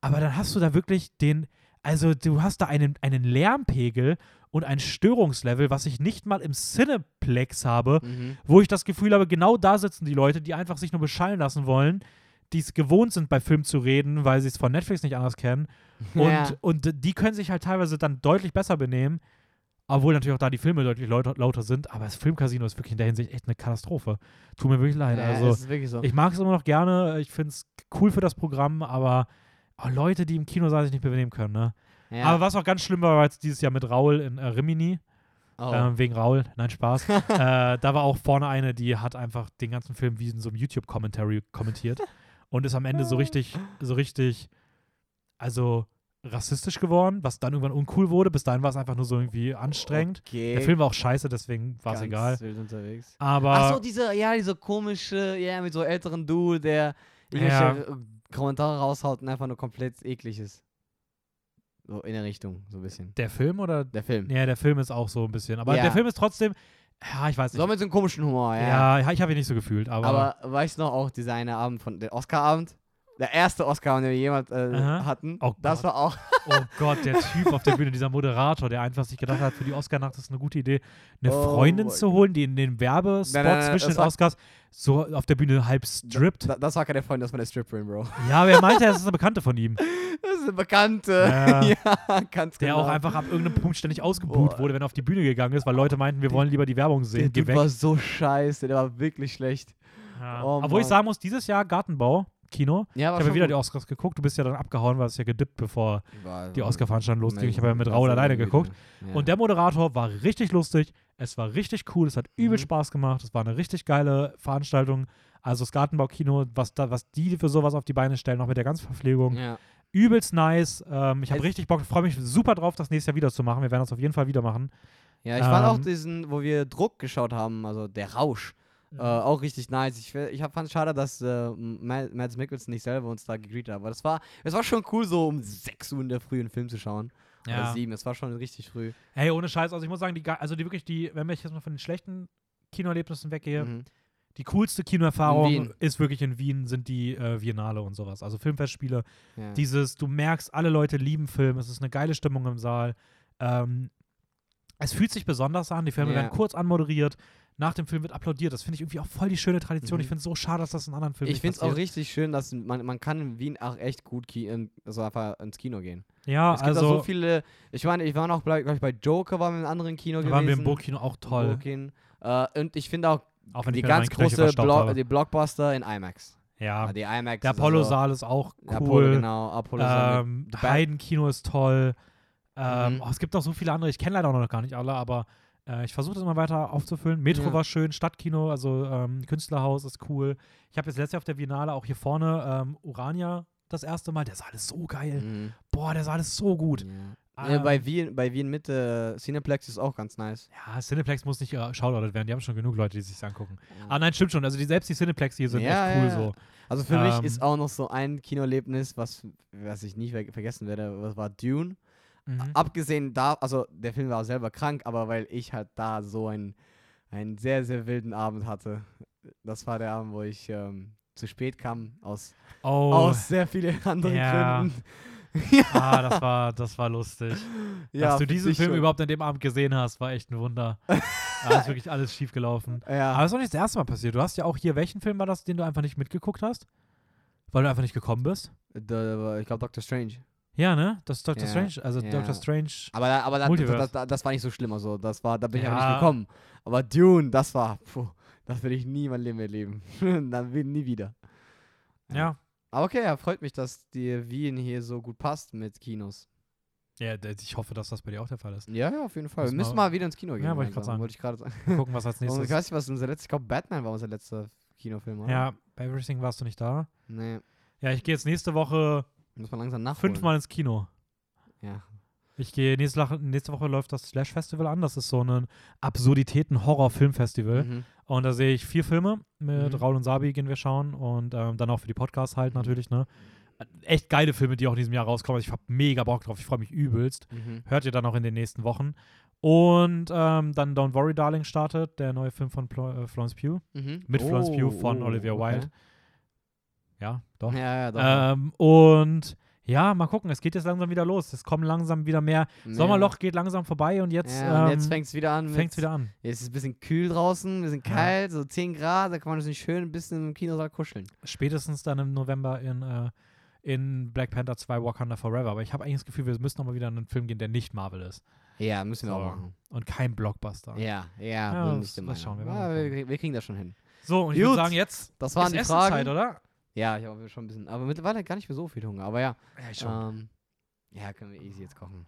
Aber dann hast du da wirklich den, also du hast da einen, einen Lärmpegel und ein Störungslevel, was ich nicht mal im Cineplex habe, Mhm. wo ich das Gefühl habe, genau da sitzen die Leute, die einfach sich nur beschallen lassen wollen, die es gewohnt sind, bei Filmen zu reden, weil sie es von Netflix nicht anders kennen. Und, Ja. und die können sich halt teilweise dann deutlich besser benehmen, obwohl natürlich auch da die Filme deutlich lauter, lauter sind. Aber das Filmcasino ist wirklich in der Hinsicht echt eine Katastrophe. Tut mir wirklich leid. Ja, also, es ist wirklich so. ich mag es immer noch gerne. Ich finde es cool für das Programm, aber oh, Leute, die im Kinosaal sich nicht benehmen können, ne? ja. Aber was auch ganz schlimm war, war jetzt dieses Jahr mit Raul in äh, Rimini. oh. Ähm, wegen Raul, nein, Spaß. äh, da war auch vorne eine, die hat einfach den ganzen Film wie in so einem YouTube-Commentary kommentiert und ist am Ende so richtig, so richtig, also rassistisch geworden, was dann irgendwann uncool wurde. Bis dahin war es einfach nur so irgendwie anstrengend. Okay. Der Film war auch scheiße, deswegen war es egal. wild unterwegs. Aber Ach so, dieser, ja, dieser komische, ja, mit so älteren Dude, der Ja. Kommentare raushaut und einfach nur komplett eklig ist. So in der Richtung, so ein bisschen. der Film oder? Der Film. Ja, der Film ist auch so ein bisschen. Aber Ja. der Film ist trotzdem, ja, ich weiß nicht. So mit so einem komischen Humor, ja. ja, ich habe ihn nicht so gefühlt, aber, Aber weißt du noch auch dieser eine Abend von der Oscar-Abend? Der erste Oscar, den wir jemals äh, hatten. Oh das Gott. war auch. oh Gott, der Typ auf der Bühne, dieser Moderator, der einfach sich gedacht hat, für die Oscar-Nacht ist eine gute Idee, eine Oh Freundin zu holen, die in den Werbespot Nein, nein, nein, zwischen das den Oscars so auf der Bühne halb strippt. Da, das war keine Freundin, das war eine Stripperin, Bro. Ja, aber er meinte, es ist eine Bekannte von ihm, Das ist eine Bekannte. Ja. Ja, ganz der genau. auch einfach ab irgendeinem Punkt ständig ausgebuht wurde, wenn er auf die Bühne gegangen ist, weil Leute meinten, wir wollen lieber die Werbung Der sehen. Geh Typ weg. war so scheiße, der war wirklich schlecht. Ja. Oh Obwohl ich Mann. sagen muss, dieses Jahr Gartenbau, Kino. Ja, Ich habe ja wieder die Oscars geguckt. Du bist ja dann abgehauen, weil es ja gedippt, bevor die Oscar-Veranstaltung losging. Ich habe ja mit Raul alleine geguckt. Und der Moderator war richtig lustig. Es war richtig cool. Es hat übel Mhm. Spaß gemacht. Es war eine richtig geile Veranstaltung. Also das Gartenbaukino, was, da, was die für sowas auf die Beine stellen, auch mit der ganzen Verpflegung. Ja. Übelst nice. Ähm, ich habe richtig Bock. freue mich super drauf, das nächstes Jahr wieder zu machen. Wir werden das auf jeden Fall wieder machen. ja, ich fand auch Ähm, diesen, wo wir Druck geschaut haben, also der Rausch, Mhm. äh, auch richtig nice. Ich, ich fand es schade, dass äh, Ma- Mads Mikkelsen nicht selber uns da gegreetet hat. Aber das war, es war schon cool, so um 6 Uhr in der Früh einen Film zu schauen. Oder Ja. 7, es war schon richtig früh. Hey, ohne Scheiß. Also ich muss sagen, die, also die wirklich die, wenn ich jetzt mal von den schlechten Kinoerlebnissen weggehe, Mhm. die coolste Kinoerfahrung ist wirklich in Wien, sind die äh, Biennale und sowas. Also Filmfestspiele. Ja. Dieses, du merkst, alle Leute lieben Film, es ist eine geile Stimmung im Saal. Ähm, es fühlt sich besonders an, die Filme Ja. werden kurz anmoderiert, nach dem Film wird applaudiert. Das finde ich irgendwie auch voll die schöne Tradition. Mhm. Ich finde es so schade, dass das in anderen Filmen ich finde es auch richtig schön, dass man, man kann in Wien auch echt gut ki also einfach ins Kino gehen. Ja, es gibt also auch so viele, ich meine, ich war noch, glaube ich, bei Joker, waren wir im anderen Kino gewesen. waren wir im Burgkino auch toll. Burgkin. Äh, und ich finde auch Auch die ganz große Blo die Blockbuster in IMAX. Ja, die IMAX der Apollo-Saal ist auch der Apollo, cool. genau, Apollo Ähm, Heidenkino ist toll. Ähm, Mhm. oh, es gibt auch so viele andere. Ich kenne leider auch noch gar nicht alle, aber äh, ich versuche das immer weiter aufzufüllen. Metro Ja. war schön, Stadtkino, also ähm, Künstlerhaus ist cool. Ich habe jetzt letztes Jahr auf der Biennale auch hier vorne ähm, Urania das erste Mal. Der Saal ist so geil. Mhm. Boah, der Saal ist so gut. Ja. Ja, Ähm, bei Wien, bei Wien Mitte, äh, Cineplex ist auch ganz nice. Ja, Cineplex muss nicht äh, shoutoutet werden. Die haben schon genug Leute, die sich angucken. Ja. Ah, nein, stimmt schon. Also die, selbst die Cineplex hier sind Ja, echt cool ja, ja. so. Also für mich Ähm, ist auch noch so ein Kinoerlebnis, was, was ich nie ver vergessen werde, was war Dune. Mhm. Abgesehen da, also der Film war selber krank, aber weil ich halt da so einen, einen sehr, sehr wilden Abend hatte. Das war der Abend, wo ich ähm, zu spät kam, aus, Oh, aus sehr vielen anderen Ja. Gründen. ah, das war, das war lustig. Dass du diesen Film schon. überhaupt an dem Abend gesehen hast, war echt ein Wunder. da ist wirklich alles schief gelaufen. Ja. Aber das ist doch nicht das erste Mal passiert. Du hast ja auch hier, welchen Film war das, den du einfach nicht mitgeguckt hast? Weil du einfach nicht gekommen bist? Da- ich glaube Doctor Strange. Ja, ne? Das ist Doctor Ja, Strange. Also ja. Doctor Strange. Aber, da, aber da, das, das, das war nicht so schlimm. Also das war, da bin ich aber Ja. nicht gekommen. Aber Dune, das war, puh, das will ich nie mein Leben erleben. Dann will nie wieder. Ja. Aber okay, ja, freut mich, dass dir Wien hier so gut passt mit Kinos. Ja, ich hoffe, dass das bei dir auch der Fall ist. Ja, ja, auf jeden Fall. Wir müssen mal- mal wieder ins Kino gehen. Ja, wollte ich gemeinsam, sagen. Wollte ich gerade sagen. Gucken, was als Und ich nächstes. weiß nicht, was unser letzter, ich glaube Batman war unser letzter Kinofilm, oder? Ja, bei Everything warst du nicht da. Nee, Ja, ich gehe jetzt nächste Woche muss man langsam nachholen. fünfmal ins Kino. Ja. Ich gehe nächste, nächste Woche läuft das Slash Festival an. Das ist so ein Absurditäten-Horror-Film-Festival. Mhm. Und da sehe ich vier Filme. Mit Mhm. Raul und Sabi gehen wir schauen. Und ähm, dann auch für die Podcasts halt natürlich, ne? Echt geile Filme, die auch in diesem Jahr rauskommen. Also ich habe mega Bock drauf. Ich freue mich übelst. Mhm. Hört ihr dann auch in den nächsten Wochen. Und ähm, dann Don't Worry Darling startet, der neue Film von Plo äh, Florence Pugh. Mhm. Mit Florence Pugh von Olivia okay. Ja, doch. Ja, ja, doch. Ähm, und ja, mal gucken, es geht jetzt langsam wieder los. Es kommen langsam wieder mehr. Nee. Sommerloch geht langsam vorbei und jetzt, Ja, und jetzt ähm, fängt es wieder an. fängt's wieder an. Jetzt ist es ein bisschen kühl draußen, wir sind Ja. kalt, so 10 Grad, da kann man sich schön ein bisschen im Kinosaal kuscheln. Spätestens dann im November in, äh, in Black Panther 2 Wakanda Forever. Aber ich habe eigentlich das Gefühl, wir müssen noch mal wieder in einen Film gehen, der nicht Marvel ist. Ja, müssen wir So. auch machen. Und kein Blockbuster. Ja, ja, Ja, das- das schauen wir ja, mal. wir, wir kriegen das schon hin. So, und ich würde sagen, jetzt Das waren die Essenszeit, Fragen. oder? Ja, ich habe schon ein bisschen, aber mittlerweile gar nicht mehr so viel Hunger, aber ja. Ja, ich Ähm, ja, können wir easy jetzt kochen.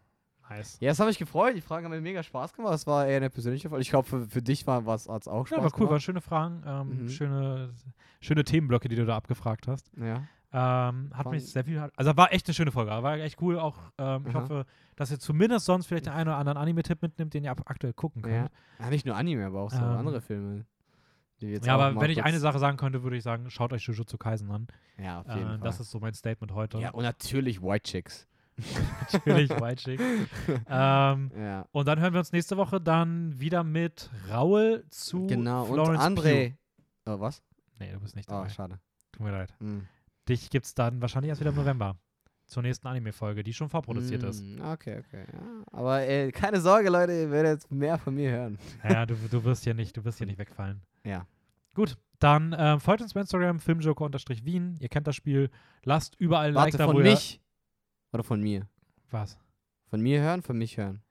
Nice. Ja, das habe ich gefreut. Die Fragen haben mir mega Spaß gemacht. Das war eher eine persönliche Frage. Ich glaube, für, für dich war es auch Spaß Ja, war cool, waren gemacht. schöne Fragen, ähm, Mhm. schöne, schöne Themenblöcke, die du da abgefragt hast. Ja. Ähm, hat Von- mich sehr viel. Also war echt eine schöne Folge. War echt cool. Auch ähm, ich hoffe, dass ihr zumindest sonst vielleicht den einen oder anderen Anime-Tipp mitnimmt, den ihr aktuell gucken Ja. könnt. ja. Nicht nur Anime, aber auch so Ähm, andere Filme. Ja, aber wenn ich eine Sache sagen könnte, würde ich sagen, schaut euch Jujutsu Kaisen an. Ja, auf jeden Äh, Fall. das ist so mein Statement heute. ja, und natürlich White Chicks. Natürlich, White Chick. ähm, Ja. und dann hören wir uns nächste Woche dann wieder mit Raul zu Genau. Und Florence André. Oh, was? Nee, du bist nicht Oh, dabei. schade. Tut mir leid. Hm. Dich gibt's dann wahrscheinlich erst wieder im November. Zur nächsten Anime-Folge, die schon vorproduziert ist. Mm, Okay, okay. Ja. Aber äh, keine Sorge, Leute, ihr werdet jetzt mehr von mir hören. Ja, du, du wirst hier nicht, du wirst hier nicht wegfallen. Ja. Gut, dann ähm, folgt uns bei Instagram, filmjoker-wien. Ihr kennt das Spiel. Lasst überall ein Like Warte, da, von mich? Oder von mir? Was? Von mir hören, von mich hören?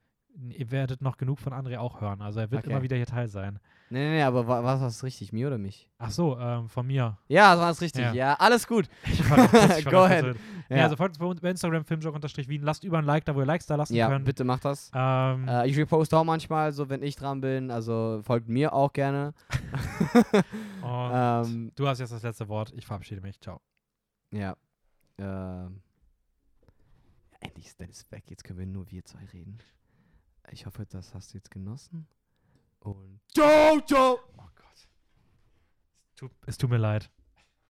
Ihr werdet noch genug von André auch hören. Also er wird Okay. immer wieder hier Teil sein. Nee, nee, nee, aber wa- was war es richtig? Mir oder mich? Ach so, ähm, von mir. Ja, das war es richtig. Ja. Ja. alles gut. Ich das- ich fand Go das ahead. Ja. Ja, also folgt uns bei, Instagram, filmjoker-wien. Lasst überall ein Like da, wo ihr Likes da lassen ja könnt. bitte macht das. Ähm, Äh, ich reposte auch manchmal, so wenn ich dran bin. Also folgt mir auch gerne. ähm, du hast jetzt das letzte Wort. Ich verabschiede mich. Ciao. ja. Ähm, endlich ist Dennis weg. Jetzt können wir nur wir zwei reden. Ich hoffe, das hast du jetzt genossen. Und ciao, ciao. Oh Gott. Es tut, es tut mir leid.